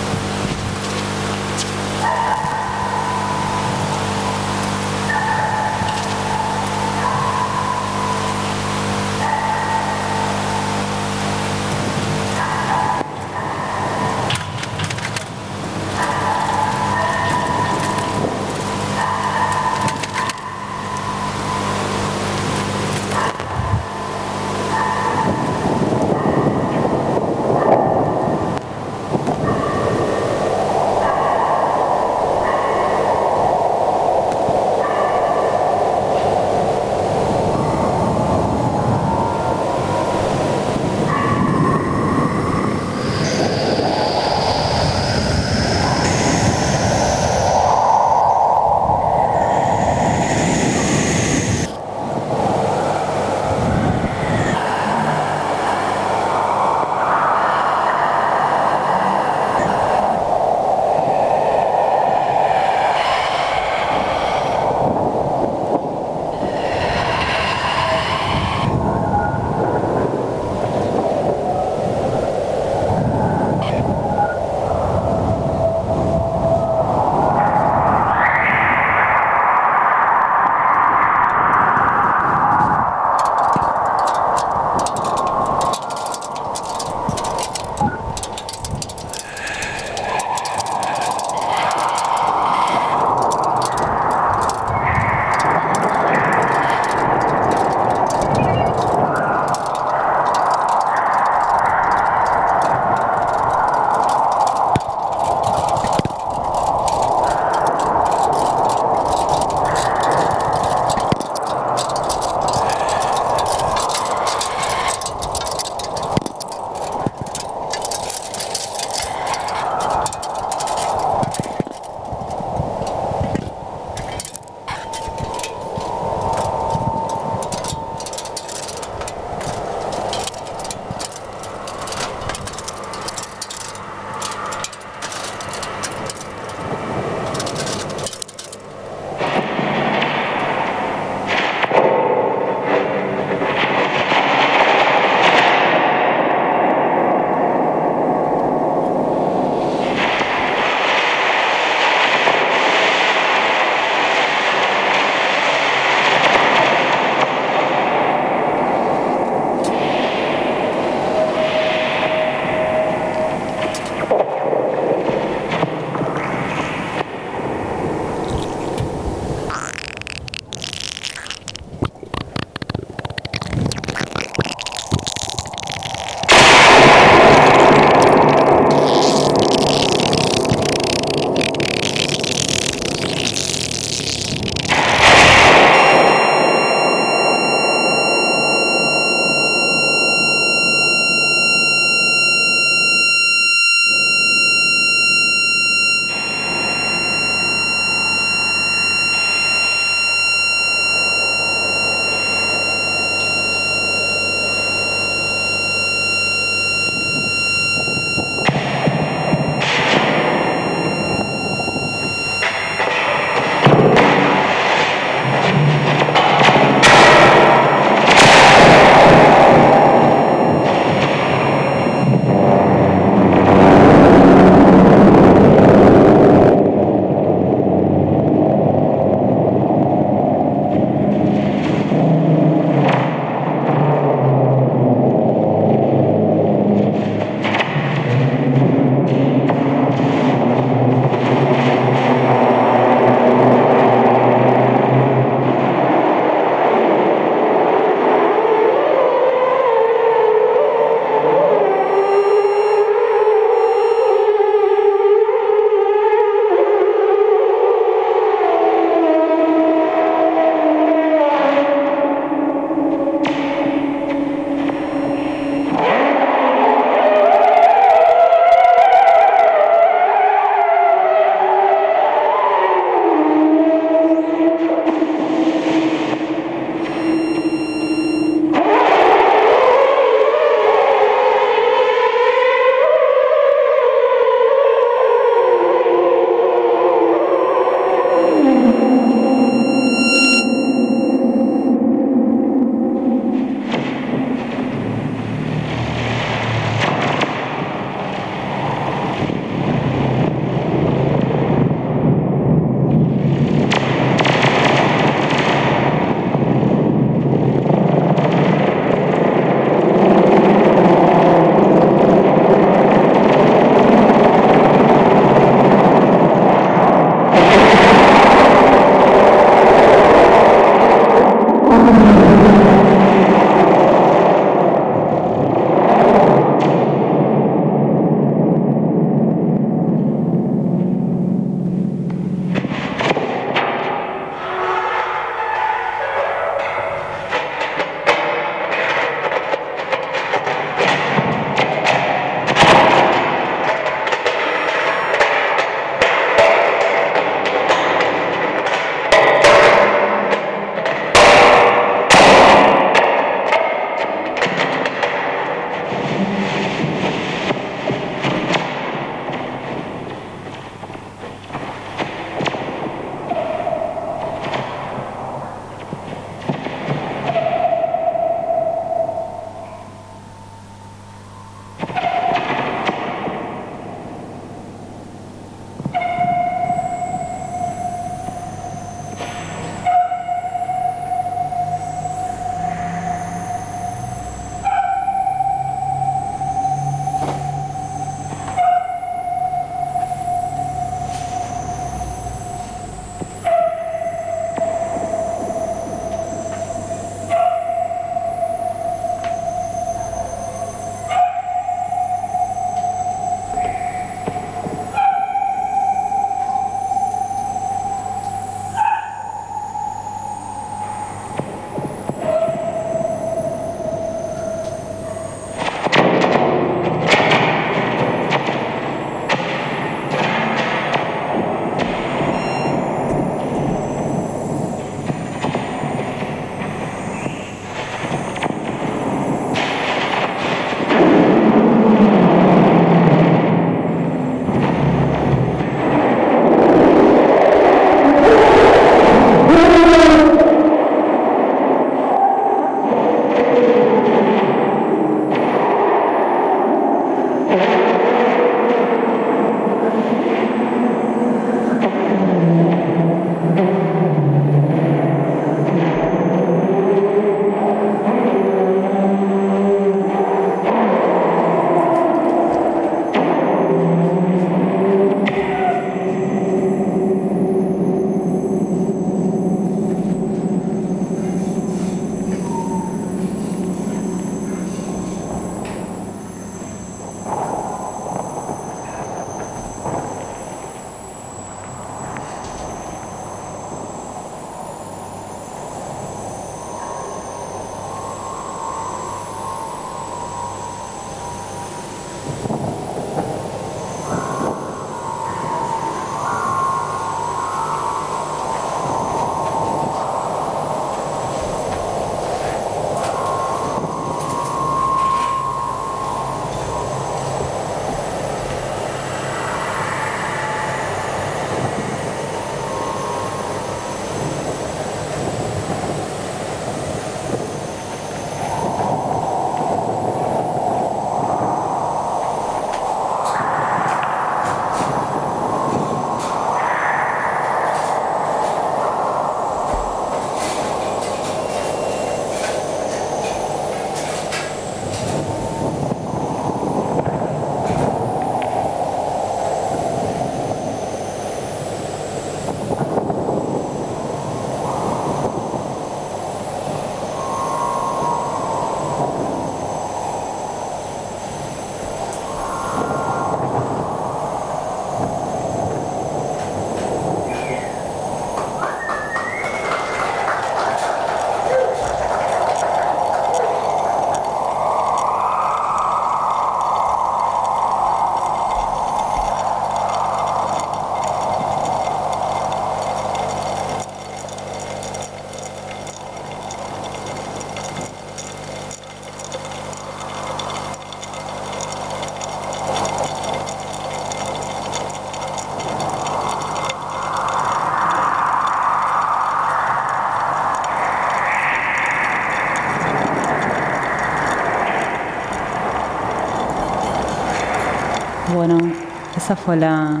Esa fue la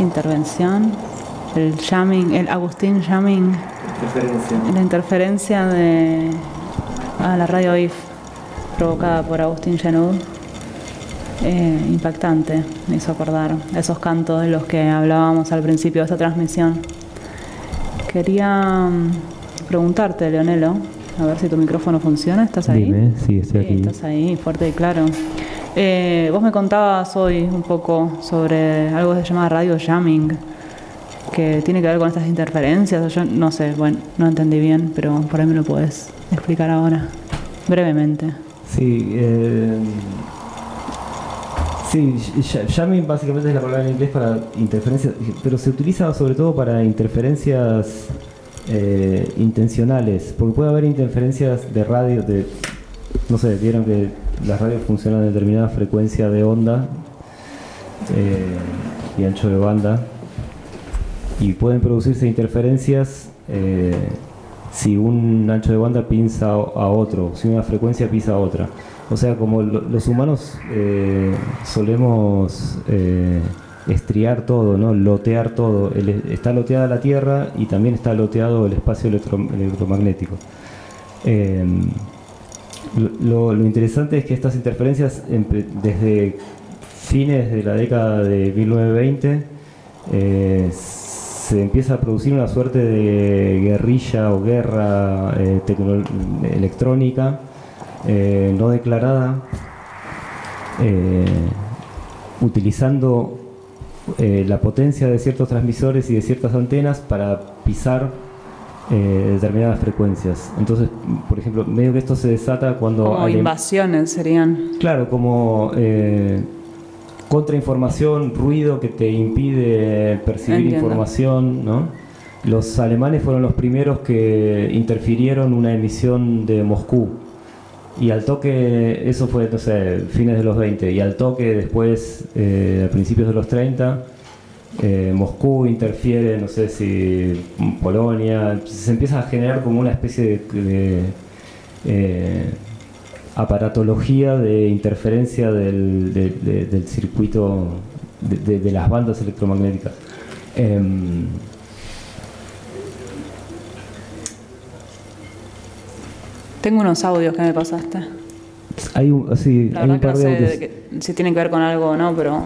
intervención, el jamming, el Agustín jamming, la interferencia de a la radio IF provocada por Agustín Genud. Eh, impactante, me hizo acordar esos cantos de los que hablábamos al principio de esta transmisión. Quería mm, preguntarte, Leonelo, a ver si tu micrófono funciona. ¿Estás ahí? Dime, sí, estoy aquí. Estás ahí, fuerte y claro. Eh, vos me contabas hoy un poco sobre algo que se llama radio jamming, que tiene que ver con estas interferencias. Yo no sé, bueno, no entendí bien, pero por ahí me lo puedes explicar ahora, brevemente. Sí, eh, sí, jamming básicamente es la palabra en inglés para interferencias, pero se utiliza sobre todo para interferencias eh, intencionales, porque puede haber interferencias de radio, de, no sé, vieron que las radios funcionan a determinada frecuencia de onda eh, y ancho de banda, y pueden producirse interferencias eh, si un ancho de banda pinza a otro, si una frecuencia pisa a otra. O sea, como lo- los humanos eh, solemos estriar todo, ¿no? lotear todo. El- está loteada la Tierra y también está loteado el espacio electro- electromagnético. Lo, lo interesante es que estas interferencias, desde fines de la década de 1920, eh, se empieza a producir una suerte de guerrilla o guerra eh, electrónica eh, no declarada, utilizando la potencia de ciertos transmisores y de ciertas antenas para pisar eh, determinadas frecuencias. Entonces, por ejemplo, medio que esto se desata cuando Como hay- invasiones serían. Claro, como eh, contrainformación, ruido que te impide percibir Entiendo. información, ¿no? Los alemanes fueron los primeros que interfirieron una emisión de Moscú. Y al toque, eso fue, no sé, fines de los 20, y al toque después, eh, a principios de los 30, eh, Moscú interfiere, no sé si Polonia, se empieza a generar como una especie de, de, eh, aparatología de interferencia del, de- de- del circuito de, las bandas electromagnéticas. Em, Tengo unos audios que me pasaste. hay un, sí, La hay un que no par de sé audios. de qué- si tienen que ver con algo o no, pero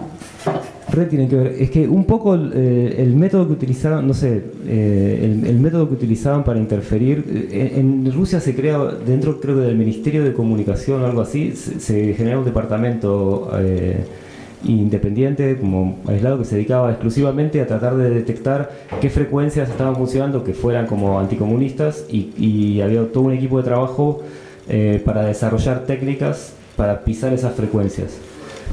Re tienen que ver. Es que un poco eh, el método que utilizaban, no sé, eh, el, método que utilizaban para interferir, eh, en, Rusia se crea, dentro creo que del Ministerio de Comunicación o algo así, se, se genera un departamento eh, independiente, como aislado, que se dedicaba exclusivamente a tratar de detectar qué frecuencias estaban funcionando que fueran como anticomunistas y, y había todo un equipo de trabajo para desarrollar técnicas para pisar esas frecuencias.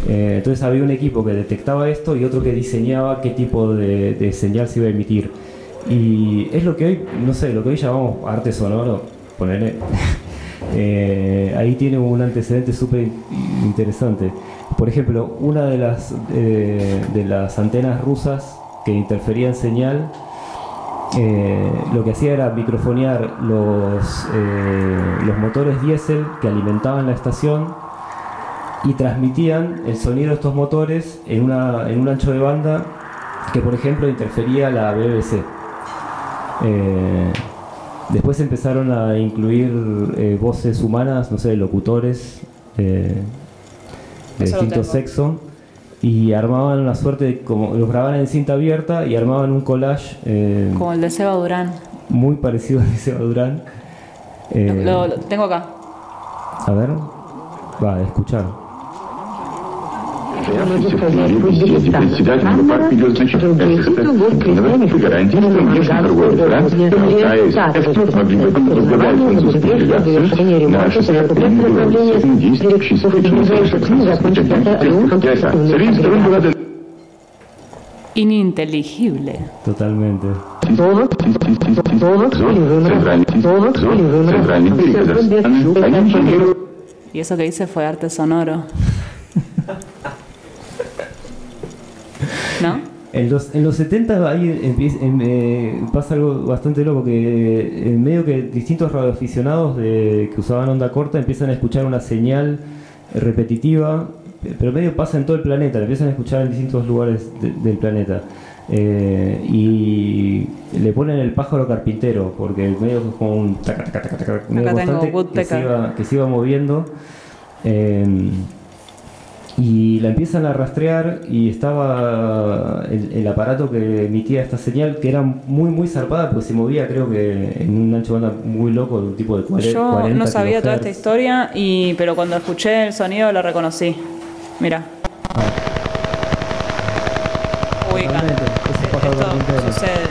Eh, entonces había un equipo que detectaba esto y otro que diseñaba qué tipo de, de señal se iba a emitir. Y es lo que hoy, no sé, lo que hoy llamamos arte sonoro, ponerle. Eh, ahí tiene un antecedente súper in- interesante. Por ejemplo, una de las, eh, de las antenas rusas que interferían señal, eh, lo que hacía era microfonear los, eh, los motores diésel que alimentaban la estación y transmitían el sonido de estos motores en, una, en un ancho de banda que, por ejemplo, interfería la BBC. Eh, después empezaron a incluir eh, voces humanas, no sé, locutores eh, de Eso lo distinto tengo. sexo y armaban una suerte de, como los grababan en cinta abierta y armaban un collage como el de Seba Durán. muy parecido al de Seba Durán. Lo, lo tengo acá. a ver, va a escuchar. Председатель партии значит, это гарантия, что внешний торговый транс, АЭС, могли бы возглавлять французскую делегацию на 67 действующей Среди сторон была Ininteligible. Totalmente. центральный берег Казахстана, они инженеры Y eso que hice fue arte sonoro. ¿No? En los, en los 70 ahí empie- em- eh, pasa algo bastante loco, que eh, en medio que distintos radioaficionados de, que usaban onda corta empiezan a escuchar una señal repetitiva pero medio pasa en todo el planeta, la empiezan a escuchar en distintos lugares de- del planeta. Eh, y le ponen el pájaro carpintero, porque medio es como un taca, taca, taca, taca, medio constante que se, iba, que se iba moviendo. Eh, y la empiezan a rastrear y estaba el, el aparato que emitía esta señal que era muy muy zarpada porque se movía creo que en un ancho banda muy loco de un tipo de 40 Yo 40 no sabía toda esta historia, y, pero cuando escuché el sonido lo reconocí. Mira. Es pájaro carpintero. Esto sucede.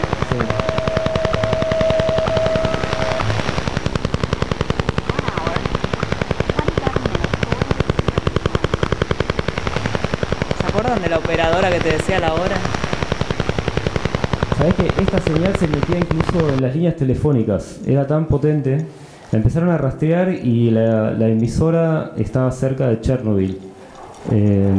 ¿Se acuerdan de la operadora que te decía la hora? Sabés que esta señal se metía incluso en las líneas telefónicas, era tan potente, la empezaron a rastrear y la, la emisora estaba cerca de Chernobyl. Eh,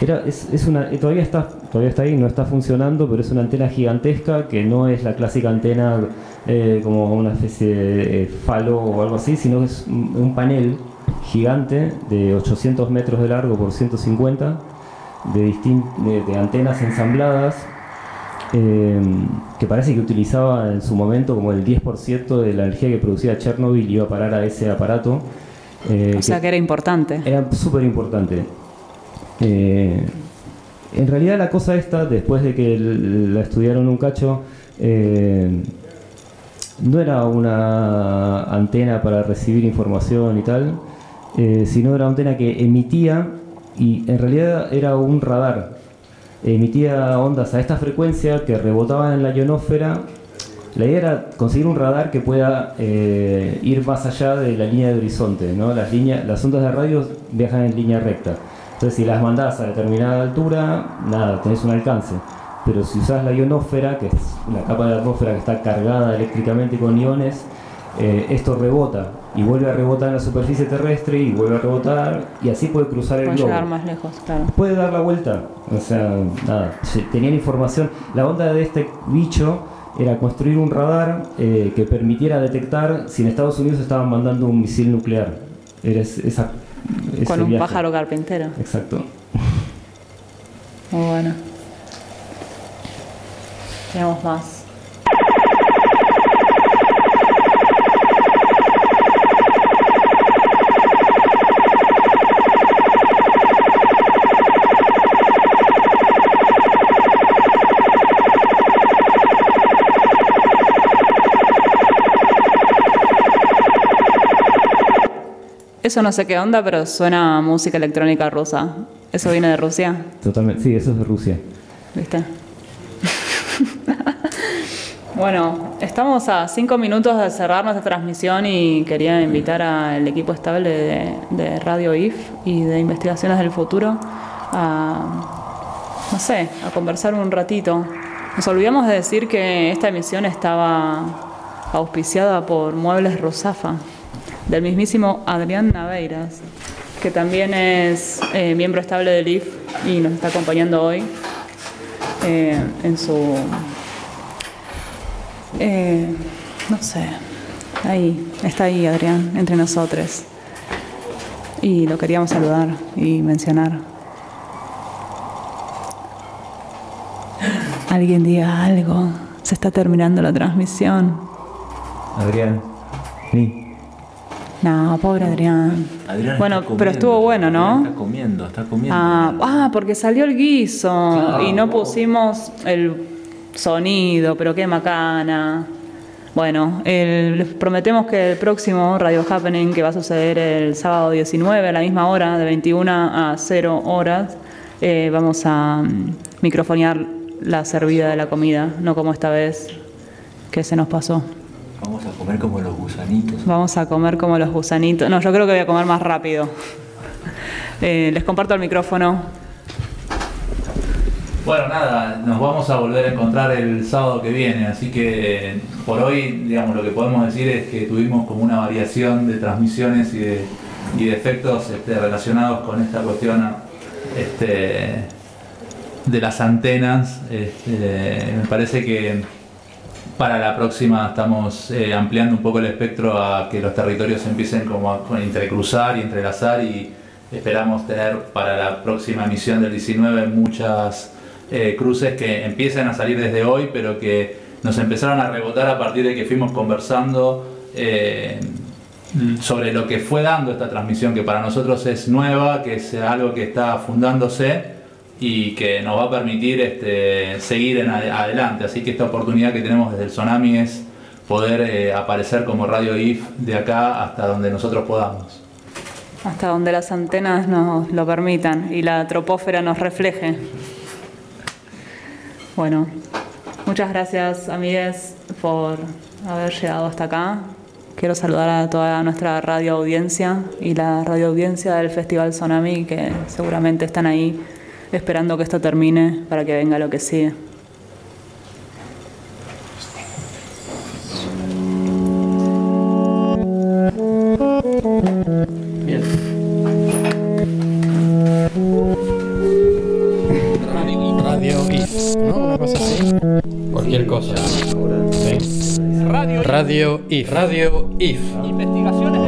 era, es, es una, eh, todavía, está, todavía está ahí, no está funcionando, pero es una antena gigantesca que no es la clásica antena eh, como una especie de falo o algo así, sino que es un panel gigante de 800 metros de largo por 150 de, de, de antenas ensambladas eh, que parece que utilizaba en su momento como el 10% de la energía que producía Chernobyl iba a parar a ese aparato. eh, O sea que era importante. era súper importante. Eh, en realidad la cosa esta, después de que la estudiaron un cacho, eh, no era una antena para recibir información y tal, sino era una antena que emitía y en realidad era un radar. Emitía ondas a esta frecuencia que rebotaban en la ionosfera. La idea era conseguir un radar que pueda eh, ir más allá de la línea de horizonte. ¿no? Las, líneas, las ondas de radio viajan en línea recta. Entonces, si las mandás a determinada altura, nada, tenés un alcance. Pero si usás la ionosfera, que es la capa de atmósfera que está cargada eléctricamente con iones, eh, esto rebota y vuelve a rebotar en la superficie terrestre y vuelve a rebotar y así puede cruzar el globo. llegar más lejos, claro. Puede dar la vuelta, o sea, nada, tenían información. La onda de este bicho era construir un radar eh, que permitiera detectar si en Estados Unidos estaban mandando un misil nuclear. Era es- esa, Con un viaje. pájaro carpintero. Exacto. Muy bueno. Tenemos más. Eso no sé qué onda, pero suena a música electrónica rusa. ¿Eso viene de Rusia? Totalmente, sí, eso es de Rusia. ¿Viste? bueno, estamos a cinco minutos de cerrar nuestra transmisión y quería invitar al equipo estable de, de Radio IF y de Investigaciones del Futuro a, no sé, a conversar un ratito. Nos olvidamos de decir que esta emisión estaba auspiciada por Muebles Rusafa, del mismísimo Adrián Naveiras, que también es eh, miembro estable del IF y nos está acompañando hoy eh, en su... eh, no sé, ahí, está ahí Adrián, entre nosotros. Y lo queríamos saludar y mencionar. Alguien diga algo, se está terminando la transmisión. Adrián, sí. No, pobre Adrián. Adrián bueno, está pero comiendo, estuvo bueno, ¿no? Está comiendo, está comiendo. Ah, ah, porque salió el guiso y no pusimos el sonido, pero qué macana. Bueno, el- les prometemos que el próximo Radio Happening, que va a suceder el sábado 19 a la misma hora, de 21 a 0 horas, eh, vamos a mm, microfonear la servida de la comida, no como esta vez que se nos pasó. Vamos a comer como los gusanitos. Vamos a comer como los gusanitos. No, yo creo que voy a comer más rápido. Eh, les comparto el micrófono. Bueno, nada, nos vamos a volver a encontrar el sábado que viene, así que por hoy, digamos, lo que podemos decir es que tuvimos como una variación de transmisiones y de, y de efectos este, relacionados con esta cuestión este, de las antenas. Este, me parece que para la próxima estamos eh, ampliando un poco el espectro a que los territorios empiecen como a entrecruzar y entrelazar y esperamos tener para la próxima emisión del 19 muchas eh, cruces que empiecen a salir desde hoy, pero que nos empezaron a rebotar a partir de que fuimos conversando eh, sobre lo que fue dando esta transmisión, que para nosotros es nueva, que es algo que está fundándose y que nos va a permitir este, seguir en ade- adelante. Así que esta oportunidad que tenemos desde el Tsunami es poder eh, aparecer como Radio IF de acá hasta donde nosotros podamos. Hasta donde las antenas nos lo permitan y la tropósfera nos refleje. Bueno, muchas gracias, amigues, por haber llegado hasta acá. Quiero saludar a toda nuestra radio audiencia y la radio audiencia del Festival Tsunami, que seguramente están ahí esperando que esto termine para que venga lo que sigue. Radio IF, ¿no? Una cosa así. Cualquier cosa. Sí. Radio IF. Radio IF.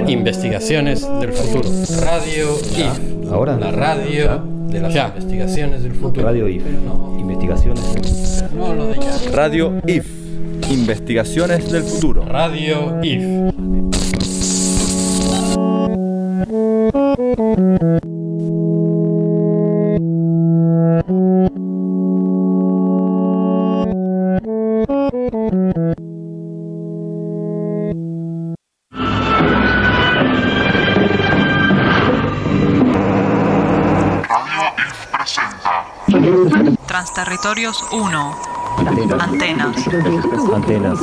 Investigaciones del futuro. Radio IF. Ahora. La radio de las investigaciones del futuro. Radio IF. Investigaciones. No lo de ya. Radio IF. Investigaciones del futuro. Radio IF. 1. Antenas. Antenas. Antenas.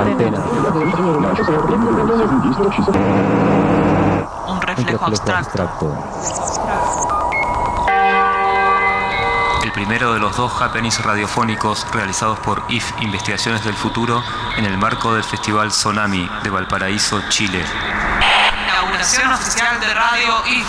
Antenas. Un reflejo abstracto. El primero de los dos happenings radiofónicos realizados por IF Investigaciones del Futuro en el marco del Festival Tsunami de Valparaíso, Chile. Inauguración oficial de Radio IF.